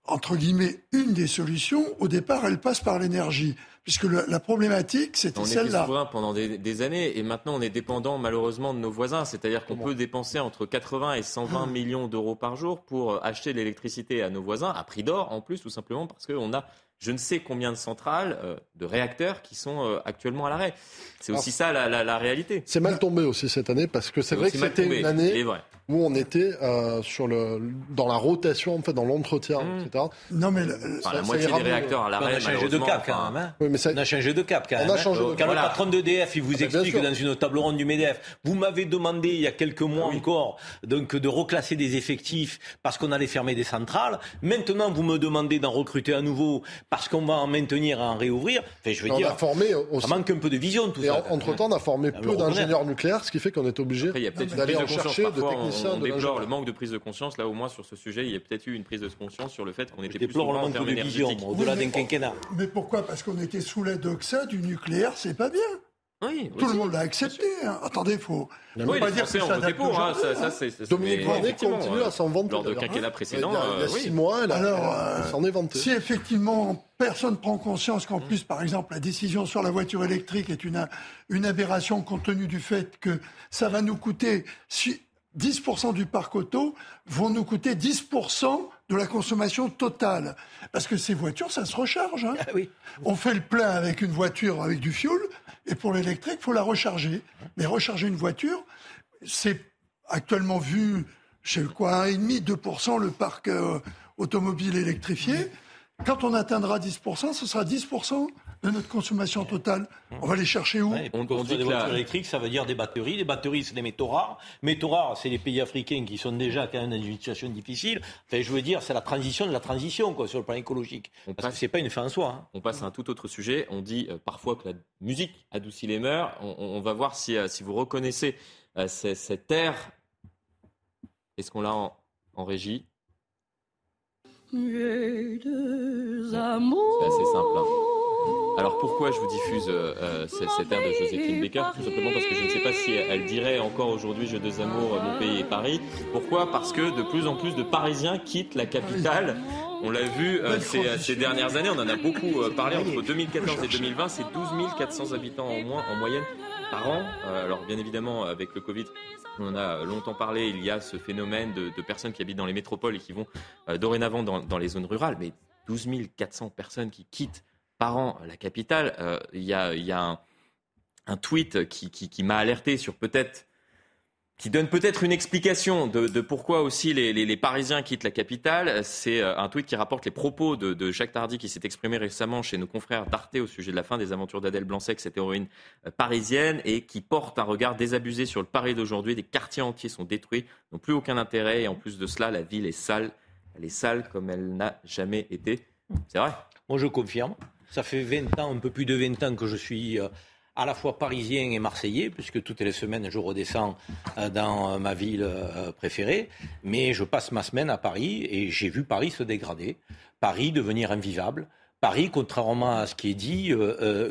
entre guillemets une des solutions au départ elle passe par l'énergie puisque la problématique c'était celle-là. On était souverain pendant des, années et maintenant on est dépendant malheureusement de nos voisins. C'est-à-dire qu'on peut dépenser entre 80 et 120 ah. millions d'euros par jour pour acheter de l'électricité à nos voisins à prix d'or en plus tout simplement parce qu'on a je ne sais combien de centrales, euh, de réacteurs qui sont euh, actuellement à l'arrêt. C'est aussi ça la, réalité. C'est mal tombé aussi cette année parce que c'est vrai que c'était une année où on était euh, sur le, dans la rotation, en fait, dans l'entretien, mmh. etc. Non mais la moitié des réacteurs à l'arrêt. On a changé de cap quand même. Hein. mais ça... On a changé de cap quand même. On a changé hein. de Quand le patron d'EDF il vous ah, explique dans une table ronde du Medef, vous m'avez demandé il y a quelques mois ah encore donc de reclasser des effectifs parce qu'on allait fermer des centrales. Maintenant vous me demandez d'en recruter à nouveau parce qu'on va en maintenir, en réouvrir. Enfin, je veux on dire, a formé ça manque un peu de vision tout ça. Entre-temps, on a formé ah, peu d'ingénieurs nucléaires, ce qui fait qu'on est obligé d'aller en chercher de techniciens. On, déplore le manque de prise de conscience. Là, au moins, sur ce sujet, il y a peut-être eu une prise de conscience sur le fait qu'on était plus souvent le manque de vision au-delà d'un quinquennat. Mais pourquoi? Parce qu'on était sous la doxa du nucléaire, c'est pas bien. Oui, Tout le monde l'a accepté. Hein. Attendez, il faut, faut pas dire que ça date pour. Hein. Ça, ça, c'est, Dominique continue à s'en vanter. Lors de quinquennat précédent, il y a, six mois, Alors, euh, s'en est vanté. Si effectivement personne prend conscience qu'en plus, par exemple, la décision sur la voiture électrique est une, une aberration compte tenu du fait que ça va nous coûter 10% du parc auto vont nous coûter 10% de la consommation totale. Parce que ces voitures, ça se recharge. Hein. Ah oui. On fait le plein avec une voiture avec du fioul, et pour l'électrique, il faut la recharger. Mais recharger une voiture, c'est actuellement vu chez quoi 1,5, 2% le parc euh, automobile électrifié. Quand on atteindra 10%, ce sera 10% de notre consommation totale. On va les chercher où On, dit des voitures électriques, ça veut dire des batteries. Les batteries, c'est des métaux rares. Métaux rares, c'est les pays africains qui sont déjà quand même dans une situation difficile. Enfin, je veux dire, c'est la transition de la transition, quoi, sur le plan écologique. On Parce passe, que c'est pas une fin en soi. Hein. On passe à un tout autre sujet. On dit euh, parfois que la musique adoucit les mœurs. On, va voir si, euh, si vous reconnaissez euh, cette air. Est-ce qu'on l'a en, en régie? C'est assez simple. Hein. Alors pourquoi je vous diffuse euh, euh cette, air de Joséphine Baker? Tout simplement parce que je ne sais pas si elle dirait encore aujourd'hui Jeux deux amours, mon pays et Paris. Pourquoi? Parce que de plus en plus de Parisiens quittent la capitale. On l'a vu euh, ces, dernières années, on en a beaucoup euh, parlé entre 2014 et 2020, c'est 12 400 habitants en moins en moyenne par an. alors bien évidemment avec le Covid, on en a longtemps parlé, il y a ce phénomène de, personnes qui habitent dans les métropoles et qui vont dorénavant dans, les zones rurales, mais 12 400 personnes qui quittent la capitale. Euh, il y a, un, tweet qui, m'a alerté sur peut-être qui donne peut-être une explication de, pourquoi aussi les, Parisiens quittent la capitale. C'est euh, un tweet qui rapporte les propos de, Jacques Tardy qui s'est exprimé récemment chez nos confrères d'Arte au sujet de la fin des aventures d'Adèle Blanc-Sec, cette héroïne euh, parisienne, et qui porte un regard désabusé sur le Paris d'aujourd'hui. Des quartiers entiers sont détruits, n'ont plus aucun intérêt, et en plus de cela, la ville est sale. Elle est sale comme elle n'a jamais été. C'est vrai? Moi, je confirme. Ça fait 20 ans, un peu plus de 20 ans que je suis euh, à la fois parisien et marseillais, puisque toutes les semaines je redescends euh, dans euh, ma ville préférée, mais je passe ma semaine à Paris et j'ai vu Paris se dégrader, Paris devenir invivable. Paris, contrairement à ce qui est dit,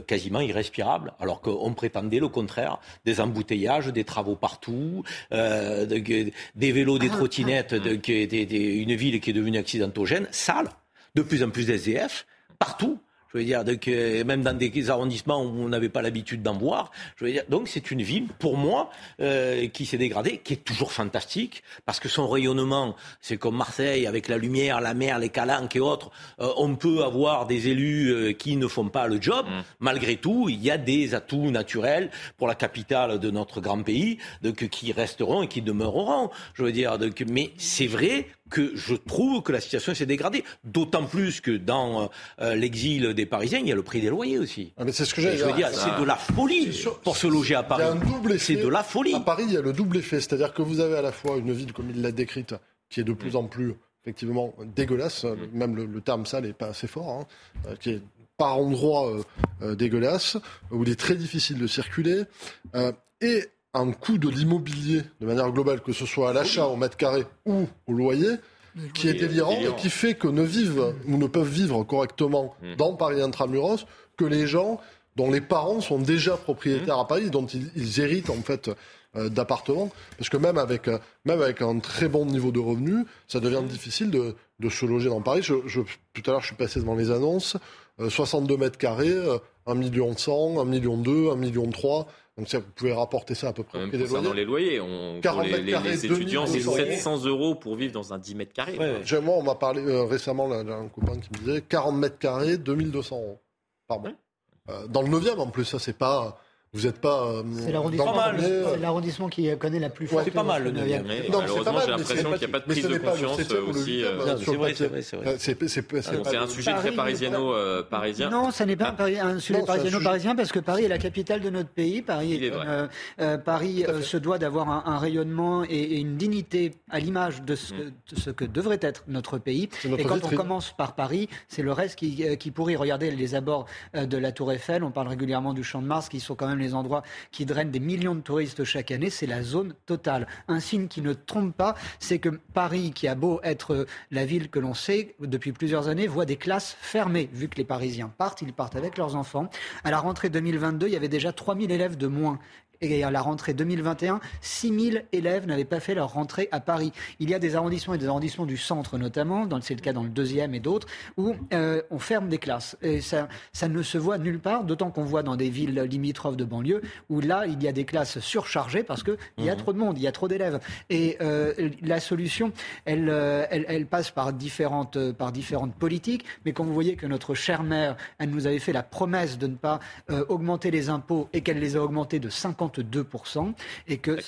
quasiment irrespirable, alors qu'on prétendait le contraire, des embouteillages, des travaux partout, des vélos, des trottinettes, une ville qui est devenue accidentogène, sale, de plus en plus d'SDF, partout. Je veux dire, donc, même dans des arrondissements où on n'avait pas l'habitude d'en voir. Je veux dire, donc c'est une ville, pour moi, euh, qui s'est dégradée, qui est toujours fantastique, parce que son rayonnement, c'est comme Marseille, avec la lumière, la mer, les calanques et autres. Euh, on peut avoir des élus euh, qui ne font pas le job. Mm. Malgré tout, il y a des atouts naturels pour la capitale de notre grand pays, donc, qui resteront et qui demeureront. Je veux dire, donc, mais c'est vrai que je trouve que la situation s'est dégradée. D'autant plus que dans euh, l'exil des Parisiens, il y a le prix des loyers aussi. Ah, mais c'est ce que j'ai Je veux dire, c'est de la folie pour se loger à Paris. C'est de la folie. À Paris, il y a le double effet. C'est-à-dire que vous avez à la fois une ville, comme il l'a décrite, qui est de plus en plus effectivement dégueulasse. Mm. Même le, terme sale n'est pas assez fort. Hein, euh, qui est par endroits euh, dégueulasse, où il est très difficile de circuler. et un coût de l'immobilier de manière globale, que ce soit à l'achat au mètre carré ou au loyer, qui est délirant et qui fait que ne vivent ou ne peuvent vivre correctement hmm. dans Paris intramuros que les gens dont les parents sont déjà propriétaires hmm. à Paris, dont ils, héritent en fait euh, d'appartements, parce que même avec euh, même avec un très bon niveau de revenus, ça devient hmm. difficile de, de se loger dans Paris. Je, tout à l'heure, je suis passé devant les annonces, 62 euh, mètres carrés, 1 million 100, 1 million 2, 1 million 3. Donc ça, vous pouvez rapporter ça à peu près. Même concernant les loyers, on, les, les, étudiants, c'est 700 euros pour vivre dans un 10 mètres carrés. moi, on m'a parlé euh, récemment, là, un copain qui me disait 40 mètres carrés, 2200 euros par mois. Euh, dans le 9e, en plus, ça, c'est pas vous n'êtes pas. Euh, c'est l'arrondissement qui connaît la plus forte. c'est pas mal le 9 Malheureusement, j'ai l'impression qu'il n'y a pas de prise de conscience aussi. C'est vrai, c'est vrai. C'est un sujet très parisiano-parisien. Non, ce n'est pas un sujet parisiano-parisien parce que Paris est la capitale de notre pays. Paris, euh, euh, Paris se doit d'avoir un rayonnement et une dignité à l'image de ce que devrait être notre pays. Et quand on commence par Paris, c'est le reste qui pourrit. Regardez les abords de la Tour Eiffel. On parle régulièrement du Champ de Mars, qui sont quand même les endroits qui drainent des millions de touristes chaque année, c'est la zone totale. Un signe qui ne trompe pas, c'est que Paris, qui a beau être la ville que l'on sait depuis plusieurs années, voit des classes fermées. Vu que les Parisiens partent, ils partent avec leurs enfants. À la rentrée 2022, il y avait déjà 3000 élèves de moins et à la rentrée 2021, 6 000 élèves n'avaient pas fait leur rentrée à Paris. Il y a des arrondissements et des arrondissements du centre notamment, c'est le cas dans le deuxième et d'autres, où euh, on ferme des classes. Et ça, ça ne se voit nulle part, d'autant qu'on voit dans des villes limitrophes de banlieue, où là, il y a des classes surchargées parce qu'il y a mhm. trop de monde, il y a trop d'élèves. Et euh, la solution, elle, euh, elle, elle, passe par différentes, par différentes politiques, mais quand vous voyez que notre chère mère, elle nous avait fait la promesse de ne pas augmenter les impôts et qu'elle les a augmentés de 50 2% et que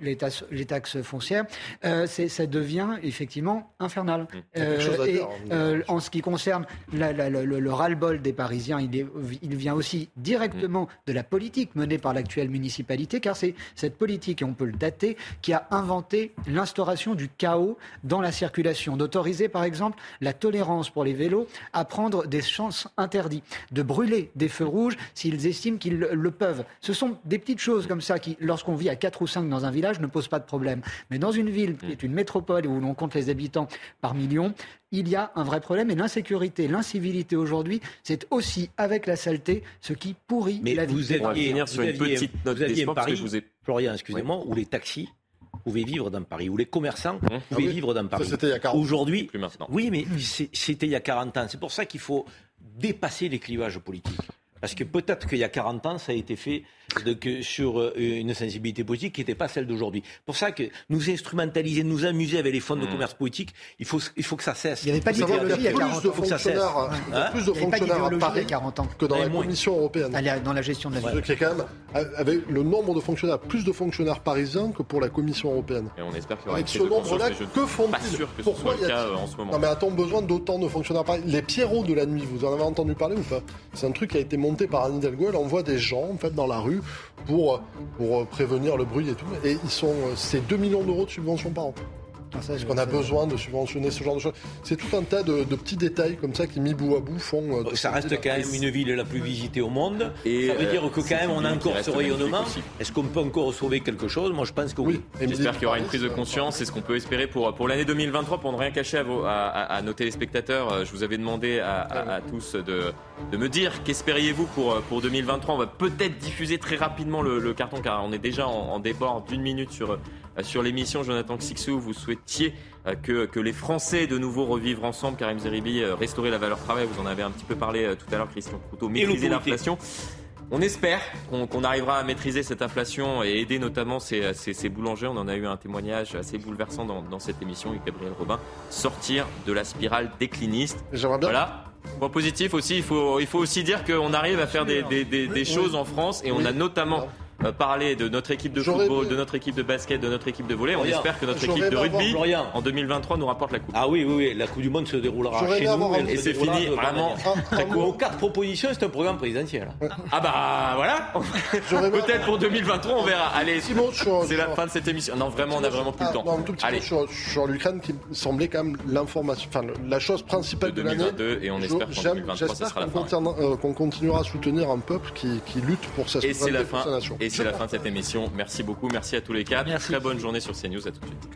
les, taxes, les taxes foncières, euh, ça devient effectivement infernal. Mmh. Euh, et euh, en ce qui concerne le, ras-le-bol des Parisiens, il, il vient aussi directement mmh. de la politique menée par l'actuelle municipalité, car c'est cette politique, et on peut le dater, qui a inventé l'instauration du chaos dans la circulation, d'autoriser par exemple la tolérance pour les vélos à prendre des chances interdites, de brûler des feux rouges s'ils estiment qu'ils le peuvent. Ce sont des petites choses comme ça qui, lorsqu'on vit à 4 ou 5 dans un village, ne pose pas de problème. Mais dans une ville qui est une métropole où l'on compte les habitants par million, il y a un vrai problème. Et l'insécurité, l'incivilité aujourd'hui, c'est aussi avec la saleté ce qui pourrit Mais la vie. Vous aviez, finir sur une petite note vous aviez Paris, je vous ai... Florian, excusez-moi, où les taxis pouvaient vivre dans Paris, où les commerçants mmh. pouvaient ah vivre dans Paris. C'était il y a 40 ans. Aujourd'hui, oui, mais c'était il y a 40 ans. C'est pour ça qu'il faut dépasser les clivages politiques. Parce que peut-être qu'il y a 40 ans, ça a été fait sur euh, une sensibilité politique qui n'était pas celle d'aujourd'hui. Pour ça que nous instrumentaliser, nous amuser avec les fonds de mmh. commerce politique, il faut, il faut que ça cesse. Il n'y avait pas d'idéologie il y a 40 ans. Il y a plus de fonctionnaires à Paris 40 ans. que dans la Commission européenne. Dans la gestion de la est quand même, avec le nombre de fonctionnaires, plus de fonctionnaires parisiens que pour la Commission européenne. Et on espère qu'il y aura Avec ce nombre-là, que font-ils Pourquoi il y a en ce moment. Non mais a-t-on besoin d'autant de fonctionnaires Paris Les Pierrots de la nuit, vous en avez entendu parler ou pas? C'est un truc qui a été monté par Anne Hidalgo. Elle envoie des gens en fait dans la rue pour prévenir le bruit et tout. Et ils sont c'est 2 millions d'euros de subventions par an. Ah, Parce qu'on a besoin de subventionner ce genre de choses. C'est tout un tas de, petits détails comme ça qui, mis bout à bout, font. Euh, ça reste quand même une ville la plus visitée au monde. Et ça veut dire que quand même on a encore ce rayonnement. Est-ce qu'on peut encore sauver quelque chose? Moi je pense que oui. J'espère qu'il y aura une prise de conscience. C'est ce qu'on peut espérer pour, pour l'année 2023. Pour ne rien cacher à, vos, à, nos téléspectateurs, euh, je vous avais demandé à, tous de, de me dire qu'espériez-vous pour, pour 2023. On va peut-être diffuser très rapidement le, carton car on est déjà en, en débord d'une minute sur euh, sur l'émission. Jonathan Xixou, vous souhaitiez euh, que, que, les Français de nouveau revivre ensemble. Karim Zeribi, euh, restaurer la valeur travail. Vous en avez un petit peu parlé tout à l'heure, Christian Couteau, maîtriser l'inflation. On espère qu'on arrivera à maîtriser cette inflation et aider notamment ces, ces, boulangers. On en a eu un témoignage assez bouleversant dans, dans cette émission avec Gabriel Robin. Sortir de la spirale décliniste. Voilà. Point positif aussi, il faut, il faut aussi dire qu'on arrive à faire des, des, des, des choses en France et on a notamment euh, parler de notre équipe de football, de notre équipe de basket, de notre équipe de volley. On espère que notre équipe de rugby en 2023 nous rapporte la coupe. Ah oui, oui, oui. la Coupe du Monde se déroulera chez nous et c'est fini vraiment très court. quatre propositions, c'est un programme présidentiel. Ah bah voilà. *laughs* Peut-être pour 2023, on verra. Allez, c'est la fin de cette émission. Non, vraiment, on a vraiment plus le temps. Allez. Sur l'Ukraine, qui semblait quand même l'information, enfin la chose principale de, l'année. Et on espère qu'en 2023, ça sera la fin. Euh, qu'on continuera à soutenir un peuple qui lutte pour sa souveraineté et c'est la fin de cette émission. Merci beaucoup. Merci à tous les quatre. Très bonne journée sur CNews. À tout de suite.